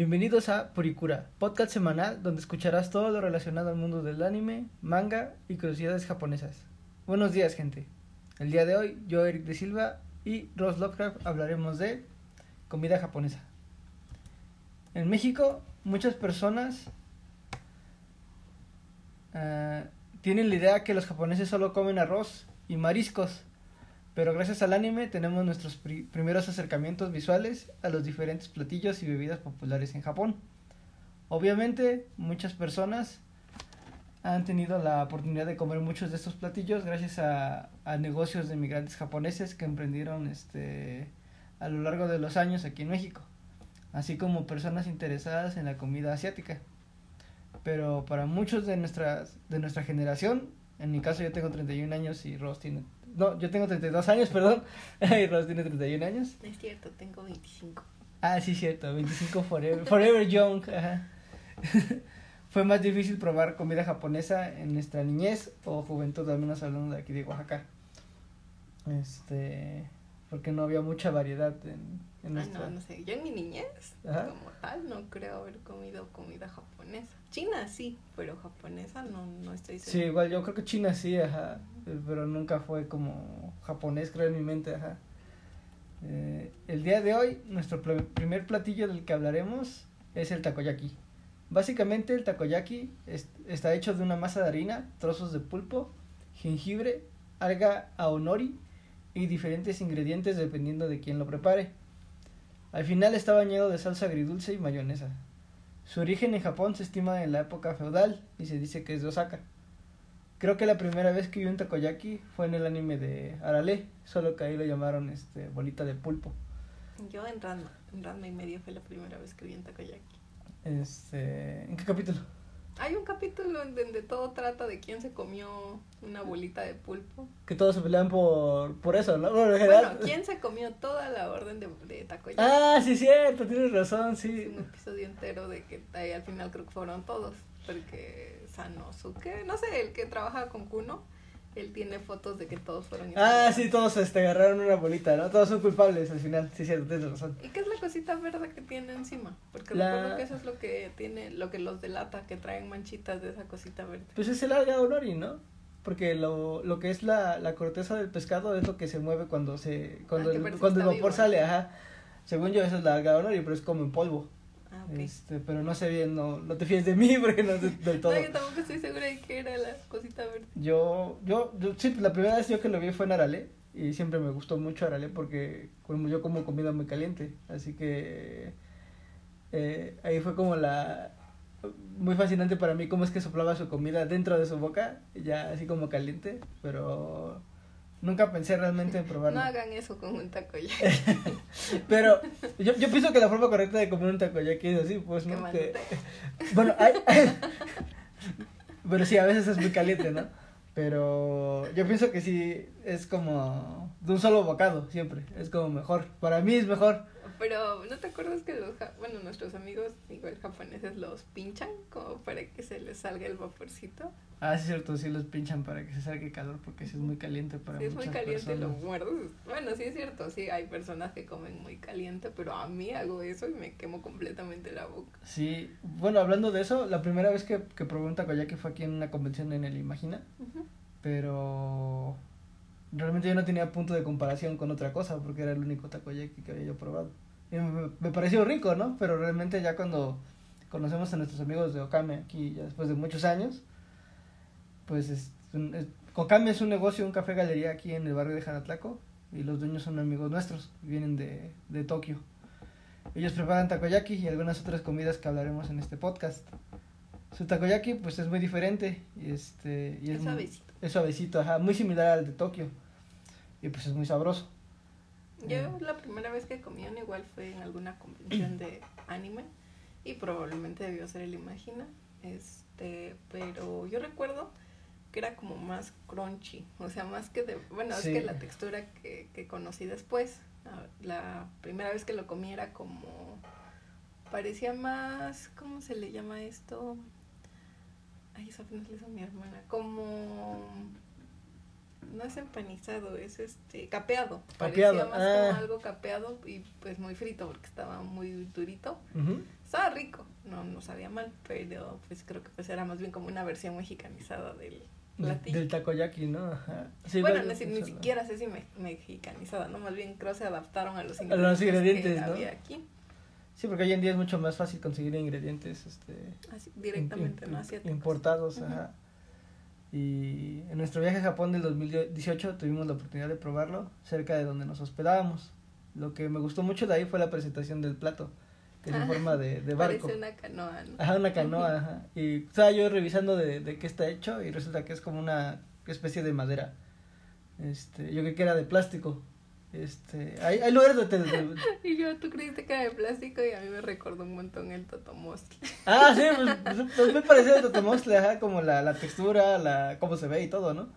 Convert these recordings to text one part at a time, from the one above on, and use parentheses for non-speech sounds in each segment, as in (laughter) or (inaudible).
Bienvenidos a Purikura, podcast semanal donde escucharás todo lo relacionado al mundo del anime, manga y curiosidades japonesas. Buenos días, gente. El día de hoy, yo, Eric de Silva y Ross Lovecraft hablaremos de comida japonesa. En México, muchas personas ah, tienen la idea que los japoneses solo comen arroz y mariscos, pero gracias al anime tenemos nuestros pri- primeros acercamientos visuales a los diferentes platillos y bebidas populares en Japón. Obviamente, muchas personas han tenido la oportunidad de comer muchos de estos platillos gracias a, a negocios de migrantes japoneses que emprendieron este a lo largo de los años aquí en México, así como personas interesadas en la comida asiática. Pero para muchos de nuestras de nuestra generación, en mi caso yo tengo 31 años y Ross tiene no, yo tengo 32 años, (laughs) perdón, y Ross tiene 31 años. No es cierto, tengo 25. Ah, sí, cierto, 25 forever, forever young. Ajá. (laughs) Fue más difícil probar comida japonesa en nuestra niñez o juventud, al menos hablando de aquí de Oaxaca. Este, porque no había mucha variedad en, en Ah, nuestra. no, no sé. Yo en mi niñez, Ajá. como tal, no creo haber comido comida japonesa. China sí, pero japonesa no, no estoy Sí, segura. igual yo creo que China sí, ajá, eh, pero nunca fue como japonés, creo en mi mente, ajá. Eh, el día de hoy, nuestro pr- primer platillo del que hablaremos es el takoyaki. Básicamente el takoyaki es- está hecho de una masa de harina, trozos de pulpo, jengibre, alga aonori y diferentes ingredientes dependiendo de quién lo prepare. Al final está bañado de salsa agridulce y mayonesa. Su origen en Japón se estima en la época feudal y se dice que es de Osaka. Creo que la primera vez que vi un takoyaki fue en el anime de Arale, solo que ahí lo llamaron este bolita de pulpo. Yo en Ranma, en Ranma y medio fue la primera vez que vi un takoyaki. Este, ¿en qué capítulo? Hay un capítulo en donde todo trata de quién se comió una bolita de pulpo. Que todos se pelean por, por eso, ¿no? Bueno, en general- Bueno, quién se comió toda la orden de, de takoyaki. Ah, sí, cierto, tienes razón, Es sí. un episodio entero de que ahí al final creo que fueron todos. Porque Sanosuke, no sé, el que trabaja con Kuno, él tiene fotos de que todos fueron. Ah, sí, todos este, agarraron una bolita, ¿no? Todos son culpables al final, sí, cierto, tienes razón. ¿Y qué es la cosita verde que tiene encima? Porque La- recuerdo que eso es lo que tiene, lo que los delata, que traen manchitas de esa cosita verde. Pues es el alga onori, ¿no? Porque lo, lo que es la, la corteza del pescado es lo que se mueve cuando se cuando, Ah, el, cuando el vapor vivo. sale, ajá. Según yo, eso es la alga onori, pero es como en polvo. Ah, ok. Este, pero no sé bien, no, no te fíes de mí (laughs) porque no sé del todo. No, yo tampoco estoy segura de qué era la cosita verde. Yo, yo, yo, sí, la primera vez yo que lo vi fue en Arale y siempre me gustó mucho Arale porque como yo como comida muy caliente, así que eh, ahí fue como la muy fascinante para mí cómo es que soplaba su comida dentro de su boca, ya así como caliente, pero nunca pensé realmente en probarlo. No hagan eso con un takoyaki. (laughs) Pero yo, yo pienso que la forma correcta de comer un takoyaki es así, pues, ¿no? Que, (laughs) bueno, hay, (laughs) pero sí, a veces es muy caliente, ¿no? Pero yo pienso que sí es como de un solo bocado, siempre. Es como mejor. Para mí es mejor. Pero, ¿no te acuerdas que los, bueno, nuestros amigos, igual japoneses, los pinchan como para que se les salga el vaporcito? Ah, sí, es cierto, sí los pinchan para que se salga el calor porque sí es muy caliente para Si es muy muchas caliente, lo personas. muerdes. Bueno, sí es cierto, sí, hay personas que comen muy caliente, pero a mí hago eso y me quemo completamente la boca. Sí, bueno, hablando de eso, la primera vez que, que probé un takoyaki fue aquí en una convención en el Imagina. Pero realmente yo no tenía punto de comparación con otra cosa porque era el único takoyaki que había yo probado. Y me, me pareció rico, ¿no? Pero realmente ya cuando conocemos a nuestros amigos de Okame aquí, ya después de muchos años, pues es, un- es- Okame es un negocio, un café galería aquí en el barrio de Hanatlaco y los dueños son amigos nuestros, vienen de, de Tokio. Ellos preparan takoyaki y algunas otras comidas que hablaremos en este podcast. Su takoyaki pues es muy diferente y este y Es muy- suavecito. es suavecito, ajá, muy similar al de Tokio. Y pues es muy sabroso. Yo la primera vez que comí uno igual fue en alguna convención de anime y probablemente debió ser el Imagina. Este, pero yo recuerdo que era como más crunchy, o sea, más que de, bueno, Sí. es que la textura que, que conocí después, la, la primera vez que lo comí era como parecía más, ¿cómo se le llama esto? Ay, eso apenas le hizo mi hermana, como no es empanizado, es este capeado. Capeado, Parecía más ah. como algo capeado y pues muy frito porque estaba muy durito. Estaba rico, no, no sabía mal, pero pues creo que pues era más bien como una versión mexicanizada del De- platillo. Del takoyaki, ¿no? Ajá. Sí, bueno, ni, solo- siquiera sé si me- mexicanizada, ¿no? Más bien creo se adaptaron a los A ingredientes, los ingredientes, que ¿no? había aquí. Sí, porque hoy en día es mucho más fácil conseguir ingredientes este, Así, directamente, im- ¿no? Asiáticos. importados. Ujú. Ajá. Y en nuestro viaje a Japón del 2018 tuvimos la oportunidad de probarlo cerca de donde nos hospedábamos. Lo que me gustó mucho de ahí fue la presentación del plato, que es en Ah, forma de, de (laughs) barco. Parece una canoa, ¿no? Ajá, una canoa, ajá. Y estaba yo revisando de, de qué está hecho y resulta que es como una especie de madera. Este, yo creí que era de plástico. Este, hay, hay lugares donde te- (laughs) Y yo, tú creíste que era de plástico y a mí me recordó un montón el totomostle. Ah, sí, (laughs) pues, pues, pues me pareció de Totomostle, ajá, como la, la textura, la cómo se ve y todo, ¿no?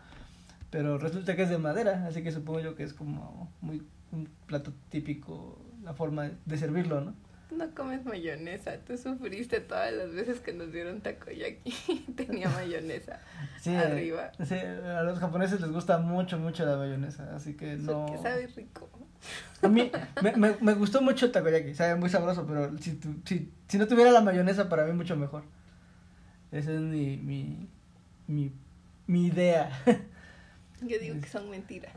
Pero resulta que es de madera, así que supongo yo que es como muy un plato típico, la forma de servirlo, ¿no? No comes mayonesa, tú sufriste todas las veces que nos dieron takoyaki. (laughs) Tenía mayonesa Sí, arriba. sí, a los japoneses les gusta mucho, mucho la mayonesa, así que no... Porque sabe rico. A mí me, me, me gustó mucho el takoyaki, sabe muy sabroso, pero si, tu- si, si no tuviera la mayonesa para mí mucho mejor. Esa es mi, mi, mi, mi idea. Yo digo que son mentiras.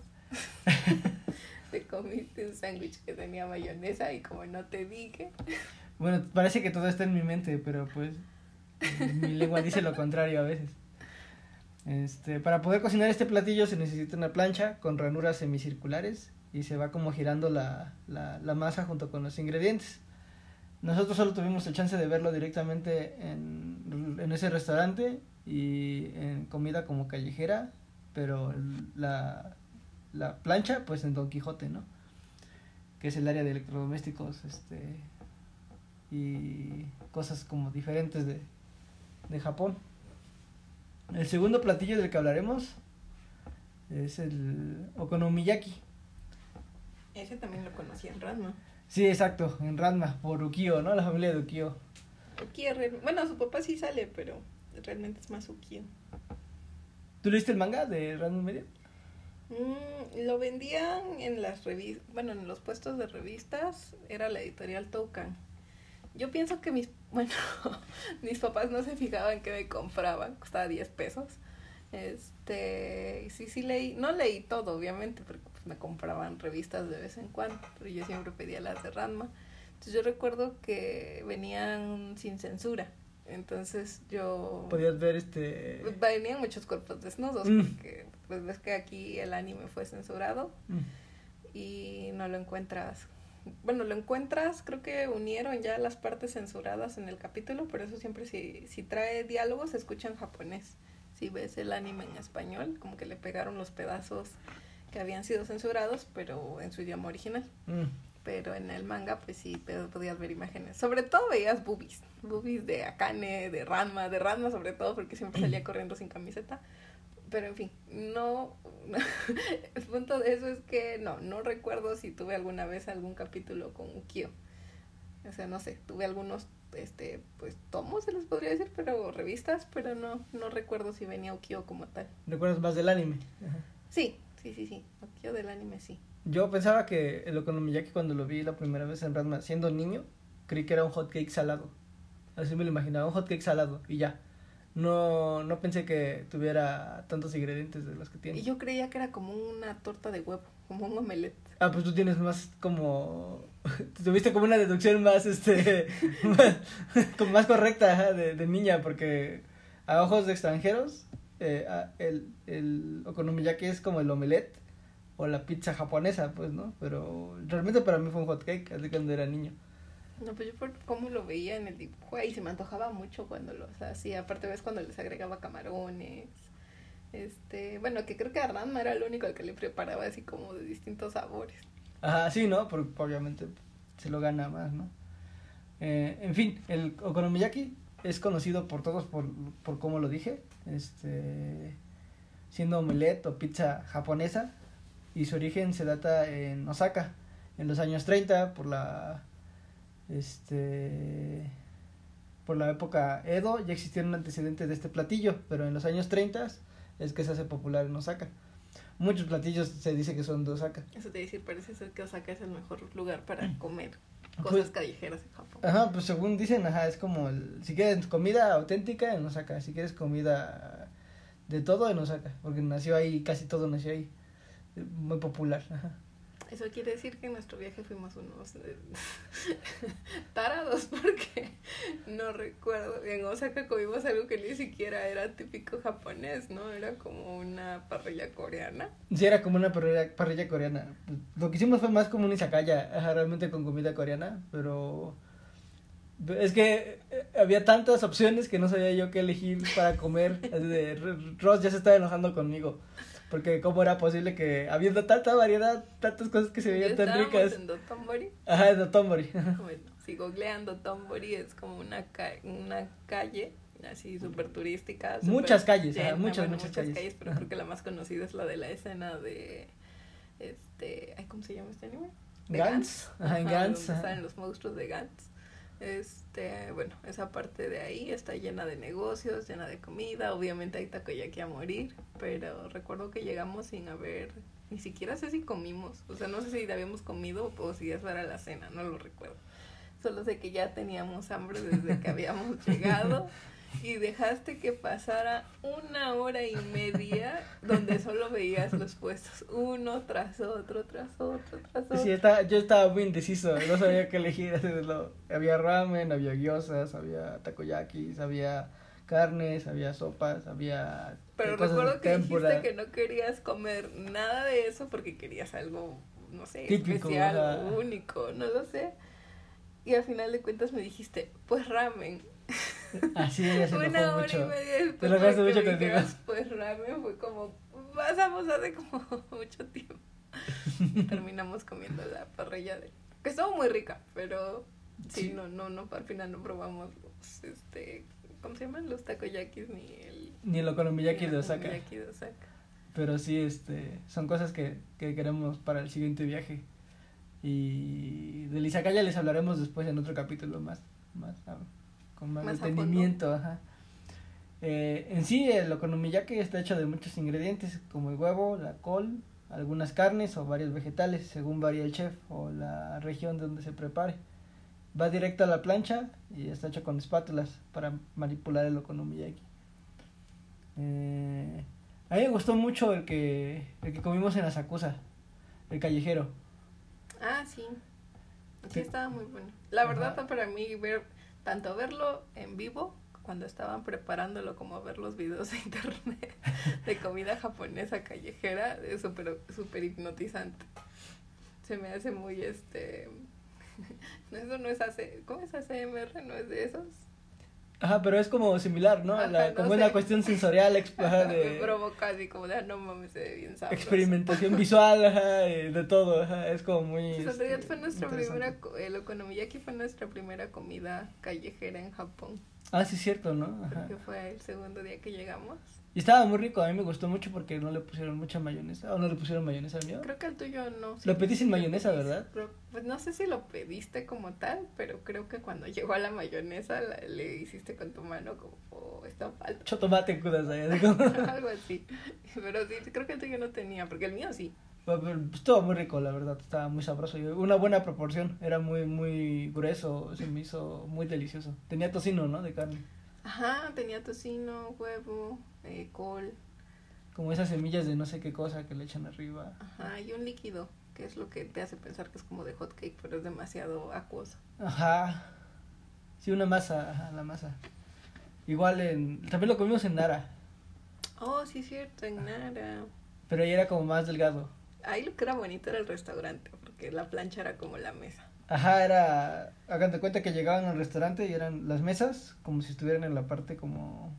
(laughs) Te comiste un sándwich que tenía mayonesa y como no te dije, Bueno, parece que todo está en mi mente, pero pues mi lengua dice lo contrario a veces. Este, para poder cocinar este platillo se necesita una plancha con ranuras semicirculares y se va como girando la, la, la masa junto con los ingredientes. Nosotros solo tuvimos el chance de verlo directamente en, en ese restaurante y en comida como callejera, pero la, la plancha pues en Don Quijote, ¿no? Que es el área de electrodomésticos, este y cosas como diferentes de, de Japón. El segundo platillo del que hablaremos es el okonomiyaki. ese también lo conocí en Ranma. Sí, exacto, en Ranma, por Ukio, ¿no? La familia de Ukio. Real- Bueno, su papá sí sale, pero realmente es más Ukiyo. ¿Tú leíste el manga de Ranma Media? Mm, lo vendían en las revistas, bueno, en los puestos de revistas, era la editorial Toucan. Yo pienso que mis, (laughs) bueno, mis papás no se fijaban que me compraban, costaba 10 pesos. Este, sí, sí leí, no leí todo, obviamente, porque pues, me compraban revistas de vez en cuando, pero yo siempre pedía las de Ranma. Entonces yo recuerdo que venían sin censura. Entonces yo Podías ver este... venían muchos cuerpos desnudos Mm. porque pues ves que aquí el anime fue censurado Mm. y no lo encuentras bueno lo encuentras creo que unieron ya las partes censuradas en el capítulo por eso siempre si, si trae diálogos se escucha en japonés si ves el anime en español como que le pegaron los pedazos que habían sido censurados pero en su idioma original Mm. pero en el manga pues sí podías ver imágenes. Sobre todo veías boobies, boobies de Akane, de Ranma, de Ranma sobre todo porque siempre (clears throat) salía corriendo sin camiseta. Pero en fin, no, (laughs) el punto de eso es que no, no recuerdo si tuve alguna vez algún capítulo con Ukio. O sea, no sé, tuve algunos este pues tomos se les podría decir, pero revistas, pero no no recuerdo si venía Ukio como tal. ¿Recuerdas más del anime? Ajá. Sí, sí, sí, sí, Ukio del anime sí. Yo pensaba que el okonomiyaki cuando lo vi la primera vez en Ranma siendo niño, creí que era un hot cake salado. Así me lo imaginaba, un hot cake salado y ya. No, no pensé que tuviera tantos ingredientes de los que tiene. Y yo creía que era como una torta de huevo, como un omelette. Ah, pues tú tienes más como... (laughs) Tuviste como una deducción más, este... (laughs) más, (laughs) como más correcta de, de niña, porque a ojos de extranjeros, eh, a- el, el okonomiyaki es como el omelette o la pizza japonesa, pues, ¿no? Pero realmente para mí fue un hot cake, así cuando era niño. No, pues yo por cómo lo veía en el dibujo y se me antojaba mucho cuando lo hacía. Aparte ves cuando les agregaba camarones. Este, bueno, que creo que a era el único al que le preparaba así como de distintos sabores. Ajá, sí, ¿no? Porque obviamente se lo gana más, ¿no? Eh, en fin, el okonomiyaki es conocido por todos por, por cómo lo dije, este, siendo omelette o pizza japonesa, y su origen se data en Osaka, en los años 30, por la, este, por la época Edo, ya existieron antecedentes de este platillo, pero en los años 30 es que se hace popular en Osaka. muchos platillos se dice que son de Osaka. Eso te decir, parece ser que Osaka es el mejor lugar para comer Pues- cosas callejeras en Japón. Ajá, pues según dicen, ajá, es como el, si quieres comida auténtica en Osaka, si quieres comida de todo en Osaka, porque nació ahí, casi todo nació ahí, muy popular, ajá. Eso quiere decir que en nuestro viaje fuimos unos eh, (laughs) tarados porque no recuerdo. En Osaka comimos algo que ni siquiera era típico japonés, ¿no? Era como una parrilla coreana. Sí, era como una parrilla, parrilla coreana. Lo que hicimos fue más como un izakaya, realmente con comida coreana, pero es que eh, había tantas opciones que no sabía yo qué elegir para comer. Ross ya se estaba enojando conmigo, porque cómo era posible que habiendo tanta variedad, tantas cosas que se veían tan ricas. en Dotonbori. Ajá, en Dotonbori. (laughs) Bueno, si googlean Dotonbori es como una, ca- una calle así súper turística. Muchas calles, llena, muchas, bueno, muchas calles. pero creo que la más conocida es la de la escena de este, ay, ¿cómo se llama este anime? De Gantz, ajá, en Gantz, donde ajá. salen los monstruos de Gantz. Este, bueno, esa parte de ahí está llena de negocios, llena de comida, obviamente hay takoyaki a morir, pero recuerdo que llegamos sin haber, ni siquiera sé si comimos, o sea, no sé si habíamos comido o si eso era la cena, no lo recuerdo. Solo sé que ya teníamos hambre desde que habíamos (laughs) llegado y dejaste que pasara una hora y media donde solo veías los puestos uno tras otro, tras otro, tras otro. Sí, estaba, yo estaba muy indeciso, no sabía qué elegir. (laughs) había ramen, había gyozas, había takoyakis, había carnes, había sopas, había Pero recuerdo que dijiste que no querías comer nada de eso porque querías algo, no sé, Típico, especial o único, no lo sé. Y al final de cuentas me dijiste, pues ramen. (laughs) Así ella se Una hora y mucho. media después Te enojaste mucho contigo. pues ramen, fue como, pasamos hace como (laughs) mucho tiempo. (laughs) Terminamos comiendo la parrilla de... Que estuvo muy rica, pero sí, Sí. no, no, no, al final no probamos los, este, ¿cómo se llaman? Los takoyakis ni el... Ni el okonomiyaki de Osaka. de Osaka. Pero sí, este, son cosas que, que queremos para el siguiente viaje. Y del izakaya les hablaremos después en otro capítulo más, más con más, Más detenimiento. Ajá. Eh, en sí, el okonomiyaki está hecho de muchos ingredientes, como el huevo, la col, algunas carnes o varios vegetales, según varía el chef o la región donde se prepare. Va directo a la plancha y está hecho con espátulas para manipular el okonomiyaki. Eh, a mí me gustó mucho el que, el que comimos en Asakusa, el callejero. Ah, sí. Sí, Sí. estaba muy bueno. La verdad, Ajá. para mí, ver, tanto verlo en vivo, cuando estaban preparándolo, como ver los videos de internet (laughs) de comida japonesa callejera, es súper súper hipnotizante. Se me hace muy, este... (laughs) Eso no es AC... ¿Cómo es ACMR? ¿No es de esos? Ajá, pero es como similar, ¿no? Ajá, La- no como es sé. la cuestión sensorial, (laughs) ajá, Me de provoca así como de, "Ah, no mames, se ve bien sabroso. experimentación (laughs) visual, ajá, y de todo, ajá, es como muy... Sea, en realidad este, fue nuestra interesante. primera, el okonomiyaki fue nuestra primera comida callejera en Japón. Ah, sí, cierto, ¿no? Ajá. Porque fue el segundo día que llegamos. Y estaba muy rico, a mí me gustó mucho porque no le pusieron mucha mayonesa, o no le pusieron mayonesa al mío. Creo que el tuyo no. Lo pedí sin mayonesa, pediste, ¿verdad? pero, pues no sé si lo pediste como tal, pero creo que cuando llegó a la mayonesa la- le hiciste con tu mano como, oh, está falta. Chotomate (laughs) así como... Algo así. Pero sí, creo que el tuyo no tenía, porque el mío sí. Pero Estuvo muy rico, la verdad, estaba muy sabroso. Una buena proporción, era muy, muy grueso, se me hizo muy delicioso. Tenía tocino, ¿no? De carne. Ajá, tenía tocino, huevo, eh, col, Como esas semillas de no sé qué cosa que le echan arriba. ajá, y un líquido, que es lo que te hace pensar que es como de hot cake, pero es demasiado acuoso. Ajá. Sí, una masa, ajá, la masa. Igual en... También lo comimos en Nara, Oh, sí, cierto, en Nara. pero ahí era como más delgado. Ahí lo que era bonito era el restaurante, porque la plancha era como la mesa. Ajá, era... Hagan de cuenta que llegaban al restaurante y eran las mesas como si estuvieran en la parte como...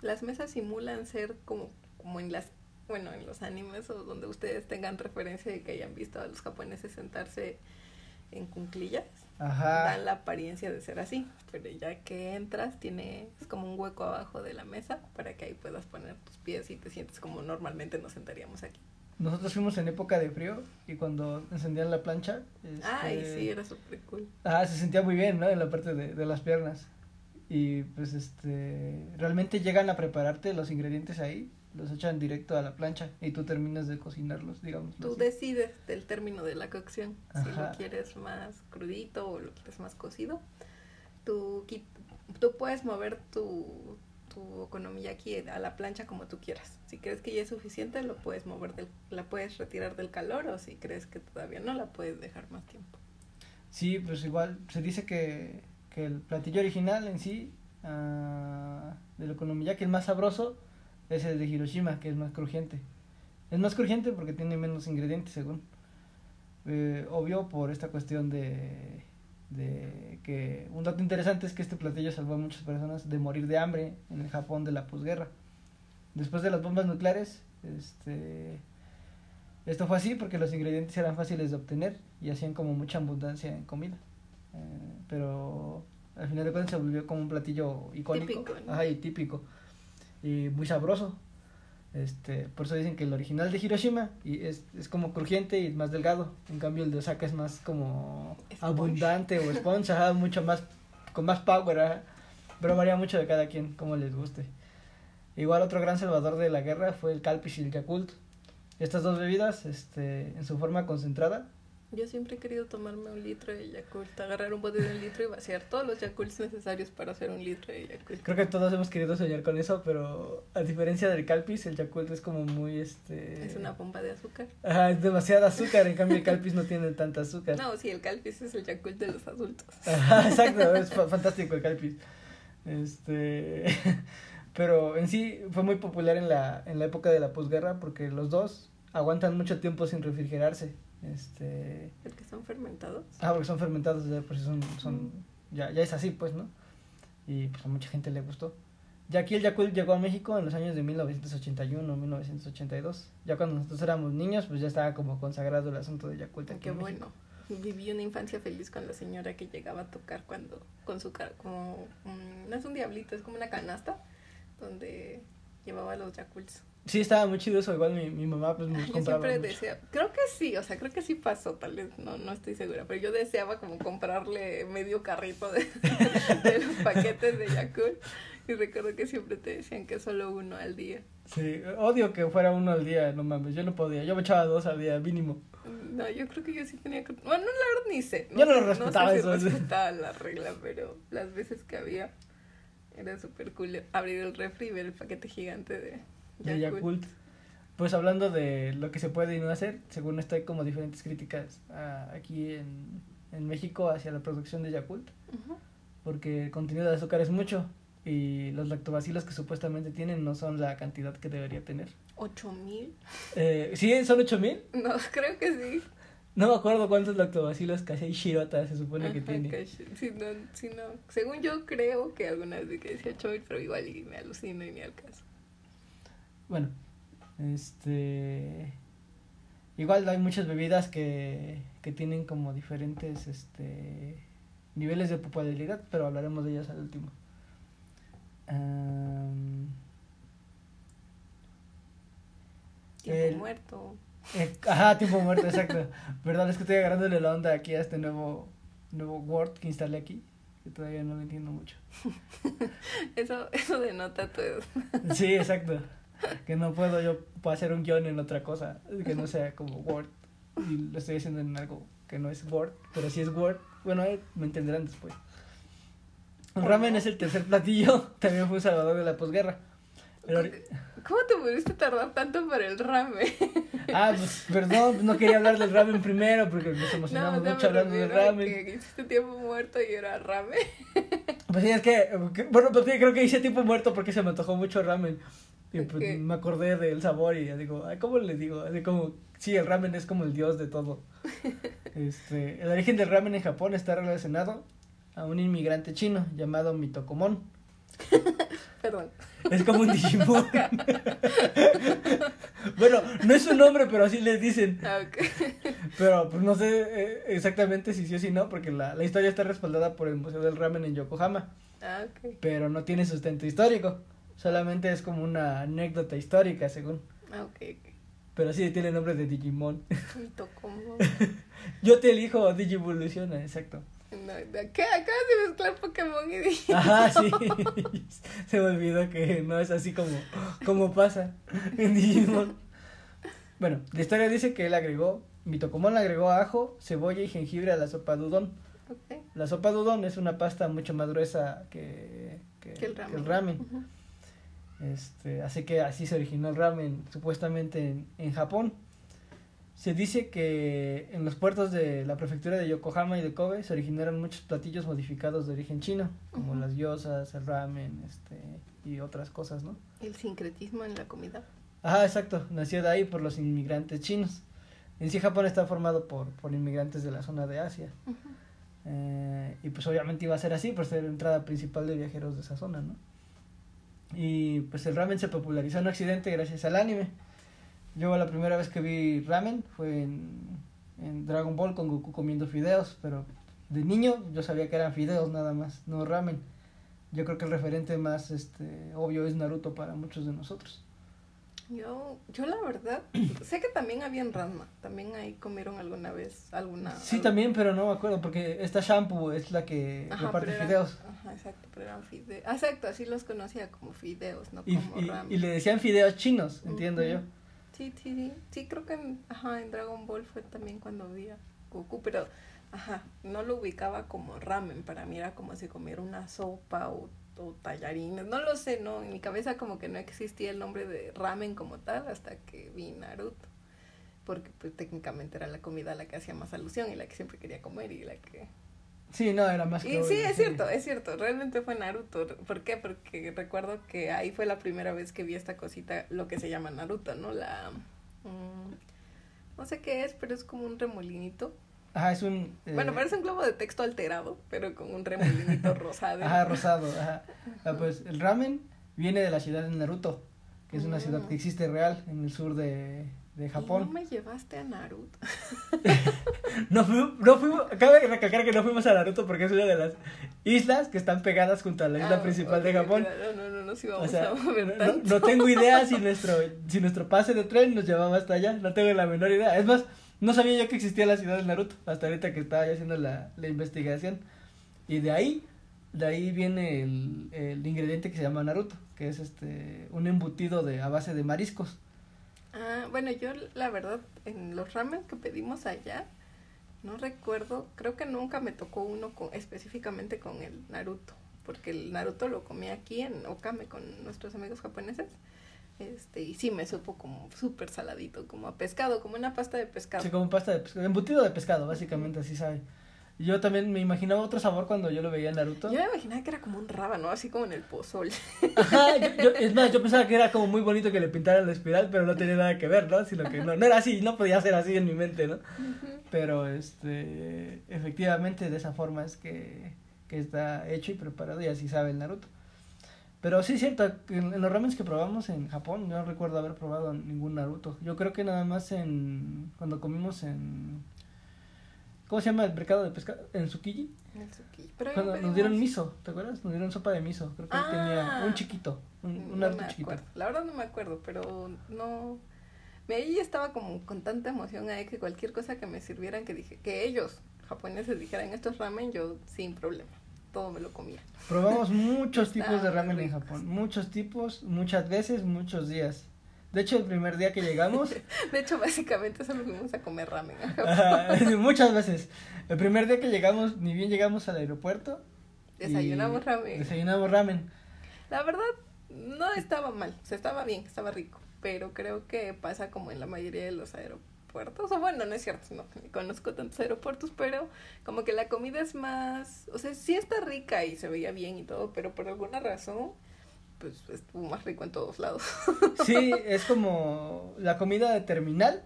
Las mesas simulan ser como, como en las, bueno, en los animes o donde ustedes tengan referencia de que hayan visto a los japoneses sentarse en cunclillas. Ajá. Dan la apariencia de ser así, pero ya que entras tiene es como un hueco abajo de la mesa para que ahí puedas poner tus pies y te sientes como normalmente nos sentaríamos aquí. Nosotros fuimos en época de frío y cuando encendían la plancha... este, Ay, sí, era súper cool. Ah, se sentía muy bien, ¿no? En la parte de, de las piernas. Y pues este, realmente llegan a prepararte los ingredientes ahí los echan directo a la plancha y tú terminas de cocinarlos, digamos. Tú decides del término de la cocción, si lo quieres más crudito o lo quieres más cocido. Tú, tú puedes mover tu, tu aquí a la plancha como tú quieras. Si crees que ya es suficiente, lo puedes mover, del, la puedes retirar del calor o si crees que todavía no, la puedes dejar más tiempo. Sí, pues igual se dice que, que el platillo original en sí, uh, del okonomiyaki, el más sabroso, es el de Hiroshima, que es más crujiente. Es más crujiente porque tiene menos ingredientes, según. Eh, obvio por esta cuestión de, de que un dato interesante es que este platillo salvó a muchas personas de morir de hambre en el Japón de la posguerra. Después de las bombas nucleares, este, esto fue así porque los ingredientes eran fáciles de obtener y hacían como mucha abundancia en comida. Eh, pero al final de cuentas se volvió como un platillo icónico típico, y típico y muy sabroso. Este, por eso dicen que el original de Hiroshima y es, es como crujiente y más delgado. En cambio el de Osaka es más como abundante o esponja, mucho más con más power, pero varía mucho de cada quien, como les guste. Igual otro gran salvador de la guerra fue el Calpis y el Yakult. Estas dos bebidas, este, en su forma concentrada, yo siempre he querido tomarme un litro de Yakult, agarrar un bote de un litro y vaciar todos los Yakults necesarios para hacer un litro de Yakult. Creo que todos hemos querido soñar con eso, pero a diferencia del Calpis, el Yakult es como muy este es una pompa de azúcar. Ajá, es demasiada azúcar, en cambio el Calpis no tiene tanta azúcar. No, sí, el Calpis es el Yakult de los adultos. Ajá, exacto, es fantástico el Calpis. Este (laughs) pero en sí fue muy popular en la en la época de la posguerra porque los dos aguantan mucho tiempo sin refrigerarse. Este... ¿Porque son fermentados? Ah, porque son fermentados, ya, pues son, son, ya, ya es así, pues, ¿no? Y pues a mucha gente le gustó. Ya aquí el Yakult llegó a México en los años de 1981, 1982. Ya cuando nosotros éramos niños, pues ya estaba como consagrado el asunto de Yakult. Aquí Qué bueno. Viví una infancia feliz con la señora que llegaba a tocar cuando, con su, como, no es un diablito, es como una canasta, donde llevaba los Yakults. Sí, estaba muy chido eso. Igual mi, mi mamá pues nos yo siempre decía, creo que sí, o sea, creo que sí pasó, tal vez, no, no estoy segura, pero yo deseaba como comprarle medio carrito (laughs) de, los paquetes de Yakult. Y recuerdo que siempre te decían que solo uno al día. Sí, odio que fuera uno al día, no mames, yo no podía, yo me echaba dos al día, mínimo. No, yo creo que yo sí tenía que... Bueno, la verdad ni sé. yo no lo respetaba no sé si respetaba la regla, pero las veces que había era súper cool abrir el refri y ver el paquete gigante de de Yakult. Pues hablando de lo que se puede y no hacer, según esto hay como diferentes críticas ah, aquí en, en, México hacia la producción de Yakult, porque el contenido de azúcar es mucho y los lactobacilos que supuestamente tienen no son la cantidad que debería tener. ¿Ocho mil? Eh, ¿Sí? ¿Son ocho mil? No, (laughs) creo que sí. No me acuerdo cuántos lactobacilos casi Shirota se supone que tiene. Si no, si no. Según yo creo que alguna vez que decía ocho mil, pero igual y me alucino y ni al caso. Bueno, este. Igual hay muchas bebidas que, que tienen como diferentes este, niveles de popularidad, pero hablaremos de ellas al último. tiempo muerto. Eh, ajá, tiempo muerto, exacto. Verdad es que estoy agarrándole la onda aquí a este nuevo, nuevo Word que instalé aquí, que todavía no lo entiendo mucho. (laughs) eso, eso denota todo. sí, exacto. Que no puedo yo hacer un guion en otra cosa, que no sea como Word. Y lo estoy haciendo en algo que no es Word, pero si es Word. Bueno, me entenderán después. El ramen es el tercer platillo, (laughs) también fue un salvador de la posguerra. ¿Cómo te pudiste tardar tanto para el ramen? (laughs) Ah, pues perdón, no quería hablar del ramen primero porque nos emocionamos mucho hablando del ramen. Que hiciste tiempo muerto y era ramen. Pues sí, es que, bueno, pues sí, creo que hice tiempo muerto porque se me antojó mucho ramen. Y pues me acordé del sabor y digo, ay, ¿cómo le digo? Así como, sí, el ramen es como el dios de todo. (laughs) este, el origen del ramen en Japón está relacionado a un inmigrante chino llamado Mitokomon. (laughs) Perdón. Es como un Digimon. (laughs) bueno, no es su nombre, pero así le dicen. Ah, pero pues no sé eh, exactamente si sí o si no, porque la, la historia está respaldada por el Museo del Ramen en Yokohama. Ah, pero no tiene sustento histórico. Solamente es como una anécdota histórica, según. Ah, ok, Pero sí tiene nombre de Digimon. (laughs) (laughs) Yo te elijo Digivoluciona, exacto. No, ¿Qué? Acabas de mezclar Pokémon y dije. Ajá, sí. (laughs) Se me olvidó que no es así como, como pasa en Digimon. Bueno, la historia dice que él agregó, Mitocomón le agregó ajo, cebolla y jengibre a la sopa de udon. Ok. La sopa de udon es una pasta mucho más gruesa que, que, Que el que ramen. Este, así que así se originó el ramen, supuestamente en, en Japón. Se dice que en los puertos de la prefectura de Yokohama y de Kobe se originaron muchos platillos modificados de origen chino, como las gyozas, el ramen, este, y otras cosas, ¿no? El sincretismo en la comida. Ajá, exacto, nació de ahí por los inmigrantes chinos. En sí Japón está formado por, por inmigrantes de la zona de Asia. Eh, y pues obviamente iba a ser así por ser la entrada principal de viajeros de esa zona, ¿no? Y pues el ramen se popularizó en Occidente gracias al anime. Yo la primera vez que vi ramen fue en, en Dragon Ball con Goku comiendo fideos, pero de niño yo sabía que eran fideos nada más, no ramen. Yo creo que el referente más este obvio es Naruto para muchos de nosotros. Yo, yo la verdad, (clears throat) sé que también había en Ranma. También ahí comieron alguna vez alguna. Sí, algo- también, pero no me acuerdo porque esta shampoo es la que Ajá, reparte eran- fideos. Ajá, exacto, pero eran fideos. Exacto, así los conocía como fideos, no Y, como y- ramen. y le decían fideos chinos, entiendo Ujú. yo. Sí, sí, sí. Sí, creo que en, ajá, en Dragon Ball fue también cuando vi a Goku, pero ajá, no lo ubicaba como ramen. Para mí era como si comiera una sopa o, o tallarines. No lo sé, no. En mi cabeza como que no existía el nombre de ramen como tal hasta que vi Naruto. Porque pues técnicamente era la comida a la que hacía más alusión y la que siempre quería comer y la que Sí, no, era más y que sí, es cierto, es cierto, realmente fue Naruto. ¿Por qué? Porque recuerdo que ahí fue la primera vez que vi esta cosita, lo que se llama Naruto, ¿no? La... mm, no sé qué es, pero es como un remolinito. Ajá, es un... eh, Bueno, parece un globo de texto alterado, pero con un remolinito (laughs) rosado. Ajá, rosado, ajá. Ah, pues el ramen viene de la ciudad de Naruto, que es una ciudad Mm. que existe real en el sur de, de ¿Y Japón. no me llevaste a Naruto? (laughs) No fuimos, no fuimos, cabe recalcar que no fuimos a Naruto porque es una de las islas que están pegadas junto a la isla Ah, principal de ok, Japón. claro, No, no, no, nos O íbamos sea, a mover no, tanto. no tengo idea si (laughs) nuestro, si nuestro pase de tren nos llevaba hasta allá, no tengo la menor idea. Es más, no sabía yo que existía la ciudad de Naruto, hasta ahorita que estaba haciendo la, la investigación. Y de ahí, de ahí viene el, el ingrediente que se llama Naruto, que es este un embutido de a base de mariscos. Ah, bueno, yo la verdad, en los ramen que pedimos allá, no recuerdo, creo que nunca me tocó uno con, específicamente con el Naruto, porque el Naruto lo comí aquí en Okame con nuestros amigos japoneses, este, y sí me supo como súper saladito, como a pescado, como una pasta de pescado. Sí, como pasta de pescado, embutido de pescado, básicamente así sabe. Yo también me imaginaba otro sabor cuando yo lo veía en Naruto. Yo me imaginaba que era como un rábano, así como en el pozol. Ajá, yo, yo- (laughs) es más, yo pensaba que era como muy bonito que le pintaran la espiral, pero no tenía nada que ver, ¿no? Sino que no, no era así, no podía ser así en mi mente, ¿no? Pero, este, efectivamente, de esa forma es que, que está hecho y preparado y así sabe el Naruto. Pero sí es cierto, en, en los ramens que probamos en Japón, yo no recuerdo haber probado ningún Naruto. Yo creo que nada más en, cuando comimos en, ¿cómo se llama el mercado de pescado? En Tsukiji. El suki. Pero Cuando nos dieron miso, ¿te acuerdas? Nos dieron sopa de miso. Creo que tenía Ah. un chiquito, un, un no Naruto me chiquito. acuerdo. La verdad no me acuerdo, pero no. Me ahí estaba como con tanta emoción ahí que cualquier cosa que me sirvieran, que dije, que ellos, japoneses, dijeran estos ramen, yo sin problema. Todo me lo comía. Probamos (laughs) muchos tipos de ramen en. Japón. Muchos tipos, muchas veces, muchos días. De hecho, el primer día que llegamos, (laughs) De hecho, básicamente solo fuimos a comer ramen. a Japón. (laughs) muchas veces. El primer día que llegamos, ni bien llegamos al aeropuerto. Desayunamos ramen. Desayunamos ramen. La verdad, no estaba mal. O sea, estaba bien, estaba rico. Pero creo que pasa como en la mayoría de los aeropuertos. O bueno, no es cierto, no ni conozco tantos aeropuertos, pero como que la comida es más. O sea, sí está rica y se veía bien y todo, pero por alguna razón, pues estuvo más rico en todos lados. (laughs) Sí, es como la comida de terminal,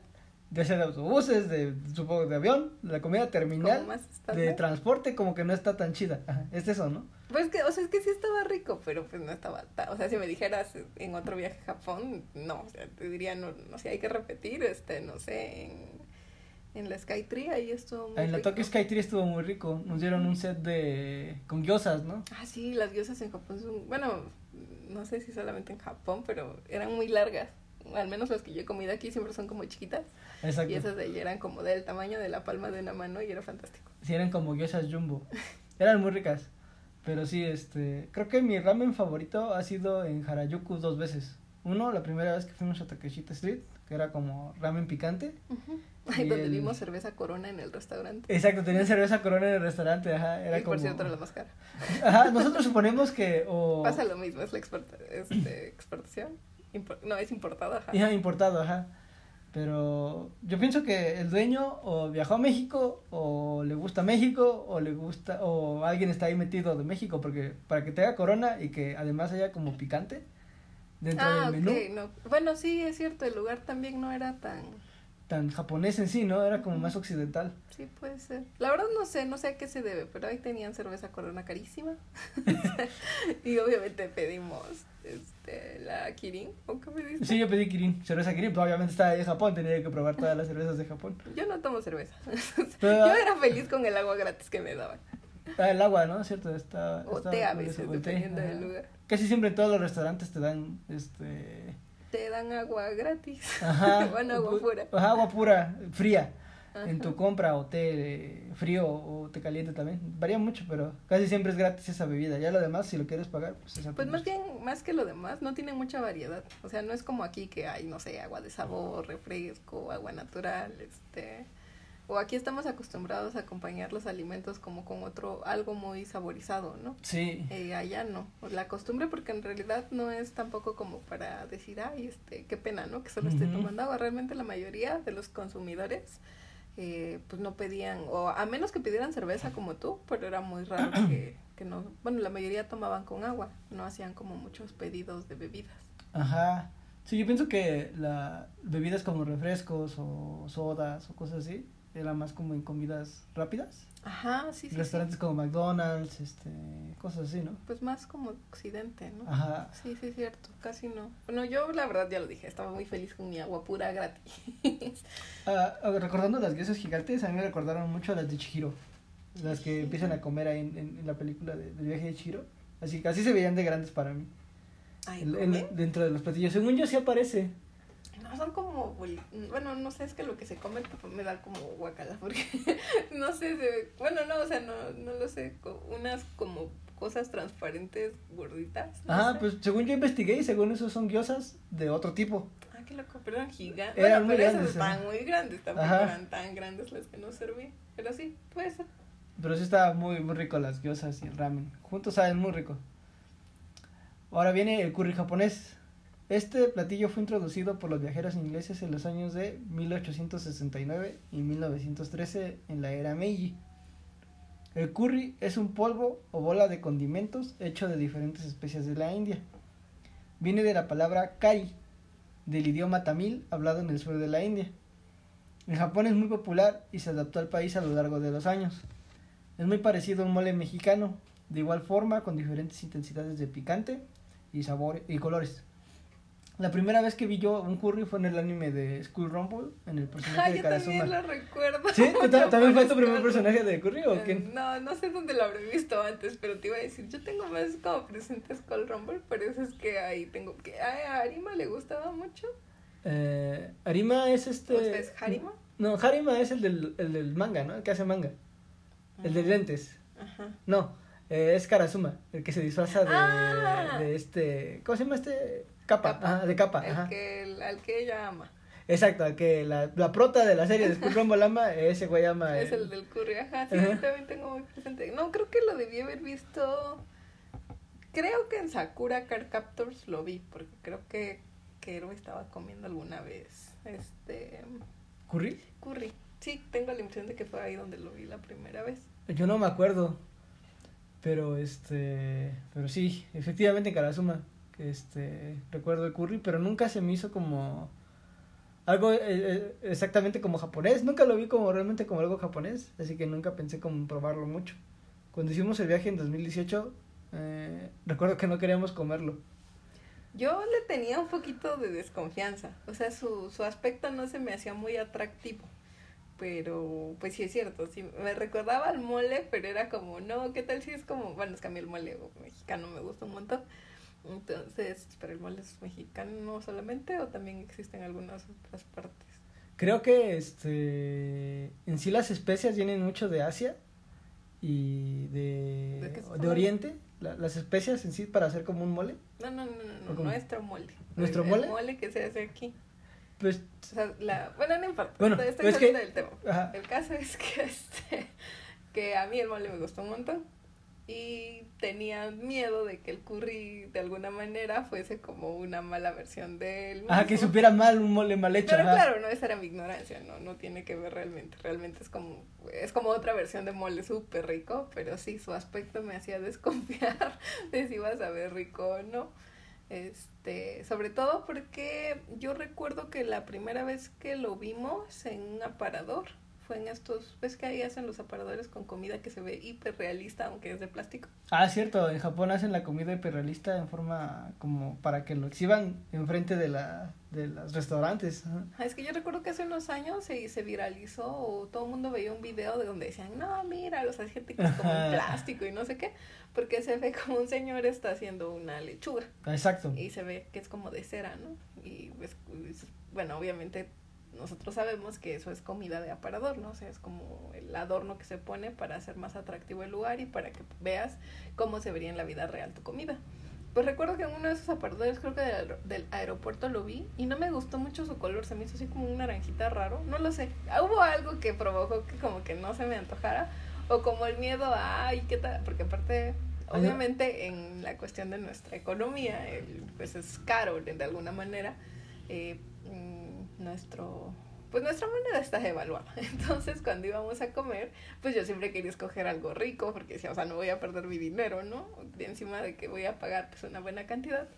de ser de autobuses, de supongo de avión, la comida terminal de transporte como que no está tan chida. Ajá, es eso, ¿no? Pues que, o sea, es que sí estaba rico, pero pues no estaba ta- O sea, si me dijeras en otro viaje a Japón, no, o sea, te diría, no, no sé, hay que repetir, este, no sé, en, en la Skytree, ahí estuvo muy En la rico. Tokyo Skytree estuvo muy rico. Nos dieron un set de con gyozas, ¿no? Ah, sí, las gyozas en Japón son, bueno, no sé si solamente en Japón, pero eran muy largas. al menos las que yo he comido aquí siempre son como chiquitas. Exacto. Y esas de allí eran como del tamaño de la palma de una mano y era fantástico. Sí, eran como gyozas jumbo. Eran muy ricas. Pero sí, este, creo que mi ramen favorito ha sido en Harajuku dos veces. Uno, la primera vez que fuimos a Takeshita Street, que era como ramen picante. Ahí (laughs) Y donde el- vimos cerveza corona en el restaurante. Exacto, tenían cerveza corona en el restaurante, ajá, era y como... por cierto era la más cara. (laughs) Ajá, nosotros suponemos que o... Pasa lo mismo, es la exporta- este, exportación. Impor- no, es importada, ajá. Ajá, importado, ajá. Pero yo pienso que el dueño o viajó a México o le gusta México o le gusta o alguien está ahí metido de México porque para que tenga corona y que además haya como picante dentro Ah, del menú no. Bueno, sí, es cierto, el lugar también no era tan... tan japonés en sí, ¿no? Era como más occidental. Sí, puede ser. La verdad no sé, no sé a qué se debe, pero ahí tenían cerveza corona carísima. (laughs) (laughs) y obviamente pedimos este, la Kirin, ¿o qué me dices? Sí, yo pedí Kirin, cerveza Kirin, pero obviamente estaba ahí en Japón, tenía que probar todas las cervezas de Japón. Yo no tomo cerveza. (laughs) Yo era feliz con el agua gratis que me daban. Ah, el agua, ¿no? ¿Cierto? Está, O está té a veces, dependiendo ajá. del lugar. Casi siempre en todos los restaurantes te dan este Te dan agua gratis. Ajá. (laughs) bueno, agua pura. Ajá, agua pura, fría. En tu compra o té frío o té caliente también. Varía mucho, pero casi siempre es gratis esa bebida. Ya lo demás, si lo quieres pagar, pues es a tu Pues más bien, más que lo demás, no tiene mucha variedad. O sea, no es como aquí que hay, no sé, agua de sabor, refresco, agua natural, este... O aquí estamos acostumbrados a acompañar los alimentos como con otro, algo muy saborizado, ¿no? Sí. Eh, allá no. La costumbre, porque en realidad no es tampoco como para decir, ay, este, qué pena, ¿no? Que solo esté Ujú. tomando agua. Realmente la mayoría de los consumidores, eh, pues no pedían, o a menos que pidieran cerveza como tú, pero era muy raro que, (clears throat) que no. Bueno, la mayoría tomaban con agua, no hacían como muchos pedidos de bebidas. Ajá. Sí, yo pienso que la bebidas como refrescos o sodas o cosas así, era más como en comidas rápidas. Ajá, sí, sí. sí. Restaurantes como McDonald's, este, cosas así, ¿no? Pues más como occidente, ¿no? Ajá. Sí, sí, es cierto, casi no. Bueno, yo la verdad ya lo dije, estaba muy feliz con mi agua pura gratis. (laughs) Ah, ah, recordando las guisas gigantes, a mí me recordaron mucho a las de Chihiro. Las que empiezan a comer ahí en, en, en la película de, del viaje de Chihiro. Así que así se veían de grandes para mí. Ay, En- ¿no en- ve? dentro de los platillos. Según yo sí aparece. No, son como, bueno, no sé, es que lo que se come papá, me da como guacala, (laughs) porque no sé, se ve- bueno, no, o sea, no, no lo sé, unas como cosas transparentes gorditas. no Ajá, sé. pues según yo investigué y según eso son gyozas de otro tipo. Ah, qué loco, pero eran gigantes. Eran bueno, muy pero grandes, esas estaban muy grandes, tampoco Ajá. eran tan grandes las que no serví, pero sí, puede ser. Pero sí está muy, muy rico las gyozas y el ramen. Juntos saben muy rico. Ahora viene el curry japonés. Este platillo fue introducido por los viajeros ingleses en los años de 1869 y 1913 en la era Meiji. El curry es un polvo o bola de condimentos hecho de diferentes especias de la India. Viene de la palabra kari, del idioma tamil hablado en el sur de la India. En Japón es muy popular y se adaptó al país a lo largo de los años. Es muy parecido a un mole mexicano, de igual forma con diferentes intensidades de picante y y colores. La primera vez que vi yo un curry fue en el anime de School Rumble, en el personaje Ay, de yo Karasuma. también lo recuerdo. ¿Sí? ¿Tú ta- Yo ¿También fue tu primer personaje de curry o quién? No, no sé dónde lo habré visto antes, pero te iba a decir, yo tengo más como presente Skull Rumble, por eso es que ahí tengo que a Arima le gustaba mucho. Eh, Arima es este... ¿O sea, es Harima? No, Harima es el del, el del manga, ¿no? El que hace manga. El de lentes. Ajá. No, eh, es Karasuma, el que se disfraza de, Ah. de este... ¿Cómo se llama este? Capa, Capa. Ajá, de capa. El ajá. que, el- al que ella ama. Exacto, al que la, la prota de la serie de Skull Rumble ama, ese güey ama... Es el del curry, ajá, sí, Ajá. también tengo muy presente. No, creo que lo debí haber visto. Creo que en Sakura Card Captors lo vi, porque creo que Kero estaba comiendo alguna vez este ¿Curry? curry. Sí, tengo la impresión de que fue ahí donde lo vi la primera vez. Yo no me acuerdo. Pero este. Pero sí, efectivamente en Karasuma. Este. Recuerdo el curry, pero nunca se me hizo como. Algo eh, eh, exactamente como japonés. Nunca lo vi como realmente como algo japonés. Así que nunca pensé como probarlo mucho. Cuando hicimos el viaje en 2018, eh, recuerdo que no queríamos comerlo. Yo le tenía un poquito de desconfianza, o sea, su, su aspecto no se me hacía muy atractivo, pero pues sí es cierto, sí, me recordaba al mole, pero era como, no, ¿qué tal si es como, bueno, es que a mí el mole mexicano me gusta un montón, Entonces, ¿pero el mole es mexicano solamente o también existen algunas otras partes? Creo que este en sí las especias vienen mucho de Asia y de, ¿De? Oriente. La- las especias en sí para hacer como un mole. No, no, no, no, ¿O no nuestro mole. ¿Nuestro El mole? mole que se hace aquí. Pues, O sea, la, bueno, no importa. Bueno, estoy es que- del tema. ajá. El caso es que (laughs) este que a mí el mole me gustó un montón y tenía miedo de que el curry de alguna manera fuese como una mala versión del ah, que mismo. supiera mal un mole mal hecho. Pero ajá. claro, no, esa era mi ignorancia, no, no tiene que ver realmente. Realmente es como, es como otra versión de mole súper rico, pero sí, su aspecto me hacía (laughs) desconfiar de si iba a saber rico o no. Este, sobre todo porque yo recuerdo que la primera vez que lo vimos en un aparador fue en estos, ves que ahí hacen los aparadores con comida que se ve hiper realista, aunque es de plástico. Ah, cierto, en Japón hacen la comida hiperrealista en forma como para que lo exhiban enfrente de la de los restaurantes. ajá. Ah, Es que yo recuerdo que hace unos años se, se viralizó o todo el mundo veía un video de donde decían, no, mira, los asiáticos un plástico y no sé qué, porque se ve como un señor está haciendo una lechuga Exacto. y se ve que es como de cera, ¿no? Y pues, bueno, obviamente nosotros sabemos que eso es comida de aparador, ¿no? O sea, es como el adorno que se pone para hacer más atractivo el lugar y para que veas cómo se vería en la vida real tu comida. Pues recuerdo que en uno de esos aparadores, creo que del, del aeropuerto lo vi y no me gustó mucho su color, se me hizo así como un naranjita raro, no lo sé. Ah, Hubo algo que provocó que como que no se me antojara o como el miedo a, ay, ¿qué tal? Porque aparte, obviamente en la cuestión de nuestra economía, pues es caro de, alguna manera, eh, nuestro... Pues nuestra moneda está devaluada. (laughs) Entonces, cuando íbamos a comer, pues yo siempre quería escoger algo rico, porque decía, o sea, no voy a perder mi dinero, ¿no? De encima de que voy a pagar pues una buena cantidad.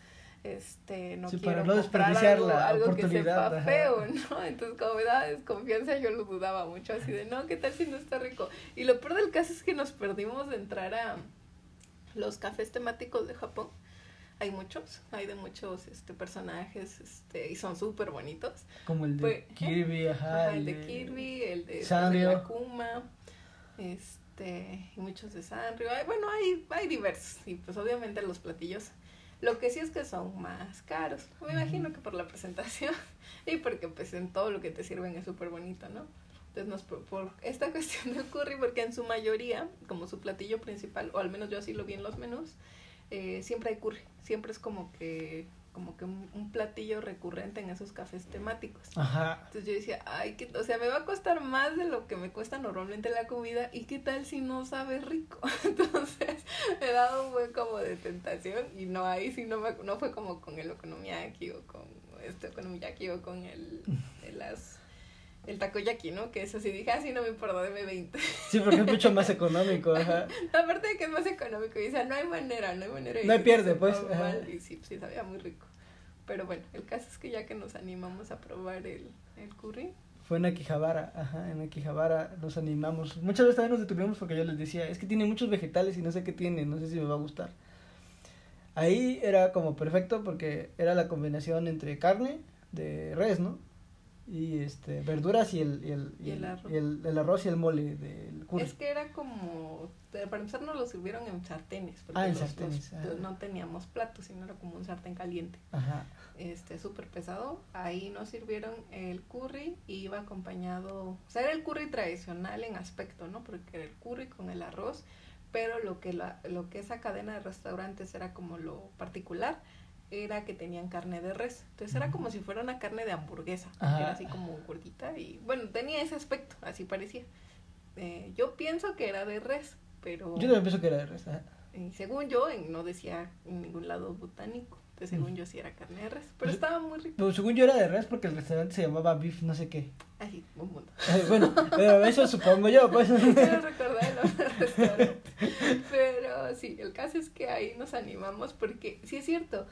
Este, no Sí, quiero para no comprar desperdiciar algo, la algo que sepa ajá. feo, (laughs) ¿no? Entonces, como me daba desconfianza, yo lo dudaba mucho, así de, no, ¿qué tal si no está rico? Y lo peor del caso es que nos perdimos de entrar a los cafés temáticos de Japón. Hay muchos, hay de muchos este, personajes este, y son súper bonitos. Como el de Kirby, ajá. Ajá, el de Kirby, el de, Sanrio. de Akuma, este, y muchos de Sanrio. Ay, bueno, hay, hay diversos. Y pues obviamente los platillos. Lo que sí es que son más caros. Me imagino que por la presentación (laughs) y porque pues en todo lo que te sirven es súper bonito, ¿no? Entonces nos, por esta (laughs) cuestión del curry, porque en su mayoría, como su platillo principal, o al menos yo así lo vi en los menús, eh, siempre hay curry. Siempre es como que, como que un, un platillo recurrente en esos cafés temáticos. Ajá. Entonces yo decía, ay, que, o sea, me va a costar más de lo que me cuesta normalmente la comida y qué tal si no sabe rico. (laughs) Entonces me daba un buen como de tentación y no ahí sí no, me, no fue como con el okonomiyaki o con este okonomiyaki o con el, el, las, el takoyaki, ¿no? Que eso sí dije, así no me importa, deme 20. Sí, porque es (laughs) mucho más económico, ajá. Aparte de que es más económico y decía, no hay manera, no hay manera. No hay pierde, pues, ajá. mal". Y sí, sí, sabía muy rico. Pero bueno, el caso es que ya que nos animamos a probar el, el curry, Fue en Akihabara, ajá, en Akihabara nos animamos. Muchas veces también nos detuvimos porque yo les decía, es que tiene muchos vegetales y no sé qué tiene, no sé si me va a gustar. Ahí era como perfecto porque era la combinación entre carne de res, ¿no? Y este, verduras y el, y el, Y el arroz. y el, el arroz y el mole del curry. Es que era como, para empezar nos lo sirvieron en sartenes, porque Ah, en los- los- sartenes, ah. no teníamos platos, sino era como un sartén caliente, Ajá. este, súper pesado. Ahí nos sirvieron el curry y iba acompañado, o sea, era el curry tradicional en aspecto, ¿no? Porque era el curry con el arroz, pero lo que, la, lo que esa cadena de restaurantes era como lo particular, era que tenían carne de res. Entonces era como si fuera una carne de hamburguesa, Ajá. era así como gordita y bueno, tenía ese aspecto, así parecía. Eh, yo pienso que era de res, pero Yo también pienso que era de res. eh, según yo en- no decía en ningún lado botánico. Entonces, según yo sí era carne de res, pero Pues- estaba muy rico. Pero según yo era de res porque el restaurante se llamaba Beef no sé qué. Así, un mundo. (laughs) Eh, bueno, pero eso supongo yo, pues. (laughs) Quiero recordar el nombre del restaurante. Pero sí, el caso es que ahí nos animamos porque sí es cierto.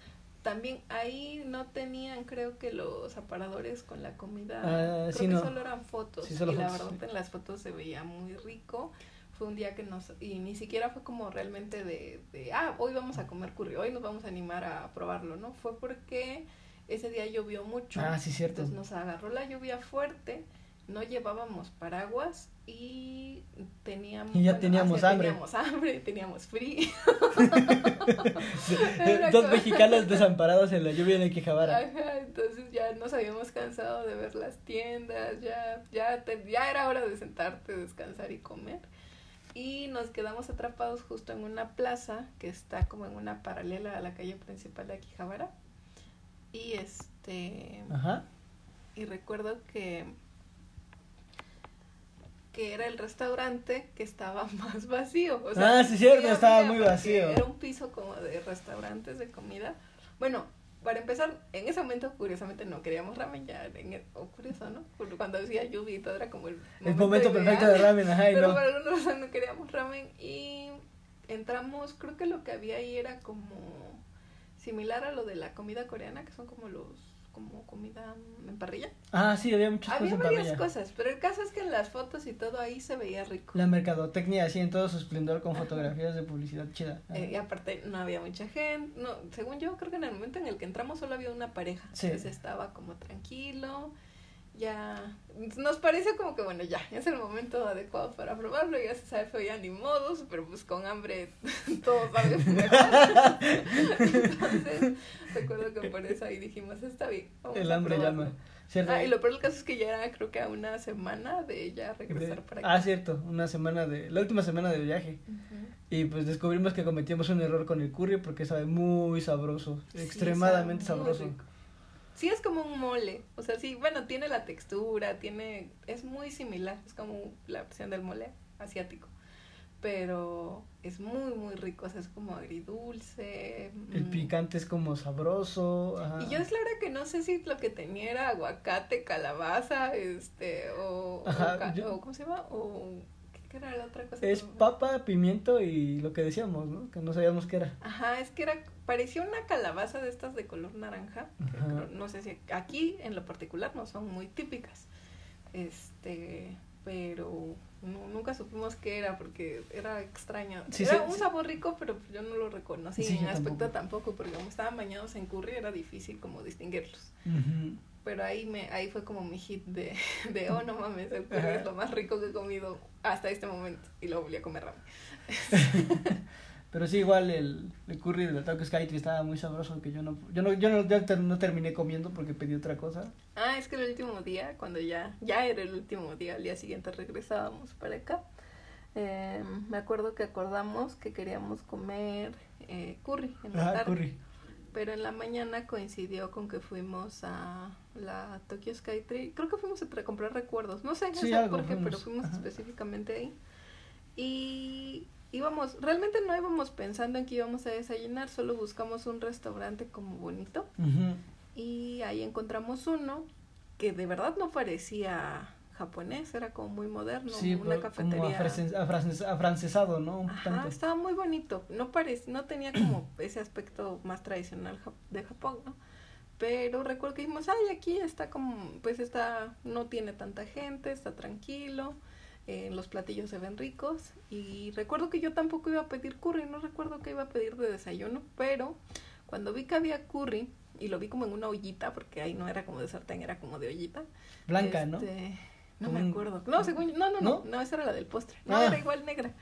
También ahí no tenían, creo que los aparadores con la comida. Ah, creo sí, que no. solo eran fotos. Sí, solo y la fotos, verdad sí. en las fotos se veía muy rico. Fue un día que nos. Y ni siquiera fue como realmente de, de. Ah, hoy vamos a comer curry, hoy nos vamos a animar a probarlo, ¿no? Fue porque ese día llovió mucho. Ah, sí, cierto. Entonces nos agarró la lluvia fuerte no llevábamos paraguas y teníamos Y ya bueno, teníamos hambre. teníamos hambre teníamos frío (laughs) Dos mexicanos desamparados en la lluvia en Quijabara. Ajá, entonces ya nos habíamos cansado de ver las tiendas ya ya te- ya era hora de sentarte descansar y comer y nos quedamos atrapados justo en una plaza que está como en una paralela a la calle principal de Aquijabara y este Ajá. y recuerdo que que era el restaurante que estaba (laughs) más vacío. O Ah, sí, cierto, estaba muy vacío. Era un piso como de restaurantes de comida. Bueno, para empezar, en ese momento, curiosamente, no queríamos ramen ya. En el- o curioso, ¿no? Cuando decía lluvia y todo era como el El momento perfecto de ramen, ajá, Pero no. por alguna razón no queríamos ramen y entramos, creo que lo que había ahí era como similar a lo de la comida coreana, que son como los como comida en parrilla. Ah, sí, había muchas Había cosas en varias parrilla. cosas, pero el caso es que en las fotos y todo ahí se veía rico. La mercadotecnia así en todo su esplendor con fotografías de publicidad chida. Eh, y aparte no había mucha gente, no, según yo creo que en el momento en el que entramos solo había una pareja, Sí. entonces estaba como tranquilo, ya nos parece como que bueno ya es el momento adecuado para probarlo, ya se sabe feo ya ni modos, pero pues con hambre (laughs) todo sabe mejor. Entonces recuerdo que por eso ahí dijimos está bien. vamos El a hambre probarlo". llama. ¿Cierto? Ah, y lo peor del caso es que ya era creo que a una semana de ella regresar De- para Ah, acá. cierto, una semana de, la última semana de viaje. Y pues descubrimos que cometíamos un error con el curry porque sabe muy sabroso, Sí, extremadamente sabe muy sabroso. rico. Sí, es como un mole. O sea, sí, bueno, tiene la textura, tiene. Es muy similar. Es como la versión del mole asiático. Pero es muy, muy rico. O sea, es como agridulce. El mm. picante es como sabroso. ajá. Y yo es la verdad que no sé si lo que tenía era aguacate, calabaza, este, o, o Ajá, ca- yo- o ¿cómo se llama? O, ¿qué, era la otra cosa? Es que papa, pimiento y lo que decíamos, ¿no? Que no sabíamos qué era. Ajá, es que era, parecía una calabaza de estas de color naranja, creo- no sé si aquí en lo particular no son muy típicas, este, pero no- nunca supimos qué era porque era extraño. Sí, era sí, un sí. sabor rico, pero yo no lo reconocí, en aspecto tampoco. tampoco. porque como estaban bañados en curry era difícil como distinguirlos. Ujú. Pero ahí me ahí fue como mi hit de, (laughs) de oh no mames, el curry es lo más rico que he comido hasta este momento. Y luego volví a comer ramen. (laughs) Pero sí, igual el, el curry de la Taco Skytree estaba muy sabroso que yo no, yo no, yo no, no terminé comiendo porque pedí otra cosa. Ah, es que el último día, cuando ya, ya era el último día, al día siguiente regresábamos para acá, eh, me acuerdo que acordamos que queríamos comer eh, curry en la tarde, curry. pero en la mañana coincidió con que fuimos a la Tokyo Skytree, creo que fuimos a comprar recuerdos, no sé, no Sí, sé algo por qué, pero fuimos, fuimos ajá. específicamente ahí. Y íbamos, realmente no íbamos pensando en que íbamos a desayunar, solo buscamos un restaurante como bonito y ahí encontramos uno que de verdad no parecía japonés, era como muy moderno, Sí, una cafetería. como afrances- afrances- afrancesado, ¿no? Un Ajá, estaba muy bonito, no parec- no tenía como (clears throat) ese aspecto más tradicional de Japón, ¿no? Pero recuerdo que dijimos, ay, aquí está como, pues está, no tiene tanta gente, está tranquilo, eh, los platillos se ven ricos. Y recuerdo que yo tampoco iba a pedir curry, no recuerdo que iba a pedir de desayuno, pero cuando vi que había curry, y lo vi como en una ollita, porque ahí no era como de sartén, era como de ollita. Blanca, ¿no? Este, No me acuerdo. No, según no, no, no, ¿No? no, esa era la del postre. No, Ah. era igual negra.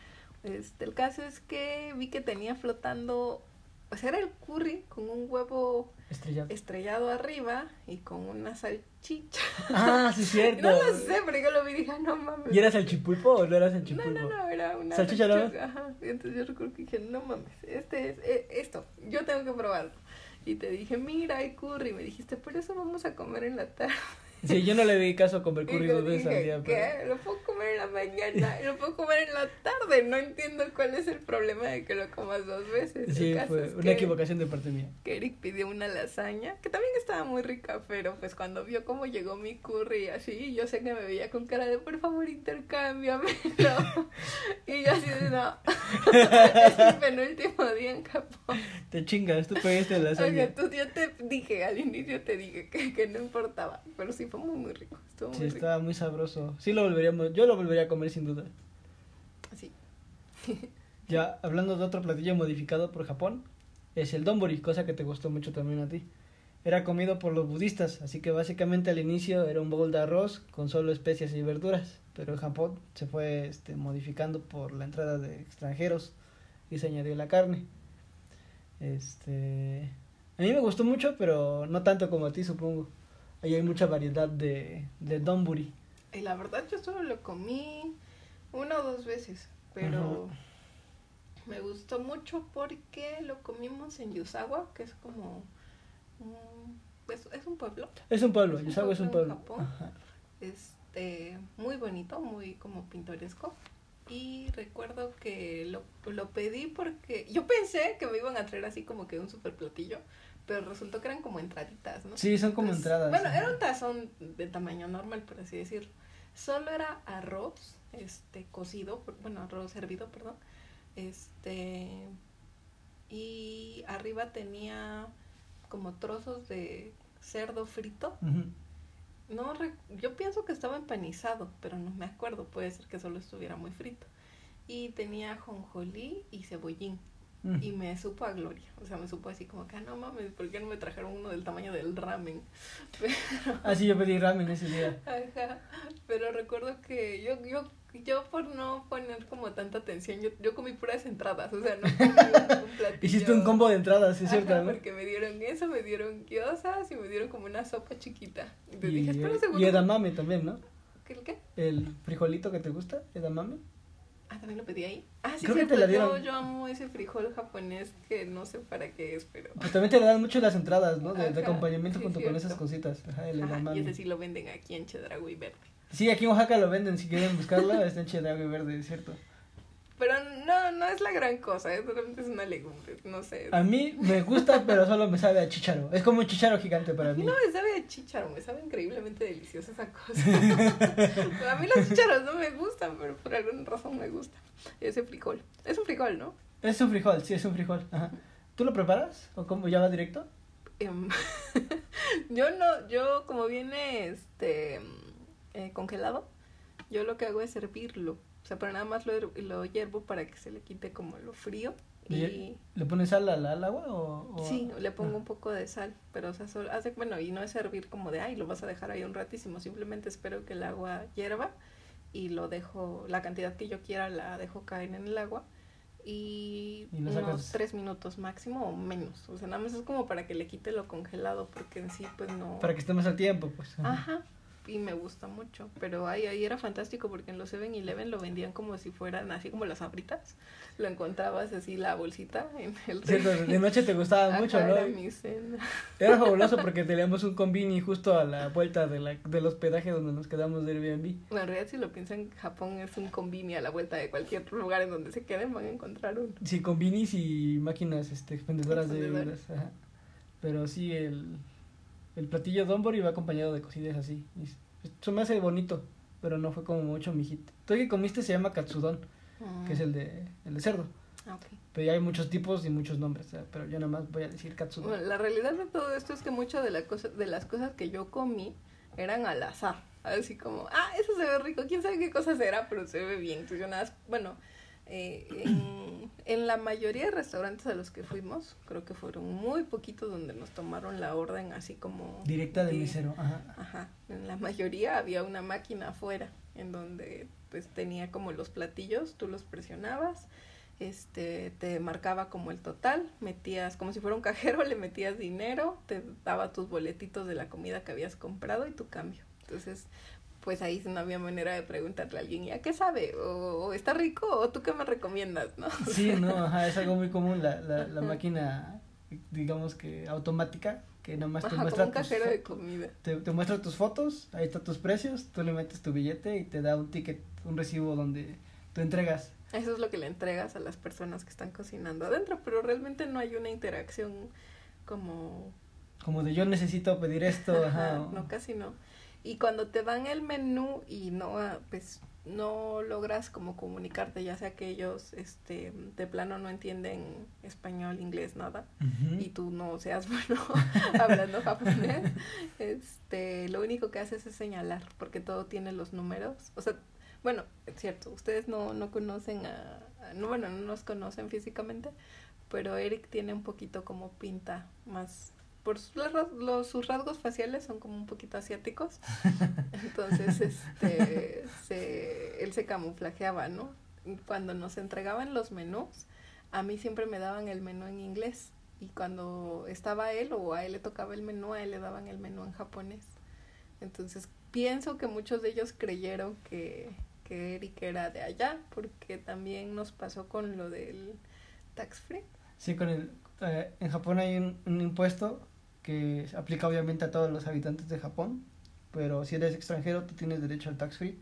Este, el caso es que vi que tenía flotando, o sea, era el curry con un huevo Estrellado. estrellado arriba y con una salchicha. Ah, sí, cierto. (laughs) No lo sé, pero yo lo vi y dije, "Ah, no mames. ¿Y era salchipulpo o no era No, salchipulpo? no, no, era una ¿Salchicha más? Ajá. Y entonces yo recuerdo que dije, no mames, este es eh, esto, yo tengo que probarlo. Y te dije, mira, hay curry. Me dijiste, por eso vamos a comer en la tarde. Sí, yo no le vi caso a comer curry dos veces al día. ¿qué? Pero... Lo puedo comer en la mañana, lo puedo comer en la tarde. No entiendo cuál es el problema de que lo comas dos veces. Sí, fue una equivocación de parte mía. que Eric pidió una lasaña, que también estaba muy rica, pero pues cuando vio cómo llegó mi curry así, yo sé que me veía con cara de por favor intercámbiamelo. (laughs) y yo así de no. (laughs) (laughs) es mi penúltimo día en Japón. Te chingas, tú pediste la lasaña. Oye, tú yo te dije, al inicio te dije que, que no importaba, pero sí fue muy muy rico. Estuvo muy rico. estaba muy sabroso. Sí lo volveríamos, yo lo volvería a comer sin duda. (laughs) Ya, hablando de otro platillo modificado por Japón, es el donbori, cosa que te gustó mucho también a ti. era comido por los budistas, así que básicamente al inicio era un bowl de arroz con solo especias y verduras, pero en Japón se fue este, modificando por la entrada de extranjeros y se añadió la carne. Este, a mí me gustó mucho, pero no tanto como a ti, supongo. Ahí hay mucha variedad de, de donburi. Y la verdad yo solo lo comí una o dos veces, pero me gustó mucho porque lo comimos en Yusawa, que es como es, es, un pueblo. Es un pueblo, Yusawa es un pueblo. Japón. Este, muy bonito, muy como pintoresco. Y recuerdo que lo, lo pedí porque yo pensé que me iban a traer así como que un super platillo, pero resultó que eran como entraditas, ¿no? Sí, son como entradas. Bueno, era un tazón de tamaño normal, por así decirlo. Solo era arroz, este, cocido, bueno, arroz hervido, perdón. Este, y arriba tenía como trozos de cerdo frito. No, yo pienso que estaba empanizado, pero no me acuerdo, puede ser que solo estuviera muy frito. Y tenía jonjolí y cebollín. Mm. Y me supo a gloria. O sea, me supo así como que, ah, no mames, ¿por qué no me trajeron uno del tamaño del ramen? (laughs) Pero... Ah, sí, yo pedí ramen ese día. Ajá. Pero recuerdo que yo, yo, yo por no poner como tanta atención, yo, yo comí puras entradas. O sea, no comí un (laughs) platillo. Hiciste un combo de entradas, es cierto, ¿no? Porque me dieron eso, me dieron gyozas y me dieron como una sopa chiquita. Y te dije, espera un segundo. Y edamame también, ¿no? ¿Qué, el qué? El frijolito que te gusta, edamame. Ah, también lo pedí ahí. Ah, sí, Creo te Yo, yo, amo ese frijol japonés que no sé para qué es, pero. Pues también te dan mucho las entradas, ¿no? De, acompañamiento junto con esas cositas. Ajá, el Ajá, y ese sí lo venden aquí en Chedraui Verde. Sí, aquí en Oaxaca lo venden, si quieren buscarlo, está en Chedraui Verde, ¿cierto? Pero no, no es la gran cosa, es, es una legumbre, no sé. A mí me gusta, pero solo me sabe a chicharo. Es como un chicharo gigante para mí. No me sabe a chicharo, me sabe increíblemente deliciosa esa cosa. (laughs) a mí los chicharos no me gustan, pero por alguna razón me gusta. Ese frijol. Es un frijol, ¿no? Es un frijol, sí, es un frijol. Ajá. ¿Tú lo preparas? ¿O cómo ya va directo? Em, (laughs) yo no, yo como viene este eh, congelado, yo lo que hago es servirlo o sea, pero nada más lo, lo hiervo para que se le quite como lo frío. Y... ¿Le pones sal al, agua o, Sí, le pongo ah. un poco de sal, pero o sea, solo hace, bueno, y no es servir como de, ay, lo vas a dejar ahí un ratísimo, simplemente espero que el agua hierva y lo dejo, la cantidad que yo quiera la dejo caer en el agua y, unos tres minutos máximo o menos, o sea, nada más es como para que le quite lo congelado, porque en sí pues no... Para que esté más al tiempo, pues. Ajá, y me gusta mucho. Pero ahí, ahí era fantástico porque en los 7-Eleven lo vendían como si fueran así como las abritas. Lo encontrabas así la bolsita en el de noche te gustaba (laughs) mucho, ¿no? Era, mi cena. (laughs) era fabuloso porque teníamos un convini justo a la vuelta de la, del hospedaje donde nos quedamos de Airbnb. En realidad si lo piensan, Japón es un convini a la vuelta de cualquier lugar en donde se queden van a encontrar un. Sí, convinis y máquinas este, expendedoras de bebidas. Pero sí, el el platillo Donbori va acompañado de cosillas así. Eso me hace bonito, pero no fue como mucho mi hit. Todo que comiste se llama katsudon, que es el de, el de cerdo. Ah, okay. Pero ya hay muchos tipos y muchos nombres, pero yo nada más voy a decir katsudon. Bueno, la realidad de todo esto es que muchas de, la cosa, de las cosas que yo comí eran al azar. Así como, ah, eso se ve rico, quién sabe qué cosa será, pero se ve bien. Entonces yo nada, bueno, eh, en, la mayoría de restaurantes a los que fuimos, creo que fueron muy poquitos donde nos tomaron la orden así como... Directa del mesero, ajá. Ajá, en la mayoría había una máquina afuera en donde pues tenía como los platillos, tú los presionabas, este, te marcaba como el total, metías, como si fuera un cajero, (laughs) le metías dinero, te daba tus boletitos de la comida que habías comprado y tu cambio. Entonces, pues ahí no había manera de preguntarle a alguien, ¿ya qué sabe? O, ¿está rico? ¿O tú qué me recomiendas? ¿no? (laughs) Sí, no, ajá, es algo muy común la, la, la máquina, digamos que automática, que nomás te muestra un cajero de comida. Te, te, muestra tus fotos, ahí están tus precios, tú le metes tu billete y te da un ticket, un recibo donde tú entregas. Eso es lo que le entregas a las personas que están cocinando adentro, pero realmente no hay una interacción como... Como de yo necesito pedir esto, (laughs) ajá. no, casi no. Y cuando te dan el menú y no, ah, pues no logras como comunicarte, ya sea que ellos este de plano no entienden español, inglés, nada, y tú no seas (laughs) bueno hablando japonés, este, lo único que haces es señalar, porque todo tiene los números. O sea, bueno, es cierto, ustedes no, no conocen a, no, bueno, no nos conocen físicamente, pero Eric tiene un poquito como pinta más por sus, los, sus rasgos faciales son como un poquito asiáticos. (laughs) Entonces, este, se, él se camuflajeaba, ¿no? Cuando nos entregaban los menús, a mí siempre me daban el menú en inglés. Y cuando estaba él o a él le tocaba el menú, a él le daban el menú en japonés. Entonces, pienso que muchos de ellos creyeron que, que Eric era de allá, porque también nos pasó con lo del tax free. Sí, con el, eh, en Japón hay un, un, impuesto que aplica obviamente a todos los habitantes de Japón, pero si eres extranjero tú tienes derecho al tax free.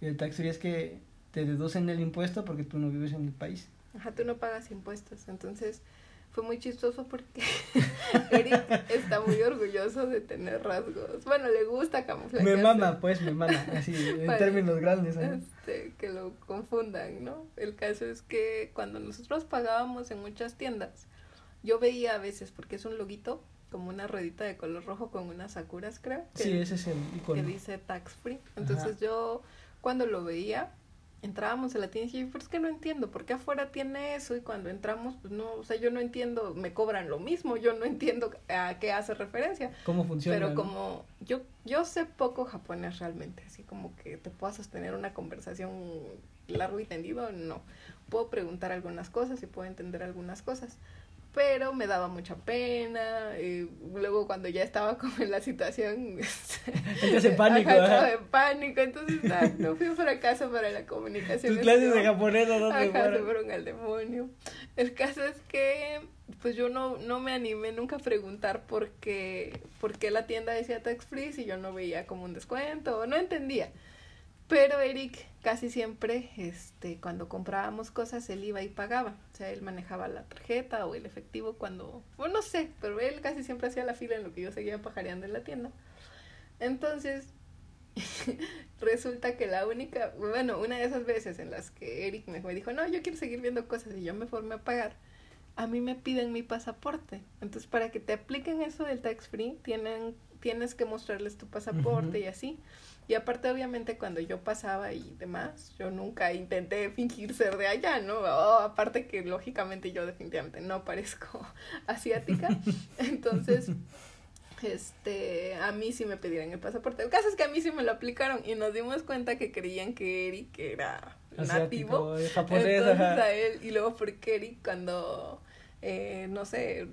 Y el tax free es que te deducen el impuesto porque tú no vives en el país. Ajá, tú no pagas impuestos, entonces fue muy chistoso porque (laughs) Eric está muy orgulloso de tener rasgos. Bueno, le gusta camuflaje. Me mama, pues, me mama, así, en (laughs) términos grandes. Este, que lo confundan, ¿no? El caso es que cuando nosotros pagábamos en muchas tiendas, yo veía a veces, porque es un loguito, como una ruedita de color rojo con unas sakuras, creo. sí, ese es el icono. Que dice tax free. Entonces yo, cuando lo veía, entrábamos a la tienda y dije, pero es que no entiendo, ¿por qué afuera tiene eso? Y cuando entramos, pues no, o sea, yo no entiendo, me cobran lo mismo, yo no entiendo a qué hace referencia. ¿Cómo funciona? Pero como yo, yo sé poco japonés realmente, así como que te puedas sostener una conversación largo y tendido, no. Puedo preguntar algunas cosas y puedo entender algunas cosas pero me daba mucha pena. Y luego cuando ya estaba (laughs) como en la situación... Entras en pánico. Ajá, en pánico, entonces no fui un fracaso para la comunicación. Tus clases de japonés no Ajá, se fueron al demonio. El caso es que pues yo no, no me animé nunca a preguntar por qué, por qué la tienda decía tax free si yo no veía como un descuento, no entendía. Pero Eric casi siempre, este, cuando comprábamos cosas, él iba y pagaba. O sea, él manejaba la tarjeta o el efectivo cuando, bueno, no sé, pero él casi siempre hacía la fila en lo que yo seguía pajareando en la tienda. Entonces, (laughs) resulta que la única, bueno, una de esas veces en las que Eric me dijo, no, yo quiero seguir viendo cosas y yo me formé a pagar, a mí me piden mi pasaporte. Entonces, para que te apliquen eso del tax free, tienen, tienes que mostrarles tu pasaporte y así. Y aparte, obviamente, cuando yo pasaba y demás, yo nunca intenté (laughs) fingir ser de allá, ¿no? aparte que, lógicamente, yo definitivamente no parezco (laughs) asiática. (laughs) Entonces, este, a mí sí me pidieron el pasaporte. El caso es que a mí sí me lo aplicaron y nos dimos cuenta que creían que Eric era nativo. japonés, Entonces a él, y luego porque Eric cuando, eh, no sé,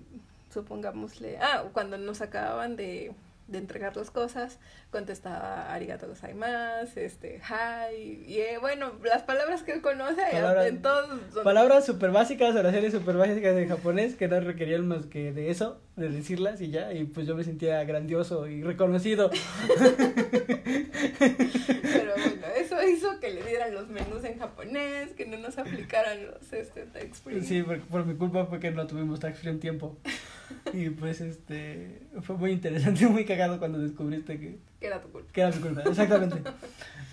supongámosle, ah, cuando nos acababan de de entregar las cosas, contestaba arigato gozaimasu, este, hi, y eh, bueno, las palabras que él conoce palabras, en todos... Palabras súper básicas, oraciones súper básicas de japonés que no requerían más que de eso, de decirlas y ya, y pues yo me sentía grandioso y reconocido. (laughs) Pero hizo que le dieran los menús en japonés, que no nos aplicaran los este, tax free. Sí, por, por mi culpa fue que no tuvimos tax free en tiempo. Y pues este fue muy interesante, (laughs) muy cagado cuando descubriste que, que era tu culpa. Que era tu culpa, exactamente.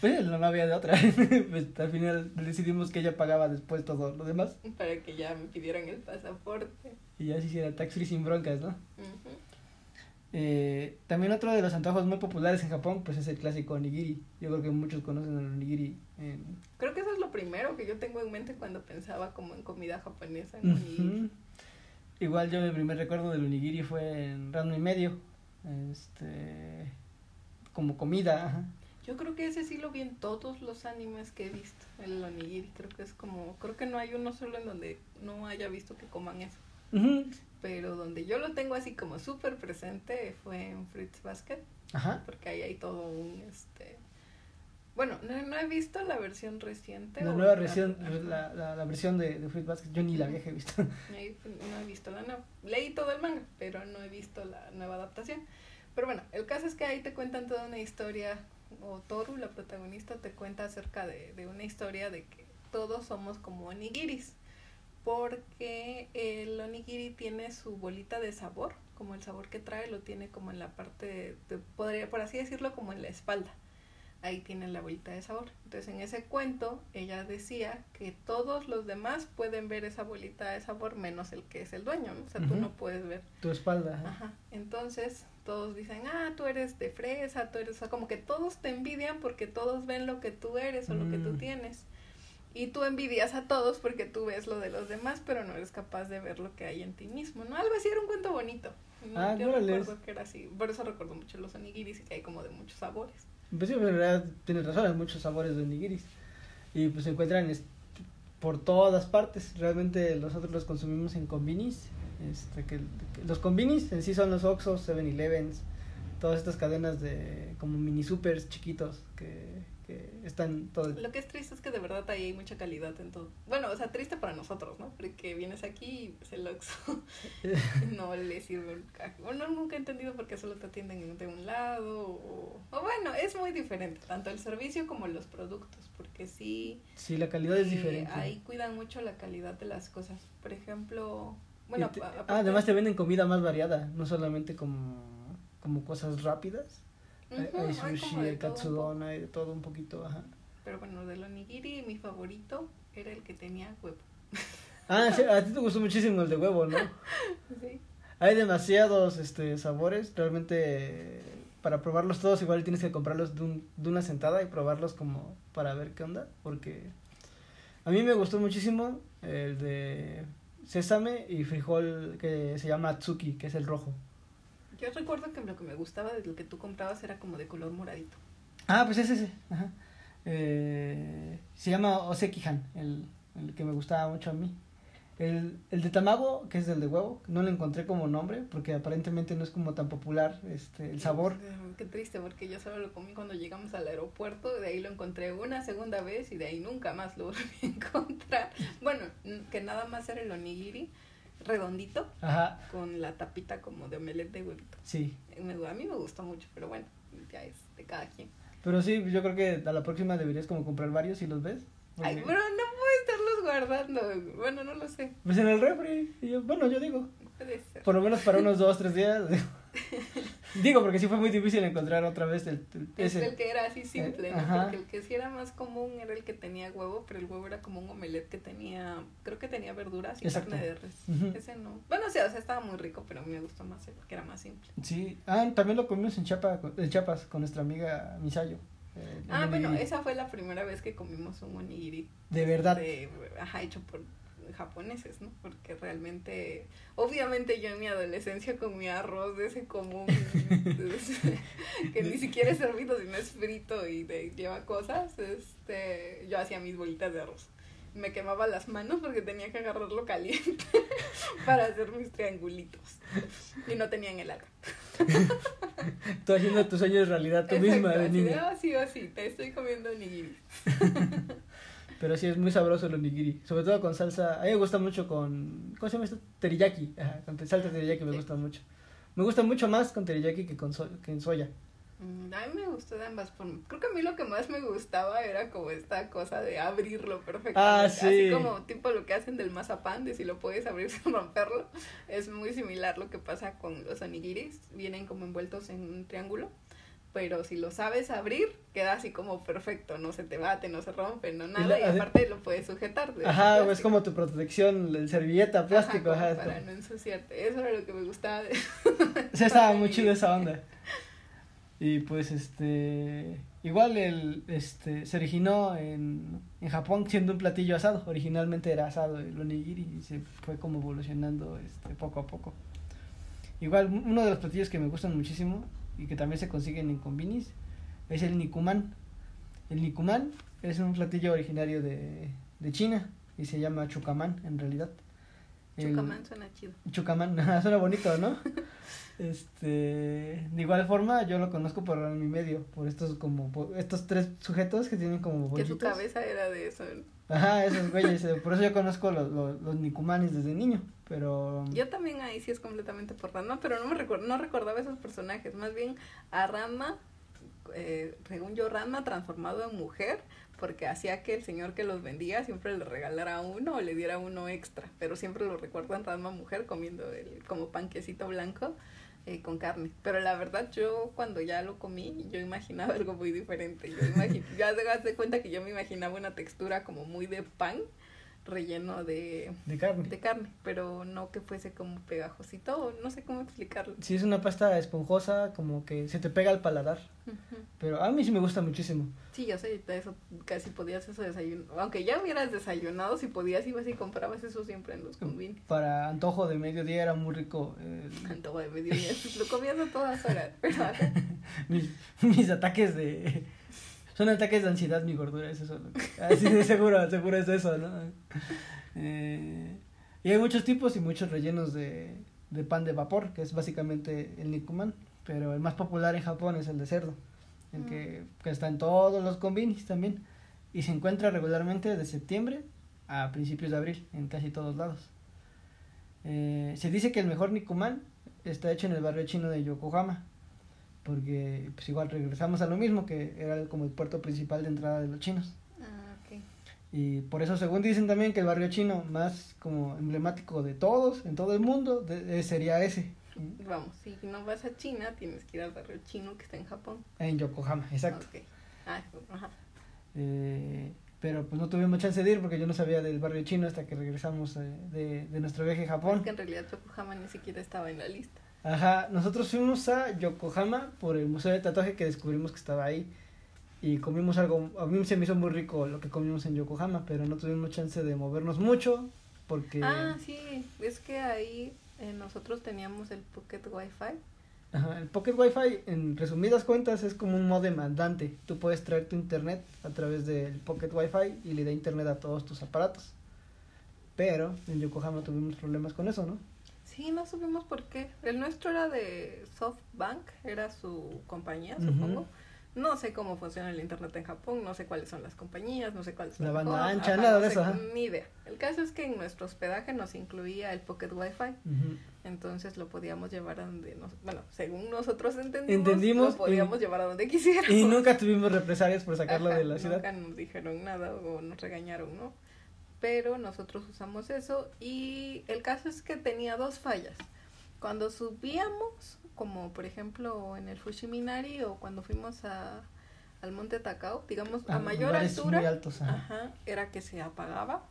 pues no, había de otra. (laughs) pues al final decidimos que ella pagaba después todo lo demás. Para que ya me pidieran el pasaporte. Y ya se hiciera tax free sin broncas, ¿no? Eh, también otro de los antojos muy populares en Japón, pues es el clásico onigiri. Yo creo que muchos conocen el onigiri. Creo que eso es lo primero que yo tengo en mente cuando pensaba como en comida japonesa, en onigiri. Igual yo mi primer recuerdo del onigiri fue en Rano y Medio, este, como comida. Yo creo que ese sí lo vi en todos los animes que he visto, el onigiri. Creo que es como, creo que no hay uno solo en donde no haya visto que coman eso. Pero donde yo lo tengo así como súper presente fue en Fritz Basket. Ajá. Porque ahí hay todo un, este, bueno, no, he visto la versión reciente. La nueva versión, la, la, versión de, de Fruit Basket, yo ni la vieja he visto. (laughs) No he visto la nueva. Leí todo el manga, pero no he visto la nueva adaptación. Pero bueno, el caso es que ahí te cuentan toda una historia, o Toru, la protagonista, te cuenta acerca de, de una historia de que todos somos como onigiris. Porque el onigiri tiene su bolita de sabor, como el sabor que trae lo tiene como en la parte, de, podría, por así decirlo, como en la espalda ahí tienen la bolita de sabor. Entonces en ese cuento ella decía que todos los demás pueden ver esa bolita de sabor menos el que es el dueño, ¿no? O sea, tú no puedes ver. Tu espalda. Ajá. Entonces todos dicen, ah, tú eres de fresa, tú eres, o sea, como que todos te envidian porque todos ven lo que tú eres o lo que tú mm. tienes. Y tú envidias a todos porque tú ves lo de los demás, pero no eres capaz de ver lo que hay en ti mismo, ¿no? Algo así era un cuento bonito. Ah, yo no les- recuerdo que era así. Por eso recuerdo mucho los onigiris y que hay como de muchos sabores. Pues sí, en realidad tienes razón, hay muchos sabores de onigiris. Y pues se encuentran por todas partes. Realmente nosotros los consumimos en combinis. Este, que, que los combinis en sí son los Oxxos, 7-Elevens, todas estas cadenas de como mini supers chiquitos que, que están todo Lo que es triste es que de verdad ahí hay mucha calidad en todo. Bueno, o sea, triste para nosotros, ¿no? Porque vienes aquí y pues, el Oxxo (laughs) no le sirve cajo. Bueno, nunca he entendido por qué solo te atienden de un lado. O, o bueno, es muy diferente, tanto el servicio como los productos, porque sí. Sí, la calidad es diferente. Ahí cuidan mucho la calidad de las cosas. Por ejemplo, bueno, te- ah, además te venden comida más variada, no solamente como, como cosas rápidas. Hay- sushi, hay katsudon, hay de todo un poquito, ajá. Pero bueno, del onigiri, mi favorito era el que tenía huevo. Ah, sí, a ti te gustó muchísimo el de huevo, ¿no? (laughs) Sí. Hay demasiados este sabores, realmente para probarlos todos igual tienes que comprarlos de, un- de una sentada y probarlos como para ver qué onda, porque a mí me gustó muchísimo el de sésame y frijol que se llama Atsuki, que es el rojo. Yo recuerdo que lo que me gustaba de lo que tú comprabas era como de color moradito. Ah, pues es ese, ajá. Eh, se llama Osekihan, el, el que me gustaba mucho a mí. El, el de tamago, que es el de huevo, no lo encontré como nombre porque aparentemente no es como tan popular este el sabor. Eh, Qué triste, porque yo solo lo comí cuando llegamos al aeropuerto, de ahí lo encontré una segunda vez y de ahí nunca más lo volví a (laughs) encontrar. Bueno, que nada más era el onigiri redondito Ajá, con la tapita como de omelette de huevito. sí. Me- a mí me gustó mucho, pero bueno, ya es de cada quien. Pero sí, yo creo que a la próxima deberías como comprar varios si los ves. Ay, pero no puedo estarlos guardando. Bueno, no lo sé. Pues en el refri. y yo- bueno, yo digo, Puede ser. por lo menos para unos dos, tres días. (laughs) digo, porque sí fue muy difícil encontrar otra vez el, el- Es ese. el que era así simple, Eh, ¿no? Porque el que sí era más común era el que tenía huevo, pero el huevo era como un omelette que tenía, creo que tenía verduras y Exacto. carne de res. Ese no. Bueno, o sea, o sea, estaba muy rico, pero a mí me gustó más el que era más simple. Sí, ah, también lo comimos en, Chiapa, en Chiapas con nuestra amiga Misayo. eh, Ah, el bueno, esa fue la primera vez que comimos un onigiri. De verdad. de- ajá, hecho por japoneses, ¿no? Porque realmente, obviamente yo en mi adolescencia comía arroz de ese común, (laughs) que ni siquiera es servido, sino es frito y de- lleva cosas, este, yo hacía mis bolitas de arroz. Me quemaba las manos porque tenía que agarrarlo caliente (laughs) para hacer mis triangulitos. Y no tenían el alga. (laughs) Tú haciendo tus sueños realidad tú Exacto, misma de niña. "Ah, sí o sí, te estoy comiendo. Pero sí, es muy sabroso el onigiri. Sobre todo con salsa. A mí me gusta mucho con. ¿Cómo se llama esto? Teriyaki. Ajá, con salsa teriyaki me gusta mucho. Me gusta mucho más con teriyaki que, con so- que en soya. Mm, A mí me gustó de ambas formas. Creo que a mí lo que más me gustaba era como esta cosa de abrirlo perfectamente. Ah, Así sí. como tipo lo que hacen del mazapán, de si lo puedes abrir (laughs) sin romperlo. Es muy similar lo que pasa con los onigiris. Vienen como envueltos en un triángulo. Pero si lo sabes abrir, queda así como perfecto. No se te bate, no se rompe, no nada. la- Y aparte lo puedes sujetar. Ajá, es como tu protección, el servilleta, plástico. Ajá, para no ensuciarte. Eso era lo que me gustaba de... (laughs) O sea, estaba (laughs) muy chido esa onda. (laughs) Y pues este igual el este se originó en, en Japón siendo un platillo asado, originalmente era asado el onigiri y se fue como evolucionando este poco a poco. Igual uno de los platillos que me gustan muchísimo y que también se consiguen en combinis es el nikuman. El nikuman es un platillo originario de, de China y se llama chucaman en realidad. El- Chucamán suena chido. Chucamán, (laughs) suena bonito, ¿no? (laughs) Este, de igual forma, yo lo conozco por mi medio, por estos como, por estos tres sujetos que tienen como Que su bollitos. cabeza era de eso. ¿no? Ajá, esos güeyes, eh, por eso yo conozco los, los, los nikumanes desde niño, pero... Yo también ahí sí es completamente por Ranma, pero no me recuerdo, no recordaba esos personajes. Más bien a Ranma, eh, según yo, Ranma transformado en mujer, porque hacía que el señor que los vendía siempre le regalara uno o le diera uno extra. Pero siempre lo recuerdan Ranma mujer comiendo el, como panquecito blanco eh, con carne. Pero la verdad, yo cuando ya lo comí, yo imaginaba (laughs) algo muy diferente. Yo (laughs) ya te cuenta que yo me imaginaba una textura como muy de pan relleno de, De carne. de carne, pero no que fuese como pegajosito, no sé cómo explicarlo. Sí, es una pasta esponjosa, como que se te pega al paladar. Ujú. Pero a mí sí me gusta muchísimo. Sí, yo sé, eso casi podías eso desayuno. Aunque ya hubieras desayunado, si podías ibas y comprabas eso siempre en los convenios. Para antojo de mediodía era muy rico. eh, (laughs) Antojo de mediodía, (laughs) lo comías a todas horas. Pero (laughs) mis, mis ataques de... Son ataques de ansiedad mi gordura, es eso. que- Así de seguro, seguro es eso, ¿no? Eh, y hay muchos tipos y muchos rellenos de, de pan de vapor, que es básicamente el nikuman. Pero el más popular en Japón es el de cerdo, el que, que está en todos los convinis también. Y se encuentra regularmente de septiembre a principios de abril, en casi todos lados. Eh, se dice que el mejor nikuman está hecho en el barrio chino de Yokohama, porque pues igual regresamos a lo mismo, que era como el puerto principal de entrada de los chinos. Ah, ok. Y por eso, según dicen también, que el barrio chino más como emblemático de todos, en todo el mundo, de- eh, sería ese, (laughs) Vamos, si no vas a China, tienes que ir al barrio chino que está en Japón. en Yokohama, exacto. Ok. Ah, ajá. Eh, pero pues no tuvimos chance de ir porque yo no sabía del barrio chino hasta que regresamos eh, de, de nuestro viaje a Es Japón. que en realidad Yokohama ni siquiera estaba en la lista. Ajá, nosotros fuimos a Yokohama por el museo de tatuaje que descubrimos que estaba ahí y comimos algo, a mí se me hizo muy rico lo que comimos en Yokohama, pero no tuvimos chance de movernos mucho porque Ah, sí, es que ahí eh, nosotros teníamos el Pocket Wi-Fi. ajá, el Pocket Wi-Fi en resumidas cuentas es como un modem andante, tú puedes traer tu internet a través del Pocket Wi-Fi y le da internet a todos tus aparatos. Pero en Yokohama tuvimos problemas con eso, ¿no? Sí, no supimos por qué. El nuestro era de SoftBank, era su compañía, supongo. No sé cómo funciona el internet en Japón, no sé cuáles son las compañías, no sé cuáles son La banda ancha, Ajá, nada no de eso. Ni idea. El caso es que en nuestro hospedaje nos incluía el Pocket Wi-Fi, Ujú. entonces lo podíamos llevar a donde nos... Bueno, según nosotros entendimos, Entendimos lo podíamos y- llevar a donde quisiéramos. Y nunca tuvimos represalias por sacarlo Ajá, de la ciudad. Nunca nos dijeron nada o nos regañaron, ¿no? Pero nosotros usamos eso y el caso es que tenía dos fallas. Cuando subíamos, como por ejemplo en el Fushiminari o cuando fuimos a, al Monte Takao, digamos a, A mayor altura, altos, ajá. era que se apagaba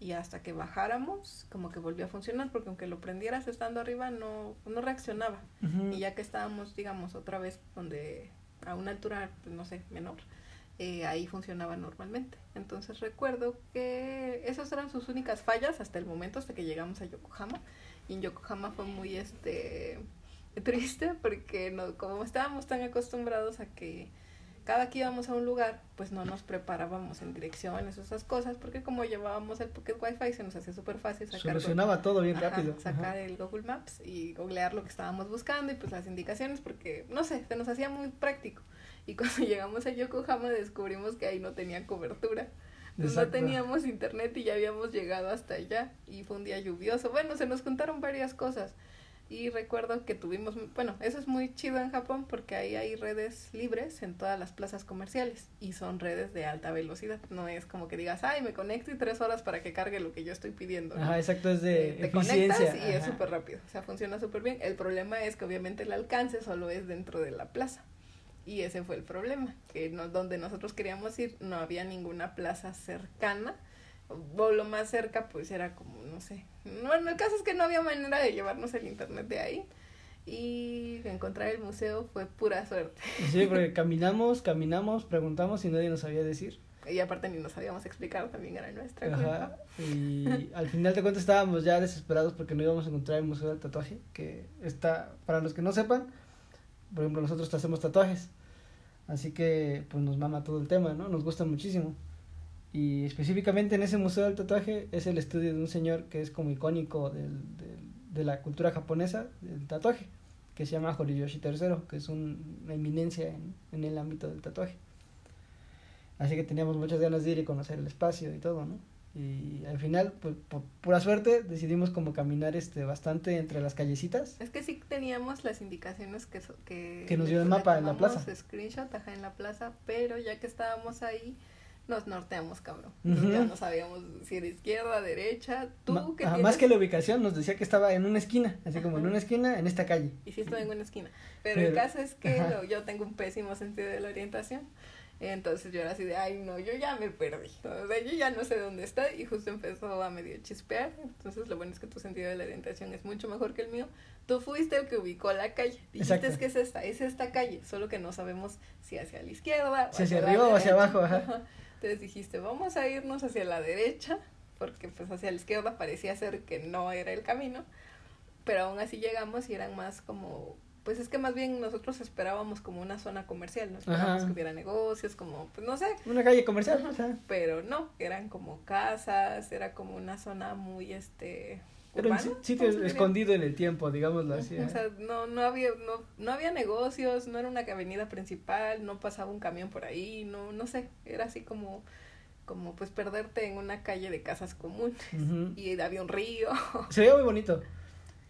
y hasta que bajáramos como que volvió a funcionar porque aunque lo prendieras estando arriba no, no reaccionaba. Y ya que estábamos, digamos, otra vez donde a una altura, pues, no sé, menor, eh, ahí funcionaba normalmente. Entonces recuerdo que esas eran sus únicas fallas hasta el momento, hasta que llegamos a Yokohama. Y en Yokohama fue muy este (laughs) triste porque no, como estábamos tan acostumbrados a que cada que íbamos a un lugar, pues no nos preparábamos en direcciones o esas cosas, porque como llevábamos el Pocket Wi-Fi se nos hacía súper fácil sacar Solucionaba todo bien Ajá, rápido. sacar Ajá. el Google Maps y googlear lo que estábamos buscando y pues las indicaciones porque no sé, se nos hacía muy práctico. Y cuando (laughs) llegamos a Yokohama descubrimos que ahí no tenía cobertura. No teníamos internet y ya habíamos llegado hasta allá y fue un día lluvioso. Bueno, se nos contaron varias cosas. Y recuerdo que tuvimos, bueno, eso es muy chido en Japón porque ahí hay redes libres en todas las plazas comerciales y son redes de alta velocidad. No es como que digas, ay, me conecto y tres horas para que cargue lo que yo estoy pidiendo. ¿no? Ajá, exacto, es de Eh, te eficiencia. conectas y es súper rápido, o sea, funciona súper bien. El problema es que obviamente el alcance solo es dentro de la plaza. Y ese fue el problema, que no, donde nosotros queríamos ir no había ninguna plaza cercana. O lo más cerca pues era como, no sé. Bueno, el caso es que no había manera de llevarnos el internet de ahí. Y encontrar el museo fue pura suerte. Sí, porque caminamos, caminamos, preguntamos y nadie nos sabía decir. Y aparte ni nos sabíamos explicar, también era nuestra Ajá. culpa. Y al final de cuentas estábamos ya desesperados porque no íbamos a encontrar el Museo del Tatuaje, que está, para los que no sepan, por ejemplo, nosotros hacemos tatuajes. Así que pues nos mama todo el tema, ¿no? Nos gusta muchísimo. Y específicamente en ese Museo del Tatuaje es el estudio de un señor que es como icónico del, de la cultura japonesa del tatuaje, que se llama Horiyoshi III, que es un- una eminencia en, en el ámbito del tatuaje. Así que teníamos muchas ganas de ir y conocer el espacio y todo, ¿no? Y al final, pues, por pura suerte, decidimos como caminar este bastante entre las callecitas. Es que sí teníamos las indicaciones que, so- que, Que nos dio el mapa en la plaza. screenshot ajá, en la plaza, pero ya que estábamos ahí, nos norteamos, cabrón. Ya no sabíamos si era izquierda, derecha, tú Ma- que más que la ubicación, nos decía que estaba en una esquina, así como en una esquina, en esta calle. Y sí estoy en una esquina. Pero el Pero- caso es que lo- yo tengo un pésimo sentido de la orientación. Entonces yo era así de, ay, no, yo ya me perdí. O sea, yo ya no sé dónde está. Y justo empezó a medio chispear. Entonces lo bueno es que tu sentido de la orientación es mucho mejor que el mío. Tú fuiste el que ubicó la calle. Dijiste Exacto. que es esta, es esta calle. Solo que no sabemos si hacia la izquierda. Si hacia la arriba o hacia abajo, ajá. Entonces dijiste, vamos a irnos hacia la derecha. Porque pues hacia la izquierda parecía ser que no era el camino. Pero aún así llegamos y eran más como pues es que más bien nosotros esperábamos como una zona comercial, no esperábamos Ajá. que hubiera negocios, como, pues no sé, Una calle comercial, o sea, pero no, eran como casas, era como una zona muy, este, era un urbana, si- ¿cómo sitio escondido en el tiempo, digámoslo así. O ajá. sea, no, no había, no, no había negocios, no era una avenida principal, no pasaba un camión por ahí, no, no sé, era así como, como pues perderte en una calle de casas comunes y había un río. Se veía muy bonito.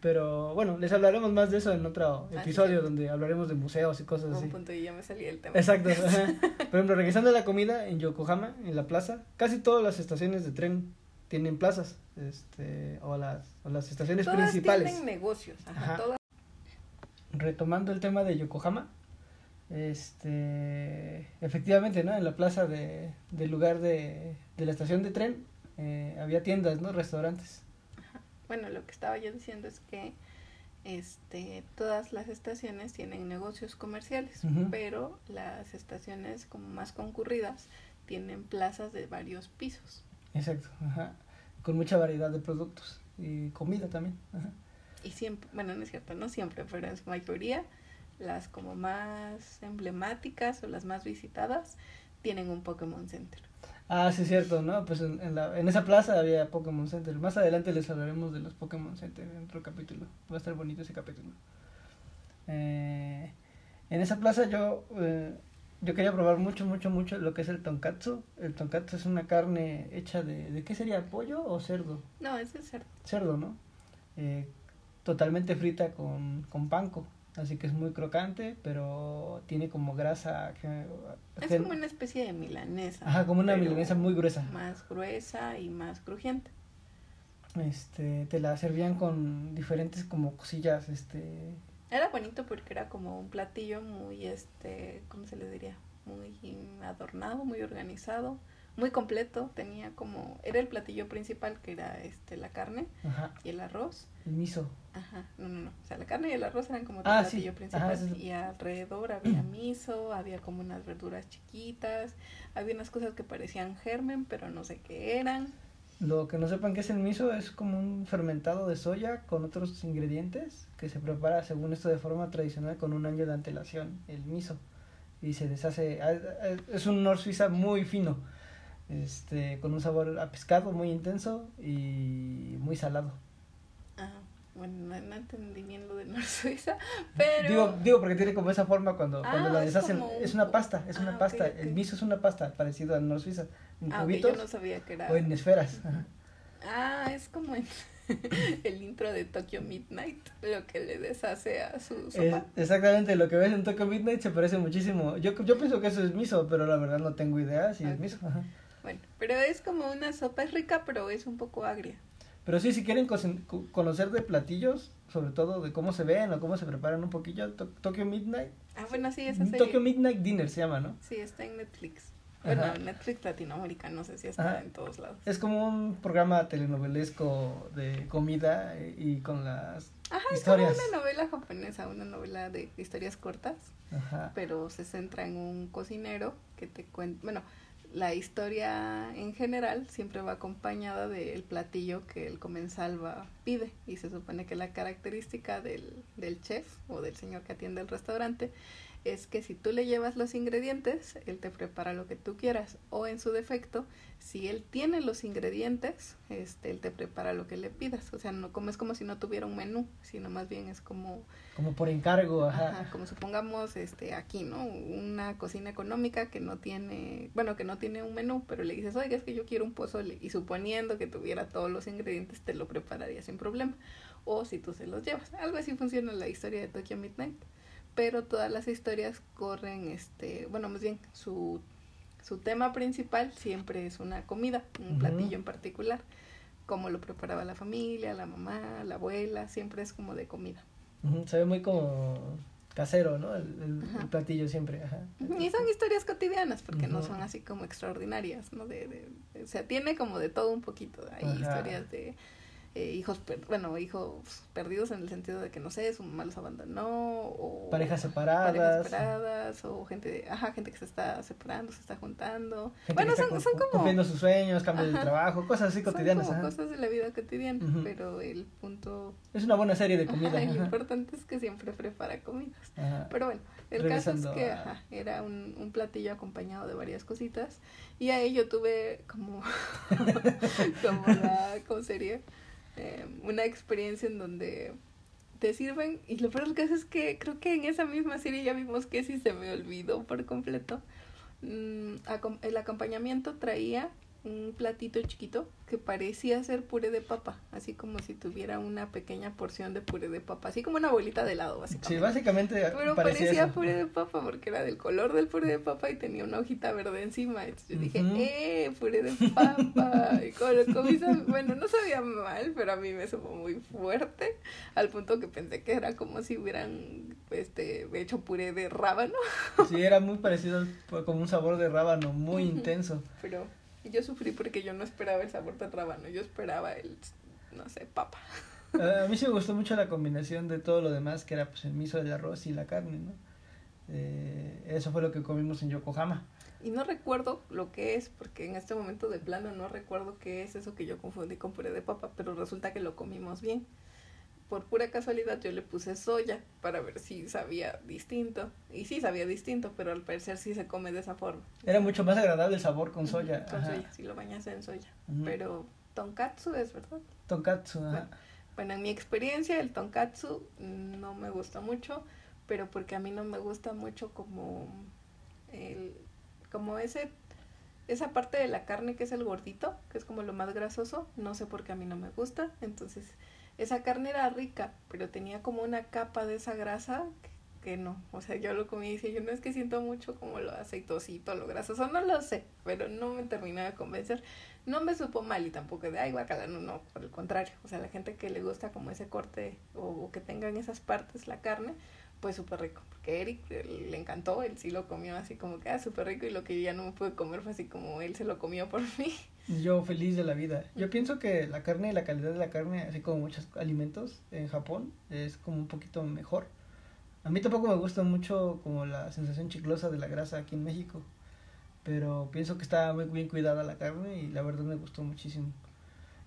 Pero bueno, les hablaremos más de eso en otro Ah, episodio sí. donde hablaremos de museos y cosas así. un punto y ya me salí del tema. Exacto. (laughs) Por ejemplo, regresando a la comida en Yokohama, en la plaza, casi todas las estaciones de tren tienen plazas, este, o las, o las estaciones Todas principales. tienen negocios, ajá, Ajá. todas Retomando el tema de Yokohama, este, efectivamente, ¿no? En la plaza de, del lugar de, de la estación de tren eh, había tiendas, ¿no? Restaurantes. Bueno, lo que estaba yo diciendo es que este todas las estaciones tienen negocios comerciales, pero las estaciones como más concurridas tienen plazas de varios pisos. Exacto, ajá. Con mucha variedad de productos y comida también. Ajá. Y siempre, bueno, no es cierto, no siempre, pero en su mayoría las como más emblemáticas o las más visitadas tienen un Pokémon Center. Ah, sí, es cierto, ¿no? Pues en, en, la, en esa plaza había Pokémon Center. Más adelante les hablaremos de los Pokémon Center en otro capítulo. Va a estar bonito ese capítulo. Eh, en esa plaza yo, eh, yo quería probar mucho, mucho, mucho lo que es el tonkatsu. El tonkatsu es una carne hecha de... ¿De qué sería? ¿Pollo o cerdo? No, ese es cierto. Cerdo, ¿no? Eh, totalmente frita con, con panko. Así que es muy crocante, pero tiene como grasa... que- Es que- como una especie de milanesa. Ajá, como una milanesa muy gruesa. Más gruesa y más crujiente. este te la servían con diferentes como cosillas este Era bonito porque era como un platillo muy, este, ¿cómo se le diría? Muy adornado, muy organizado, muy completo. Tenía como, era el platillo principal que era este la carne ajá y el arroz. el miso Ajá, no, no, no. O sea, la carne y el arroz eran como Ah, sí. platillo principal. Ajá, Y alrededor había miso, había como unas verduras chiquitas, había unas cosas que parecían germen, pero no sé qué eran. lo que no sepan que es el miso es como un fermentado de soya con otros ingredientes que se prepara según esto de forma tradicional con un año de antelación el miso y se deshace ah, ah, es un nor suiza muy fino este con un sabor a pescado muy intenso y muy salado Ajá. Bueno, no, entendí bien lo de Nor Suiza, (laughs) pero... digo digo porque tiene como esa forma cuando Ah, cuando la es deshacen como un- es una pasta es una Ah, ok, pasta ok. el miso es una pasta parecido al nor suiza en Ah, cubitos yo no sabía que era... o en esferas ajá. Ah, es como en (laughs) el intro de Tokyo Midnight, lo que le deshace a su Es sopa. exactamente lo que ves en Tokyo Midnight se parece muchísimo. Yo, yo pienso que eso es miso, pero la verdad no tengo idea si es miso. ajá. Bueno, pero es como una sopa, es rica, pero es un poco agria. Pero sí, si quieren conocer de platillos, sobre todo de cómo se ven o cómo se preparan un poquillo, To- Tokyo Midnight. Ah, bueno, sí, esa serie. Tokyo Midnight Dinner se llama, ¿no? Sí, está en Netflix. Bueno, Ajá. Netflix Latinoamérica, no sé si está Ajá. en todos lados. Es como un programa telenovelesco de comida eh, y con las Ajá, es historias. como una novela japonesa, una novela de historias cortas, Ajá. pero se centra en un cocinero que te cuenta, bueno, la historia en general siempre va acompañada del platillo que el comensal va, pide y se supone que la característica del, del chef o del señor que atiende el restaurante es que si tú le llevas los ingredientes, él te prepara lo que tú quieras o en su defecto, si él tiene los ingredientes, este, él te prepara lo que le pidas, o sea, no como es como si no tuviera un menú, sino más bien es como Como por encargo, ajá. Ajá, como supongamos este aquí, ¿no? Una cocina económica que no tiene, bueno, que no tiene un menú, pero le dices, oiga, es que yo quiero un pozole, y suponiendo que tuviera todos los ingredientes, te lo prepararía sin problema. O si tú se los llevas. Algo así funciona la historia de Tokyo Midnight. Pero todas las historias corren, este, bueno, más bien su, su tema principal siempre es una comida, un platillo en particular. Cómo lo preparaba la familia, la mamá, la abuela, siempre es como de comida. Se ve muy como casero, ¿no? El, el- platillo siempre, ajá. Y son historias cotidianas, porque no son así como extraordinarias, ¿no? De, de, de- o sea, tiene como de todo un poquito. Hay Ajá. historias de eh, hijos, per- bueno, hijos perdidos en el sentido de que, no sé, su mamá los abandonó, o Parejas parejas separadas. o gente, de, ajá, gente que se está separando, se está juntando. Gente bueno, que está son, son como... cumpliendo sus sueños, cambios de trabajo, cosas así son cotidianas. como ajá. cosas de la vida cotidiana, pero el punto... Es una buena serie de comida. lo importante es que siempre prepara comidas. Pero bueno, el caso es que a- ajá, era un, un platillo acompañado de varias cositas. Y ahí yo tuve como, (laughs) como la, ¿cómo sería? Eh, una experiencia en donde te sirven. Y lo peor caso es que creo que en esa misma serie ya vimos que sí se me olvidó por completo. Mm, el acompañamiento traía un platito chiquito que parecía ser puré de papa, así como si tuviera una pequeña porción de puré de papa, así como una bolita de helado, básicamente. Sí, básicamente Pero parecía puré de papa porque era del color del puré de papa y tenía una hojita verde encima. Entonces yo dije. ¡eh! Puré de papa. Y cuando lo comí, bueno, no sabía mal, pero a mí me supo muy fuerte. Al punto que pensé que era como si hubieran este, hecho puré de rábano. Sí, era muy parecido, como un sabor de rábano, muy intenso. Pero yo sufrí porque yo no esperaba el sabor del rábano. Yo esperaba el, no sé, papa. A (laughs) a mí sí me gustó mucho la combinación de todo lo demás, que era pues el miso, el arroz y la carne, ¿no? Eh, eso fue lo que comimos en Yokohama. Y no recuerdo lo que es, porque en este momento de plano no recuerdo qué es eso que yo confundí con puré de papa, pero resulta que lo comimos bien. Por pura casualidad yo le puse soya para ver si sabía distinto. Y sí sabía distinto, pero al parecer sí se come de esa forma. Era mucho más agradable el sabor con soya. Con ajá. soya, si lo bañas en soya. Pero tonkatsu es verdad. Tonkatsu, ajá. Bueno. Bueno, en mi experiencia el tonkatsu no me gusta mucho, pero porque a mí no me gusta mucho como el como ese esa parte de la carne que es el gordito, que es como lo más grasoso, no sé por qué a mí no me gusta, entonces esa carne era rica, pero tenía como una capa de esa grasa que, no, o sea, yo lo comí y decía, yo no es que siento mucho como lo aceitosito, lo grasoso, no lo sé, pero no me terminó de convencer. No me supo mal y tampoco de, ay, guacala, no, no, por el contrario. O sea, la gente que le gusta como ese corte o, o que tengan esas partes la carne, pues súper rico. Porque Eric le encantó, él sí lo comió así como que, ah, súper rico y lo que yo ya no me pude comer fue así como él se lo comió por mí. Yo feliz de la vida. Yo pienso que la carne y la calidad de la carne, así como muchos alimentos en Japón, es como un poquito mejor. A mí tampoco me gusta mucho como la sensación chiclosa de la grasa aquí en México, pero pienso que está muy bien cuidada la carne y la verdad me gustó muchísimo.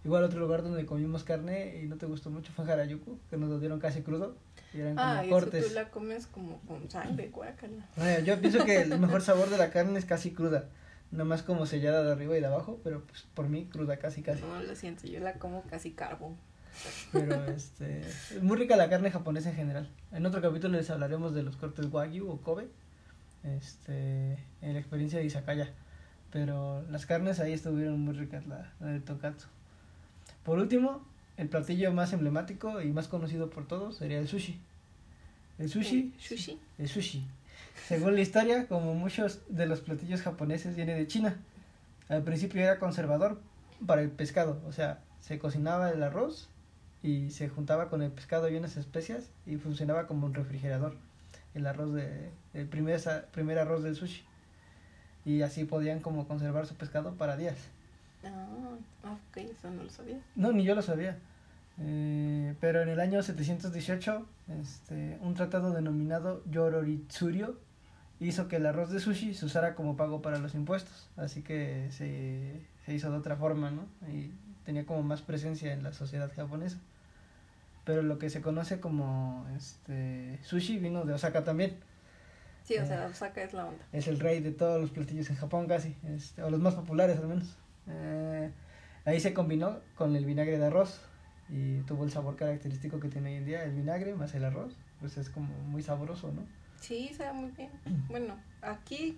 Igual otro lugar donde comimos carne y no te gustó mucho fue en Harajuku, que nos lo dieron casi crudo y eran como Ah, y eso tú la comes como con sangre, guacala. Bueno, yo pienso que el mejor sabor de la carne es casi cruda, nomás como sellada de arriba y de abajo, pero pues por mí cruda casi casi. No, lo siento, yo la como casi carbón. Pero este, es muy rica la carne japonesa en general. En otro capítulo les hablaremos de los cortes Wagyu o Kobe, este, en la experiencia de Izakaya. Pero las carnes ahí estuvieron muy ricas, la, la de Tokatsu. Por último, el platillo más emblemático y más conocido por todos sería el sushi. El sushi, sushi. el sushi. Según la historia, como muchos de los platillos japoneses, viene de China. Al principio era conservador para el pescado, o sea, se cocinaba el arroz y se juntaba con el pescado y unas especias y funcionaba como un refrigerador. El arroz de el primer primer arroz del sushi. Y así podían como conservar su pescado para días. Ah, ok, eso no lo sabía. No, ni yo lo sabía. Eh, pero en el año 718, este, un tratado denominado Yororitsurio hizo que el arroz de sushi se usara como pago para los impuestos. Así que se, se hizo de otra forma, ¿no? Y tenía como más presencia en la sociedad japonesa. Pero lo que se conoce como este, sushi vino de Osaka también. Sí, o Eh. sea, Osaka es la onda. Es el rey de todos los platillos en Japón casi, este, o los más populares al menos. Eh, ahí se combinó con el vinagre de arroz y tuvo el sabor característico que tiene hoy en día el vinagre más el arroz. Pues es como muy sabroso, ¿no? Sí, sabe muy bien. (clears throat) Bueno, aquí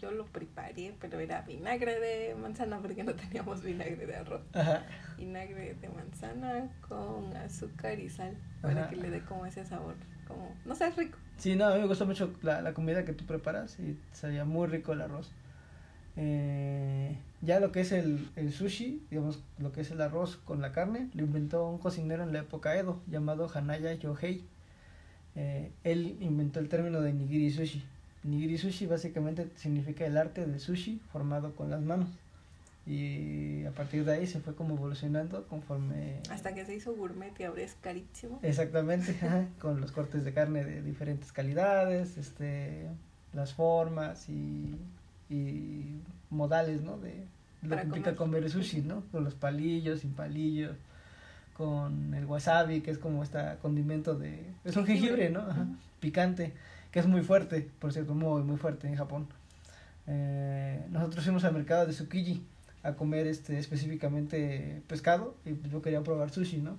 yo lo preparé, pero era vinagre de manzana porque no teníamos vinagre de arroz. Ajá. Vinagre de manzana con azúcar y sal para Ajá. que le dé como ese sabor, como, no sé, es rico. Sí, no, a mí me gusta mucho la, la comida que tú preparas y sabía muy rico el arroz. Eh, ya lo que es el, el sushi, digamos, lo que es el arroz con la carne, lo inventó un cocinero en la época Edo llamado Hanaya Yohei. eh, él inventó el término de nigiri sushi. Nigiri sushi básicamente significa el arte del sushi formado con las manos. Y a partir de ahí se fue como evolucionando conforme... Hasta que se hizo gourmet y ahora es carísimo. Exactamente, (laughs) con los cortes de carne de diferentes calidades, este, las formas y, y modales, ¿no? De lo Para que implica comer. comer sushi, ¿no? Con los palillos, sin palillos, con el wasabi, que es como este condimento de... Es un Jengibre. ¿no? Ajá, Ujú. Picante, que es muy fuerte, por cierto, muy, muy fuerte en Japón. Eh, nosotros fuimos al mercado de Tsukiji a comer este específicamente pescado y pues yo quería probar sushi, ¿no?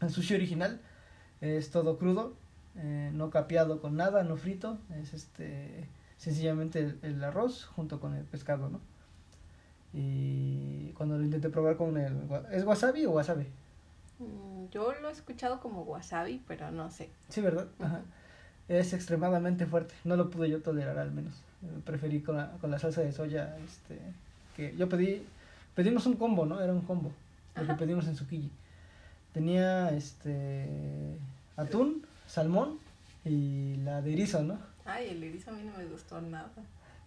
El sushi original es todo crudo, eh, no capeado con nada, no frito, es este sencillamente el, el arroz junto con el pescado, ¿no? Y cuando lo intenté probar con el ¿es wasabi o wasabi? Mm, Yo lo he escuchado como wasabi, pero no sé. Sí, ¿verdad? Ajá. Es extremadamente fuerte, no lo pude yo tolerar al menos. Eh, Preferí con la, con la salsa de soya, este, que yo pedí, pedimos un combo, ¿no? Era un combo, lo que pedimos en Tsukiji. Tenía, este, atún, salmón y la de erizo, ¿no? Ay, el erizo a mí no me gustó nada.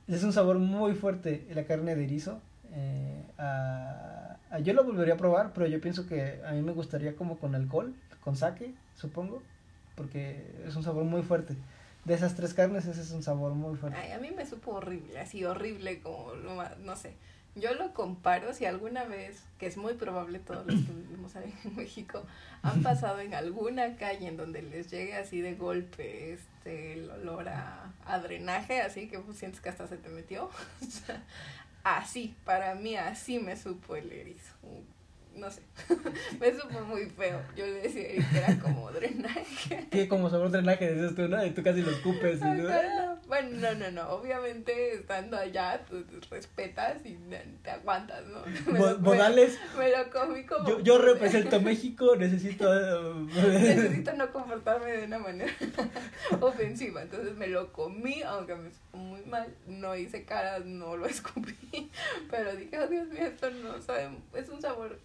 Es un sabor muy fuerte la carne de erizo. eh, a- a- yo lo volvería a probar, pero yo pienso que a mí me gustaría como con alcohol, con sake, supongo, porque es un sabor muy fuerte. De esas tres carnes, ese es un sabor muy fuerte. Ay, a mí me supo horrible, así horrible como no sé. Yo lo comparo si alguna vez, que es muy probable todos los que vivimos en México, han pasado en alguna calle en donde les llegue así de golpe este el olor a, drenaje, así que pues, sientes que hasta se te metió. (laughs) Así, para mí así me supo el erizo. No sé, (laughs) me supo muy feo. Yo le decía que era como drenaje. (laughs) Que como sabor drenaje, dices tú, ¿no? Y tú casi lo escupes. no, no. Bueno, no, no, no. Obviamente, estando allá, tú te respetas y te aguantas, ¿no? (laughs) Me lo- Me, lo comí como. yo, yo represento México, necesito... Necesito no comportarme de una manera ofensiva. Entonces me lo comí, aunque me supo muy mal. No hice caras, no lo escupí. Pero dije, oh Dios mío, esto no sabe. Es un sabor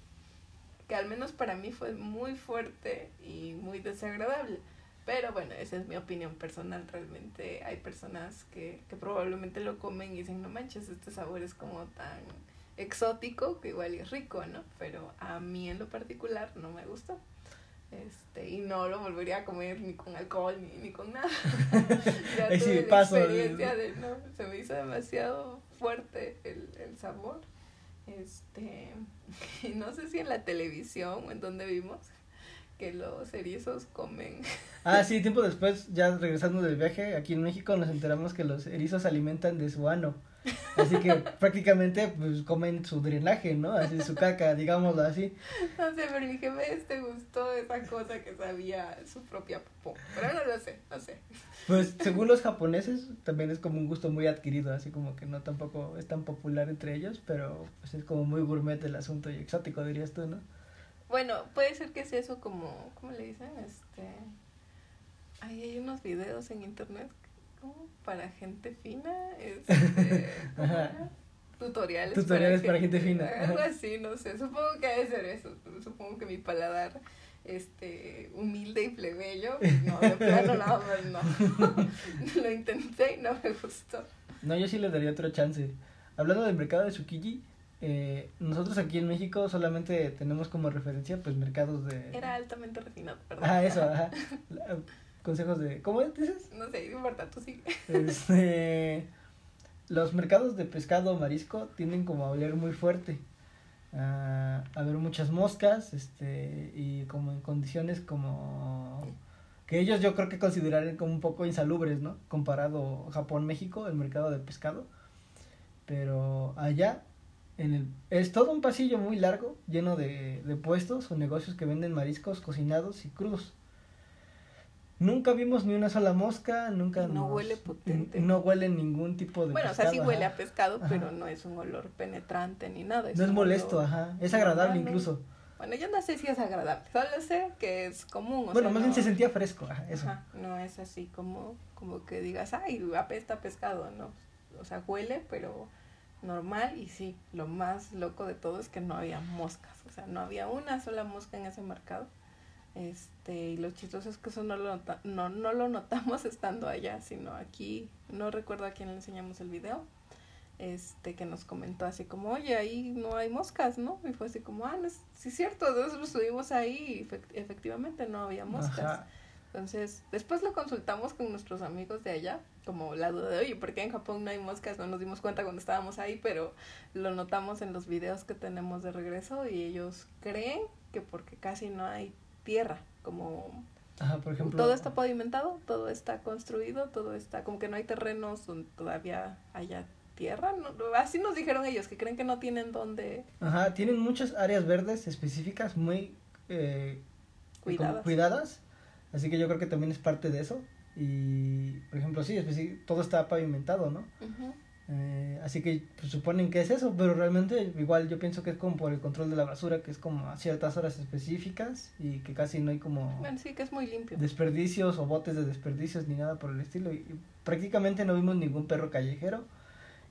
que al menos para mí fue muy fuerte y muy desagradable. Pero bueno, esa es mi opinión personal. Realmente hay personas que, que probablemente lo comen y dicen, no manches, este sabor es como tan exótico que igual es rico, ¿no? Pero a mí en lo particular no me gustó. Este, y no lo volvería a comer ni con alcohol ni, ni con nada. (laughs) ya Ahí sí tuve la paso, experiencia de no, se me hizo demasiado fuerte el, el sabor. Este, (laughs) no sé si en la televisión o en donde vimos que los erizos comen. (laughs) Ah, sí, tiempo después, ya regresando del viaje, aquí en México nos enteramos que los erizos se alimentan de su ano. Así que prácticamente pues comen su drenaje, ¿no? Así su caca, digámoslo así. No sé, pero mi jefe este gustó esa cosa que sabía su propia popó. Pero no lo sé, no sé. Pues según los japoneses también es como un gusto muy adquirido, así como que no tampoco es tan popular entre ellos, pero pues es como muy gourmet el asunto y exótico dirías tú, ¿no? Bueno, puede ser que sea eso como, ¿cómo le dicen? Este, ay, hay unos videos en internet como para gente fina, (laughs) este, tutoriales, Tutoriales para gente fina, algo así, no sé, supongo que debe ser eso, supongo que mi paladar este humilde y plebeyo, no, de plano (laughs) nada más no, (laughs) lo intenté y no me gustó. No, yo sí le daría otro chance. Hablando del mercado de Tsukiji, eh, nosotros aquí en México solamente tenemos como referencia pues mercados de... Era altamente refinado, perdón. Ah, eso, ajá. Consejos de... ¿Cómo dices? No sé, no importa, tú sí. Este, los mercados de pescado o marisco tienden como a oler muy fuerte. A a haber muchas moscas, este, y como en condiciones como que ellos yo creo que considerarían como un poco insalubres, ¿no? Comparado Japón-México, el mercado de pescado. Pero allá en el, es todo un pasillo muy largo, lleno de, de puestos o negocios que venden mariscos cocinados y crudos. Nunca vimos ni una sola mosca, nunca no nos- huele potente. No huele ningún tipo de Bueno, o sea, sí huele ajá. a pescado, Ajá. pero no es un olor penetrante ni nada. No es molesto, olor ajá. Es agradable incluso. Bueno, yo no sé si es agradable, solo sé que es común. O Bueno, sea, más bien se sentía fresco, ajá, eso. Ajá, no es así como, como que digas, ay, apesta pescado, ¿no? O sea, huele, pero normal y sí, lo más loco de todo es que no había moscas, o sea, no había una sola mosca en ese mercado. Este, y lo chistoso es que eso no lo, nota- no, no lo notamos (laughs) estando allá, sino aquí, no recuerdo a quién le enseñamos el video, este, que nos comentó así como, oye, ahí no hay moscas, ¿no? Y fue así como, ah, no es, sí es cierto, nosotros estuvimos ahí y efect- efectivamente no había moscas. Ajá. Entonces, después lo consultamos con nuestros amigos de allá, como la duda de, oye, ¿por qué en Japón no hay moscas? No nos dimos cuenta cuando estábamos ahí, pero lo notamos en los videos que tenemos de regreso y ellos creen que porque casi no hay tierra, como Ajá, por ejemplo. todo está pavimentado, todo está construido, todo está, como que no hay terrenos donde todavía haya tierra, no, así nos dijeron ellos, que creen que no tienen donde Ajá, tienen muchas áreas verdes específicas muy eh, cuidadas. cuidadas, así que yo creo que también es parte de eso. Y, por ejemplo, sí, todo está pavimentado, ¿no? Ujú. Eh, así que pues, suponen que es eso, pero realmente igual yo pienso que es como por el control de la basura, que es como a ciertas horas específicas y que casi no hay como Bueno, sí que es muy limpio. desperdicios o botes de desperdicios ni nada por el estilo. Y, y prácticamente no vimos ningún perro callejero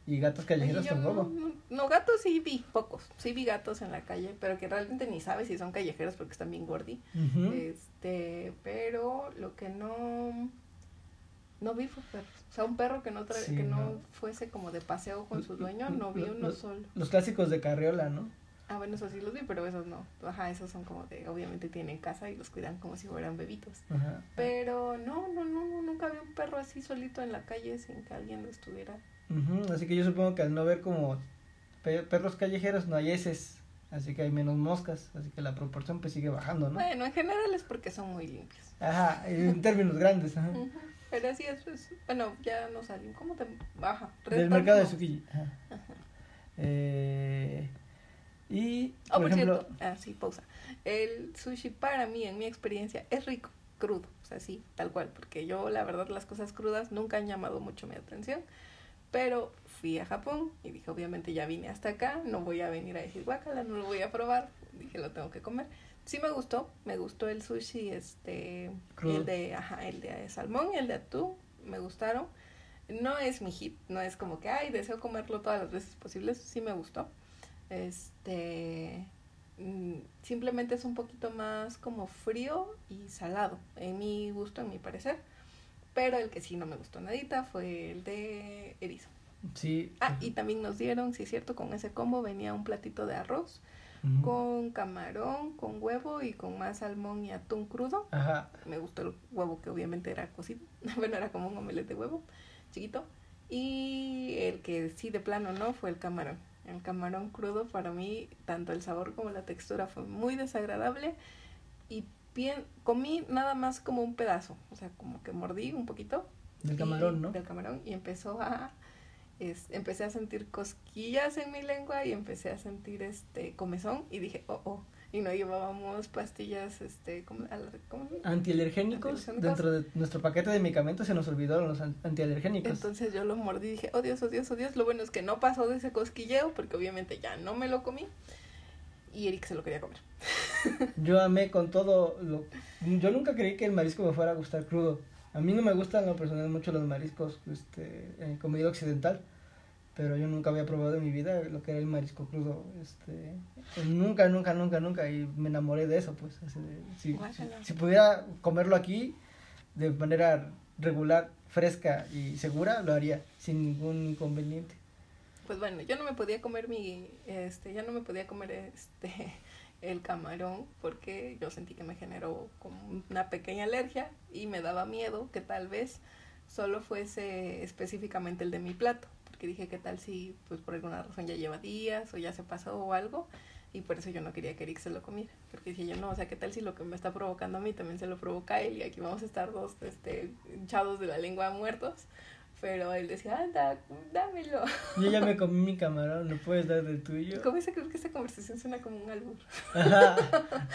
y gatos callejeros tampoco. no- no, gatos sí vi, pocos. Sí vi gatos en la calle, pero que realmente ni sabes si son callejeros porque están bien gordi. Este, pero lo que no no vi fue perros. O sea, un perro que no tra- Sí, que no, no. fuese como de paseo con su dueño, no vi uno lo- solo. Los clásicos de carriola, ¿no? Ah, bueno, esos sí los vi, pero esos no. Ajá, esos son como de, obviamente tienen casa y los cuidan como si fueran bebitos. Ajá. Pero no, no, no, no, nunca vi un perro así solito en la calle sin que alguien lo estuviera. Ujú, Así que yo supongo que al no ver como pe- perros callejeros no hay heces, así que hay menos moscas, así que la proporción pues sigue bajando, ¿no? Bueno, en general es porque son muy limpios. Ajá, en términos grandes, ajá. Ujú, Pero así es, pues, bueno, ya no salen. ¿Cómo te baja? Del mercado de Tsukiji. Ajá. Eh, y, Oh, por por ejemplo, cierto, ah, sí, pausa. El sushi para mí, en mi experiencia, es rico, crudo, o sea, sí, tal cual, porque yo, la verdad, las cosas crudas nunca han llamado mucho mi atención, pero fui a Japón y dije, obviamente ya vine hasta acá, no voy a venir a decir, guacala, no lo voy a probar, dije, lo tengo que comer. Sí me gustó, me gustó el sushi, este, Crudo. el de, ajá, el de salmón y el de atún, me gustaron. No es mi hit, no es como que, ay, deseo comerlo todas las veces posibles, sí me gustó. Este, mm, simplemente es un poquito más como frío y salado, en mi gusto, en mi parecer. Pero el que sí no me gustó nadita fue el de erizo. sí. Ah, y también nos dieron, sí es cierto, con ese combo venía un platito de arroz con camarón, con huevo y con más salmón y atún crudo. Ajá, Me gustó el huevo que obviamente era cocido. (laughs) Bueno, era como un omelette de huevo, chiquito. Y el que sí de plano no fue el camarón. El camarón crudo para mí, tanto el sabor como la textura fue muy desagradable. Y bien, comí nada más como un pedazo. O sea, como que mordí un poquito. del y- camarón, ¿no? Del camarón. Y empezó a... es- empecé a sentir cosquillas en mi lengua y empecé a sentir este comezón y dije, oh, oh. Y no llevábamos pastillas, este, ¿cómo, cómo? Antialergénicos, Antialergénicos. dentro de nuestro paquete de medicamentos se nos olvidaron los an- antialergénicos. Entonces yo lo mordí y dije, oh Dios, oh Dios, oh Dios. Lo bueno es que no pasó de ese cosquilleo porque obviamente ya no me lo comí. Y Eric se lo quería comer. (laughs) Yo amé con todo lo... Yo nunca creí que el marisco me fuera a gustar crudo. A mí no me gustan en lo personal mucho los mariscos este, en comida occidental, pero yo nunca había probado en mi vida lo que era el marisco crudo. Este, nunca, nunca, nunca, nunca, y me enamoré de eso, pues. así de- si, si, Guácala. si pudiera comerlo aquí de manera regular, fresca y segura, lo haría sin ningún inconveniente. Pues bueno, yo no me podía comer mi, este, ya no me podía comer este, (laughs) el camarón porque yo sentí que me generó como una pequeña alergia y me daba miedo que tal vez solo fuese específicamente el de mi plato. Porque dije, ¿qué tal si pues por alguna razón ya lleva días o ya se pasó o algo? Y por eso yo no quería que Eric se lo comiera. Porque dije yo, no, o sea, ¿qué tal si lo que me está provocando a mí también se lo provoca a él? Y aquí vamos a estar dos este, hinchados de la lengua muertos. Pero él decía, anda, dámelo. (laughs) Yo ya me comí mi camarón, ¿no puedes dar del tuyo? Como dice, creo que esta conversación suena como un albur. Ajá.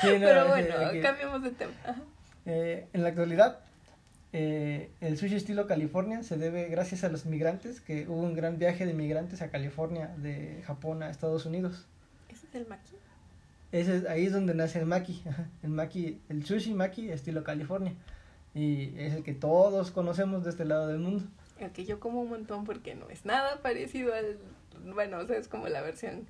Sí, no, Pero sí, bueno, cambiamos de tema. Eh, en la actualidad, eh, el sushi estilo California se debe gracias a los migrantes, que hubo un gran viaje de migrantes a California, de Japón a Estados Unidos. ¿Ese es el maqui? Ese es, ahí es donde nace el maki, el maki, el sushi maki estilo California. Y es el que todos conocemos de este lado del mundo. El que yo como un montón porque no es nada parecido al... Bueno, o sea, es como la versión...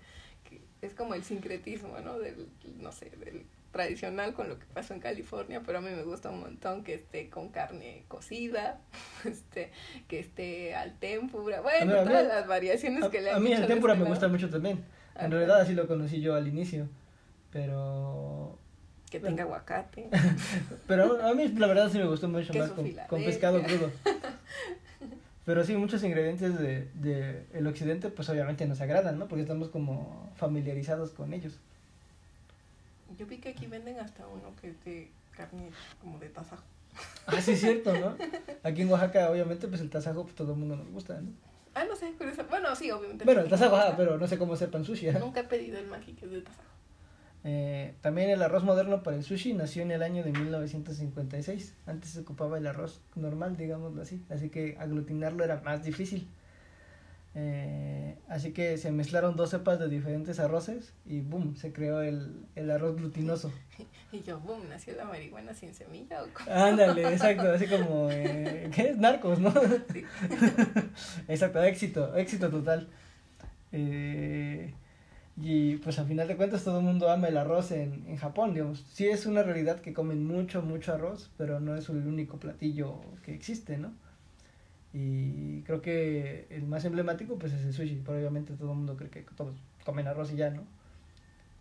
que- es como el sincretismo, ¿no? Del, no sé, del tradicional con lo que pasó en California, pero a mí me gusta un montón que esté con carne cocida, (laughs) este, que esté al tempura, bueno, mí- mí- todas las variaciones que le han A mí el tempura este me gusta mucho también. En Ajá. realidad así lo conocí yo al inicio. Pero Que tenga aguacate. (laughs) pero a mí la verdad sí me gustó mucho más con, pescado crudo. (laughs) Pero sí, muchos ingredientes de, de el occidente pues obviamente nos agradan, ¿no? Porque estamos como familiarizados con ellos. Yo vi que aquí venden hasta uno que es de carne como de tasajo. (laughs) Ah, sí es cierto, ¿no? Aquí en Oaxaca obviamente pues el tasajo pues todo el mundo nos gusta, ¿no? Ah, no sé, pero bueno, sí, obviamente. Bueno, el tasajo, gusta. pero no sé cómo sepan sushi. ajá. Nunca he pedido el maqui que es de tasajo. Eh, también el arroz moderno para el sushi nació en el año de 1956. Antes se ocupaba el arroz normal, digámoslo así. Así que aglutinarlo era más difícil. Eh, así que se mezclaron dos cepas de diferentes arroces y boom, se creó el, el arroz glutinoso. (laughs) Y yo, boom, nació la marihuana sin semilla o cómo? Ándale, exacto, así como, (laughs) eh, ¿qué es? Narcos, ¿no? Sí. (laughs) Exacto, éxito, éxito total. Eh, y pues a final de cuentas todo el mundo ama el arroz en, en Japón, digamos. Sí es una realidad que comen mucho, mucho arroz, pero no es el único platillo que existe, ¿no? Y creo que el más emblemático pues es el sushi, pero obviamente todo el mundo cree que todos comen arroz y ya, ¿no?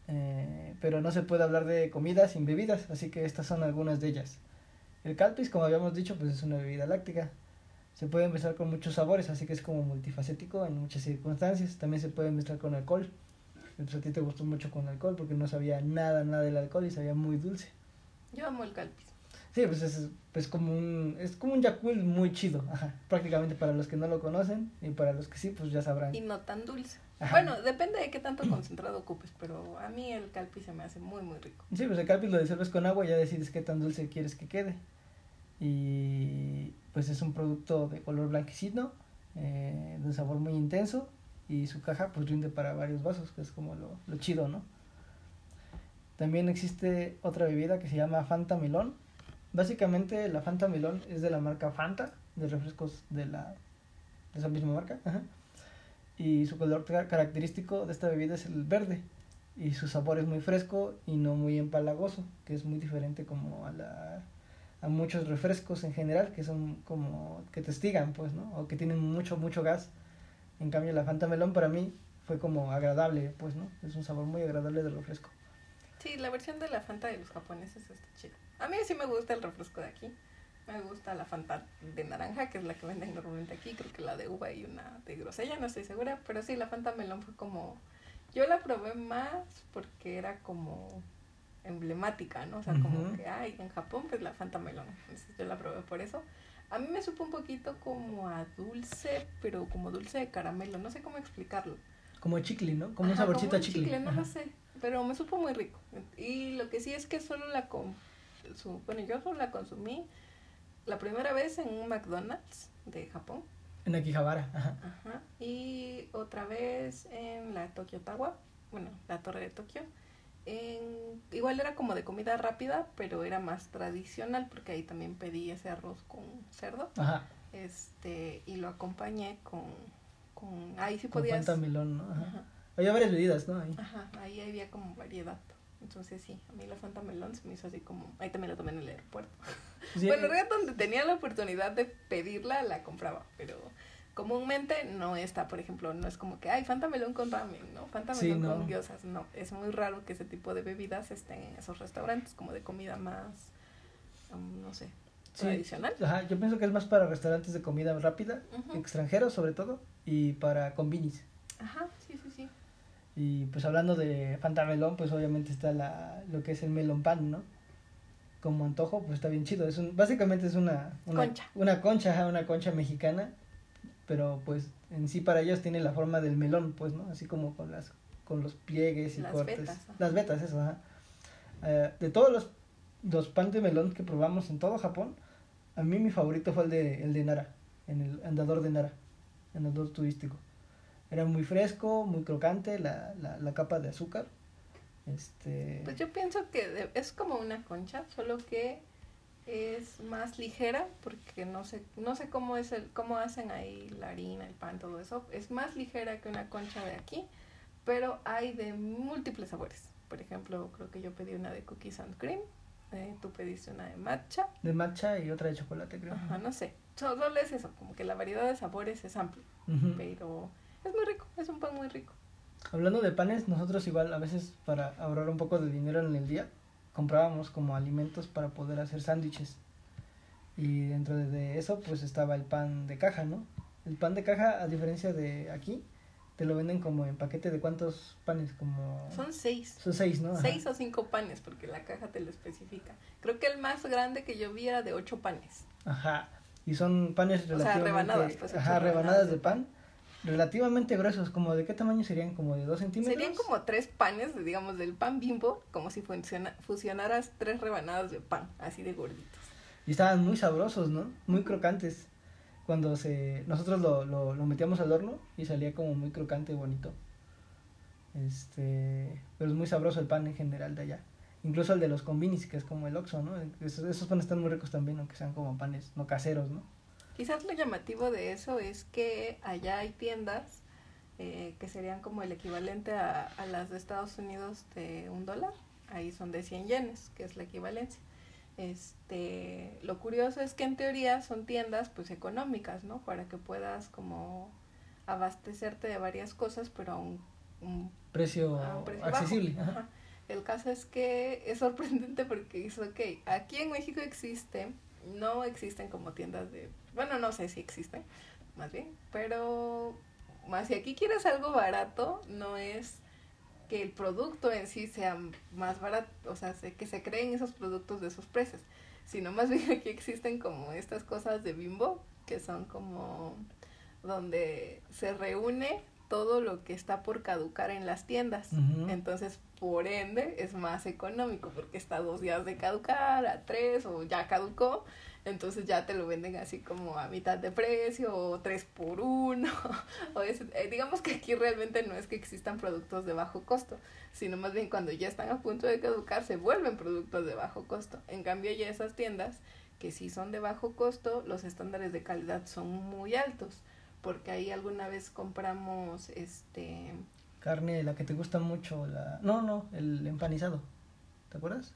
Eh, pero no se puede hablar de comida sin bebidas, así que estas son algunas de ellas. El calpis, como habíamos dicho, pues es una bebida láctica. Se puede mezclar con muchos sabores, así que es como multifacético en muchas circunstancias. También se puede mezclar con alcohol. Pues a ti te gustó mucho con alcohol porque no sabía nada, nada del alcohol y sabía muy dulce. Yo amo el calpis. Sí, pues es, pues como un, es como un Yakult muy chido, ajá. Prácticamente para los que no lo conocen y para los que sí, pues ya sabrán. Y no tan dulce. Ajá. Bueno, depende de qué tanto concentrado ocupes, pero a mí el calpis se me hace muy, muy rico. Sí, pues el calpis lo disuelves con agua y ya decides qué tan dulce quieres que quede. Y pues es un producto de color blanquecino, eh, de un sabor muy intenso y su caja pues rinde para varios vasos, que es como lo, lo chido, ¿no? También existe otra bebida que se llama Fanta Melón. Básicamente la Fanta Melón es de la marca Fanta, de refrescos de la de esa misma marca. ajá. Y su color ca- característico de esta bebida es el verde. Y su sabor es muy fresco y no muy empalagoso, que es muy diferente como a la a muchos refrescos en general que son como que testigan pues no o que tienen mucho mucho gas en cambio la Fanta Melón para mí fue como agradable pues no es un sabor muy agradable del refresco Sí, la versión de la Fanta de los japoneses está chida. A mí sí me gusta el refresco de aquí. Me gusta la Fanta de naranja, que es la que venden normalmente aquí. Creo que la de uva y una de grosella, no estoy segura. Pero sí, la Fanta melón fue como... Yo la probé más porque era como emblemática, ¿no? O sea, como que, ay, en Japón, pues la Fanta melón. Entonces yo la probé por eso. A mí me supo un poquito como a dulce, pero como dulce de caramelo. No sé cómo explicarlo. como chicle no como un saborcito como a chicle, no Ajá. lo sé, pero me supo muy rico. Y lo que sí es que solo la con su, bueno, yo solo la consumí la primera vez en un McDonald's de Japón, en Akihabara ajá. ajá, y otra vez en la Tokyo Tower, bueno, la Torre de Tokio. En, igual era como de comida rápida, pero era más tradicional porque ahí también pedí ese arroz con cerdo, Ajá, este, y lo acompañé con, con ahí sí con podías, Melón, ¿no? Ajá. ajá, Había varias bebidas, ¿no? Ahí. Ajá, ahí había como variedad. Entonces sí, a mí la Fanta Melón se me hizo así como... Ahí también la tomé en el aeropuerto. Sí, bueno, en realidad donde tenía la oportunidad de pedirla, la compraba. Pero comúnmente no está, por ejemplo, no es como que, ay, Fanta Melón con ramen, ¿no? Fanta Sí, Melón no. con gyozas. No, es muy raro que ese tipo de bebidas estén en esos restaurantes, como de comida más, um, no sé, Sí. tradicional. Ajá, yo pienso que es más para restaurantes de comida rápida, extranjeros sobre todo, y para combinis. Ajá, sí. Y pues hablando de Fanta Melón, pues obviamente está la, lo que es el melón pan, ¿no? Como antojo, pues está bien chido. Es un, básicamente es una, una Concha. Una concha, una concha mexicana, pero pues en sí para ellos tiene la forma del melón, pues, ¿no? Así como con las con los pliegues y Las cortes. vetas. Las vetas, eso, ajá. Eh, de todos los, los pan de melón que probamos en todo Japón, a mí mi favorito fue el de, el de Nara, en el andador de Nara, andador turístico. Era muy fresco, muy crocante, la, la, la capa de azúcar. Este, Pues yo pienso que es como una concha, solo que es más ligera porque no sé no sé cómo es el cómo hacen ahí la harina, el pan, todo eso. Es más ligera que una concha de aquí, pero hay de múltiples sabores. Por ejemplo, creo que yo pedí una de cookies and cream. Eh, tú pediste una de matcha. De matcha y otra de chocolate, creo. Ajá, no sé. Solo es eso, como que la variedad de sabores es amplia. Pero es muy rico, es un pan muy rico. Hablando de panes, nosotros igual a veces para ahorrar un poco de dinero en el día, comprábamos como alimentos para poder hacer sándwiches. Y dentro de- eso pues estaba el pan de caja, ¿no? El pan de caja, a diferencia de aquí, te lo venden como en paquete de cuántos panes, como... Son seis. Son seis, ¿no? Ajá. Seis o cinco panes, porque la caja te lo especifica. Creo que el más grande que yo vi era de ocho panes. Ajá. Y son panes sea, relativamente... rebanadas, pues, Ajá, rebanadas rebanadas de de pan. Relativamente gruesos, como de qué tamaño serían, como de dos centímetros. Serían como tres panes, digamos, del pan bimbo, como si funciona- fusionaras tres rebanadas de pan, así de gorditos. Y estaban muy sabrosos, ¿no? Muy crocantes. Cuando se nosotros lo, lo, lo metíamos al horno y salía como muy crocante y bonito. Este, pero es muy sabroso el pan en general de allá. Incluso el de los combinis, que es como el Oxxo, ¿no? Esos, esos panes están muy ricos también, aunque sean como panes no caseros, ¿no? Quizás lo llamativo de eso es que allá hay tiendas eh, que serían como el equivalente a, a las de Estados Unidos de un dólar. Ahí son de 100 yenes, que es la equivalencia. Este, lo curioso es que en teoría son tiendas pues económicas, ¿no? Para que puedas como abastecerte de varias cosas, pero a un, un Precio, a un precio bajo. accesible. Ajá. El caso es que es sorprendente porque dice, ok, aquí en México existe, no existen como tiendas de, bueno, no sé si existen, más bien, pero más si aquí quieres algo barato, no es que el producto en sí sea más barato, o sea, se- que se creen esos productos de esos precios, sino más bien (laughs) aquí existen como estas cosas de bimbo, que son como donde se reúne todo lo que está por caducar en las tiendas. Entonces, por ende, es más económico porque está a dos días de caducar, a tres o ya caducó. Entonces ya te lo venden así como a mitad de precio o tres por uno. (laughs) o es- eh, digamos que aquí realmente no es que existan productos de bajo costo, sino más bien cuando ya están a punto de caducar se vuelven productos de bajo costo. En cambio ya esas tiendas que sí son de bajo costo, los estándares de calidad son muy altos. Porque ahí alguna vez compramos este Carne, la que te gusta mucho, la... No, no, el empanizado. ¿Te acuerdas?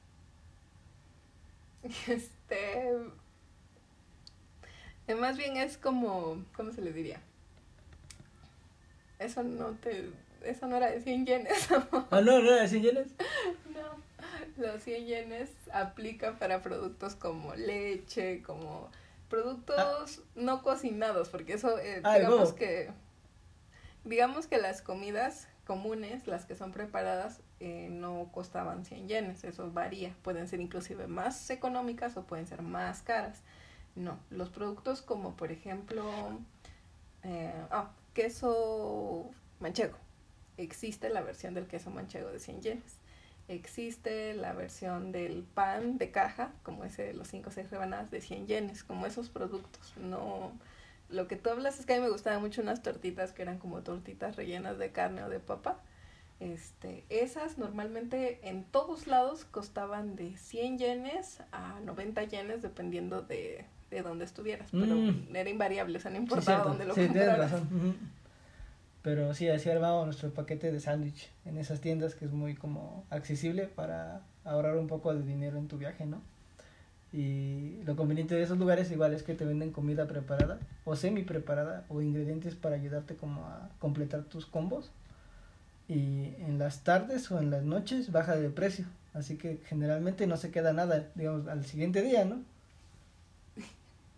(laughs) Este. eh, Más bien es como. ¿Cómo se le diría? Eso no te. Eso no era de 100 yenes. (laughs) amor. Ah, no, no, ¿sí yenes? (laughs) no. Los 100 yenes aplica para productos como leche, como productos no cocinados, porque eso, eh, Ah, digamos que. Digamos que las comidas comunes, las que son preparadas, eh, no costaban 100 yenes, eso varía, pueden ser inclusive más económicas o pueden ser más caras. No, los productos como por ejemplo, eh, ah, queso manchego, existe la versión del queso manchego de 100 yenes, existe la versión del pan de caja, como ese de los 5 o 6 rebanadas de 100 yenes, como esos productos, no... Lo que tú hablas es que a mí me gustaban mucho unas tortitas que eran como tortitas rellenas de carne o de papa. Este, esas normalmente en todos lados costaban de 100 yenes a 90 yenes dependiendo de, de dónde estuvieras, pero Mm. era invariable, o sea, no importaba dónde lo Sí, compraras. razón. Pero sí, así armamos nuestro paquete de sándwich en esas tiendas que es muy como accesible para ahorrar un poco de dinero en tu viaje, ¿no? Y lo conveniente de esos lugares igual es que te venden comida preparada o semi preparada o ingredientes para ayudarte como a completar tus combos. Y en las tardes o en las noches baja de precio. Así que generalmente no se queda nada, digamos, al siguiente día, ¿no?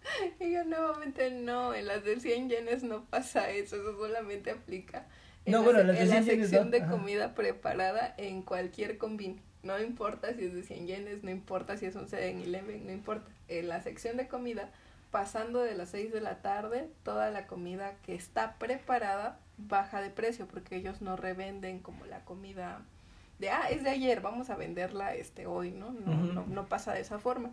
(laughs) Y yo nuevamente no, en las de 100 yenes no pasa eso, eso solamente aplica en No, la, bueno, se- en las de en la 100 yenes sección no, de comida preparada en cualquier combine. No importa si es de 100 yenes, no importa si es un 7-Eleven, no importa. En la sección de comida, pasando de las 6 de la tarde, toda la comida que está preparada baja de precio porque ellos no revenden como la comida de, ah, es de ayer, vamos a venderla este hoy, ¿no? No, no, no pasa de esa forma.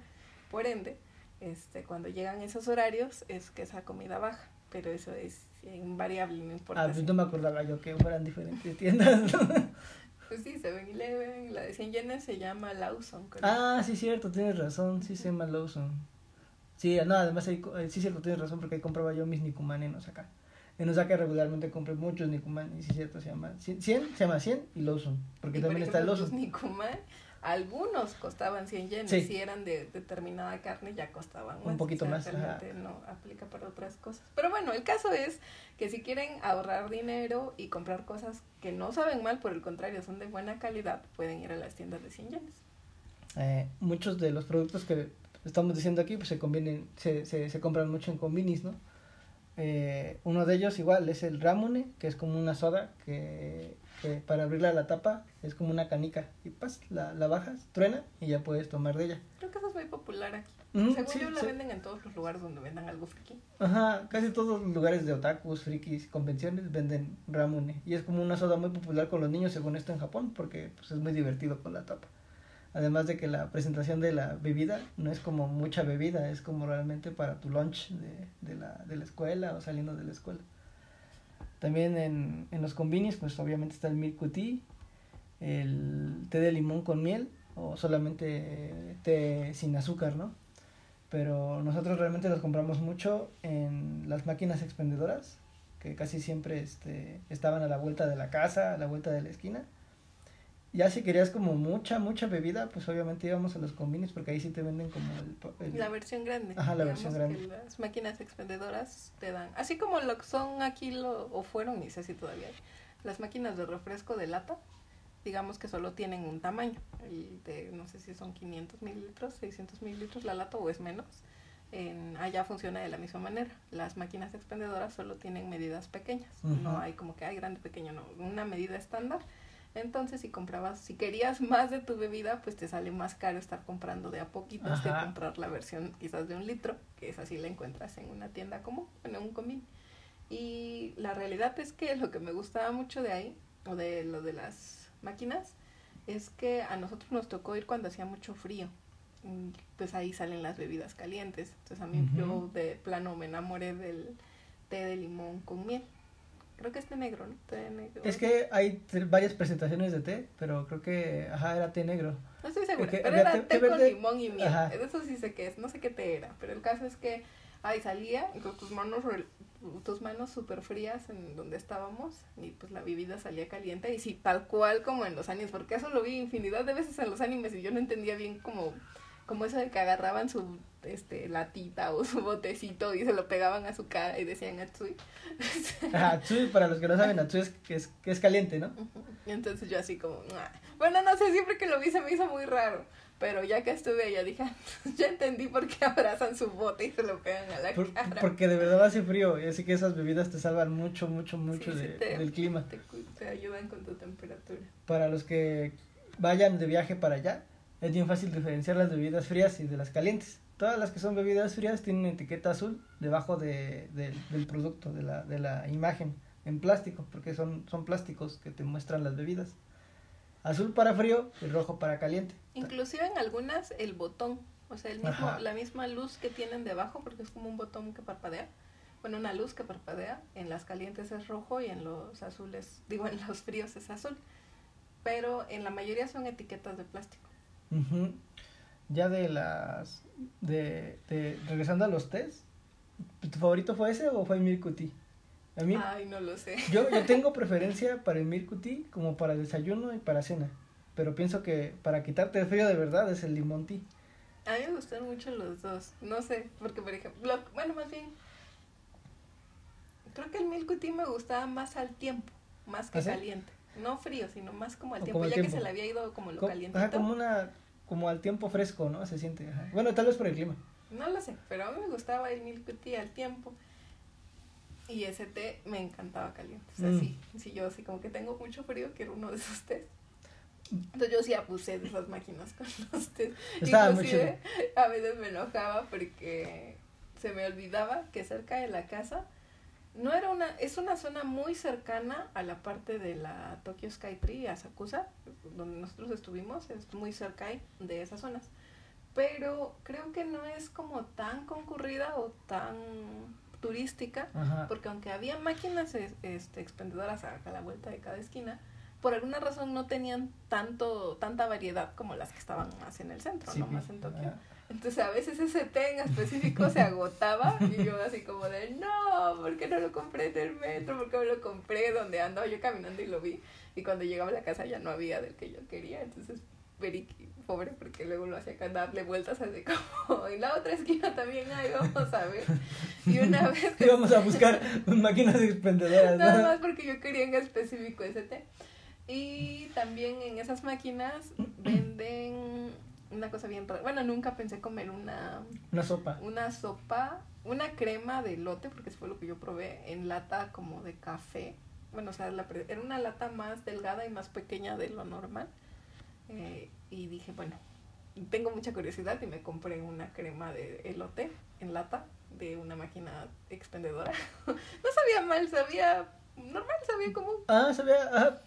Por ende, este, cuando llegan esos horarios es que esa comida baja, pero eso es invariable, no importa. Ah, si- pues no me acordaba yo que fueran diferentes tiendas. Pues sí, 7-Eleven, la de 100 yenes se llama Lawson. creo. ah, sí, cierto, tienes razón, sí se llama Lawson. Sí, no, además co- eh, sí, cierto, tienes razón porque ahí compraba yo mis nikumanenos acá. En Osaka regularmente compré muchos Nikuman, y es cierto, se llama 100, se llama 100 y Lawson, porque Y, también por está ejemplo, Lawson. los Nikuman, algunos costaban 100 yenes. Sí. Si eran de determinada carne, ya costaban más. Un poquito O sea, más, ajá. Realmente no aplica para otras cosas. Pero bueno, el caso es que si quieren ahorrar dinero y comprar cosas que no saben mal, por el contrario, son de buena calidad, pueden ir a las tiendas de 100 yenes. Eh, muchos de los productos que estamos diciendo aquí pues se convienen, se, se, se compran mucho en combinis, ¿no? Eh, uno de ellos igual es el Ramune, que es como una soda que, que para abrirla la tapa es como una canica y pas, la, la bajas, truena y ya puedes tomar de ella. Creo que eso es muy popular aquí. Según sí, yo, sí. venden en todos los lugares donde vendan algo friki. Ajá, casi todos los lugares de otakus, frikis, convenciones venden Ramune y es como una soda muy popular con los niños según esto en Japón porque pues, es muy divertido con la tapa. Además de que la presentación de la bebida no es como mucha bebida, es como realmente para tu lunch de, de, la, de la escuela o saliendo de la escuela. También en, en los combinis, pues obviamente está el milk tea, el té de limón con miel o solamente té sin azúcar, ¿no? Pero nosotros realmente los compramos mucho en las máquinas expendedoras, que casi siempre este, estaban a la vuelta de la casa, a la vuelta de la esquina. Ya si querías como mucha, mucha bebida, pues obviamente íbamos a los combinis porque ahí sí te venden como el... el- La versión grande. Ajá, la versión grande. las máquinas expendedoras te dan, así como lo que son aquí lo, o fueron, ni sé si todavía hay, las máquinas de refresco de lata, digamos que solo tienen un tamaño, el de no sé si son 500 mililitros, 600 mililitros la lata o es menos. En, allá funciona de la misma manera. Las máquinas expendedoras solo tienen medidas pequeñas. No hay como que hay grande, pequeño, no. Una medida estándar. Entonces, si comprabas, si querías más de tu bebida, pues te sale más caro estar comprando de a poquitos que comprar la versión quizás de un litro, que esa sí la encuentras en una tienda común, en un comín. Y la realidad es que lo que me gustaba mucho de ahí, o de lo de las máquinas, es que a nosotros nos tocó ir cuando hacía mucho frío. Y, Pues ahí salen las bebidas calientes. Entonces a mí yo de plano me enamoré del té de limón con miel. Creo que es té negro, ¿no? Té negro. Es que hay varias presentaciones de té, pero creo que, ajá, era té negro. No estoy segura, que pero era té- té, té con limón y miel. Ajá. Eso sí sé qué es, no sé qué té era, pero el caso es que ahí salía y con tus manos tus manos súper frías en donde estábamos y pues la bebida salía caliente y sí, tal cual como en los animes, porque eso lo vi infinidad de veces en los animes y yo no entendía bien como, como eso de que agarraban su este latita o su botecito y se lo pegaban a su cara y decían Atsui. (laughs) Atsui, para los que no saben, Atsui es que es, que es caliente, ¿no? Y entonces yo así como, "Mua". bueno, no sé, siempre que lo vi se me hizo muy raro. Pero ya que estuve allá dije, "Ah, ya entendí por qué abrazan su bote y se lo pegan a la Por- cara. porque de verdad hace frío y así que esas bebidas te salvan mucho, mucho, mucho Sí, sí, de- te- del clima. Te, te ayudan con tu temperatura. Para los que vayan de viaje para allá, es bien fácil diferenciar las bebidas frías y de las calientes. Todas las que son bebidas frías tienen etiqueta azul debajo de, de- del producto, de la, de la imagen, en plástico, porque son, son plásticos que te muestran las bebidas. Azul para frío y rojo para caliente. Inclusive en algunas el botón, o sea, el mismo, Ajá. la misma luz que tienen debajo, porque es como un botón que parpadea. Bueno, una luz que parpadea, en las calientes es rojo y en los azules, digo, en los fríos es azul. Pero en la mayoría son etiquetas de plástico. Ujú. Ya de las... De, de, regresando a los test, ¿tu favorito fue ese o fue el Tea? A mí, Ay, no lo sé. yo, yo (laughs) tengo preferencia para el Tea como para desayuno y para cena. Pero pienso que para quitarte el frío de verdad es el limón tea. A mí me gustan mucho los dos. No sé, porque por ejemplo, lo- bueno, más bien, creo que el milk tea me gustaba más al tiempo, más que ¿Ah, caliente. No frío, sino más como al tiempo, como ya tiempo. que se le había ido como lo calientito. ajá, como una como al tiempo fresco, ¿no? Se siente. ajá. Bueno, tal vez por el clima. No lo sé, pero a mí me gustaba el milk tea al tiempo. Y ese té me encantaba caliente. O sea, Mm. sí, sí, yo así como que tengo mucho frío, quiero uno de esos tés. Entonces yo sí abusé de esas máquinas con (laughs) los tés. Estaba muy Inclusive, a veces me enojaba porque se me olvidaba que cerca de la casa no era una, es una zona muy cercana a la parte de la Tokyo Sky Tree, Asakusa, donde nosotros estuvimos, es muy cerca ahí de esas zonas. Pero creo que no es como tan concurrida o tan turística, Ajá. porque aunque había máquinas es- este, expendedoras a, a la vuelta de cada esquina, por alguna razón no tenían tanto tanta variedad como las que estaban más en el centro, Sí, no más en Tokio. ajá. Entonces a veces ese té en específico se agotaba y yo así como de, no, ¿por qué no lo compré en el metro? ¿Por qué no lo compré donde andaba yo caminando y lo vi? Y cuando llegaba a la casa ya no había del que yo quería, entonces pobre, porque luego lo hacía darle vueltas así como en la otra esquina también hay, vamos a ver. Y una vez... (laughs) Íbamos a buscar máquinas expendedoras. Nada más porque yo quería en específico ese té. Y también en esas máquinas (clears throat) venden una cosa bien rara. Bueno, nunca pensé comer una... Una sopa. Una sopa, una crema de lote, porque eso fue lo que yo probé, en lata como de café. Bueno, o sea, la, era una lata más delgada y más pequeña de lo normal. Eh, y dije, bueno, tengo mucha curiosidad y me compré una crema de elote en lata de una máquina expendedora. (laughs) no sabía mal, sabía normal, sabía como... Ah, sabía,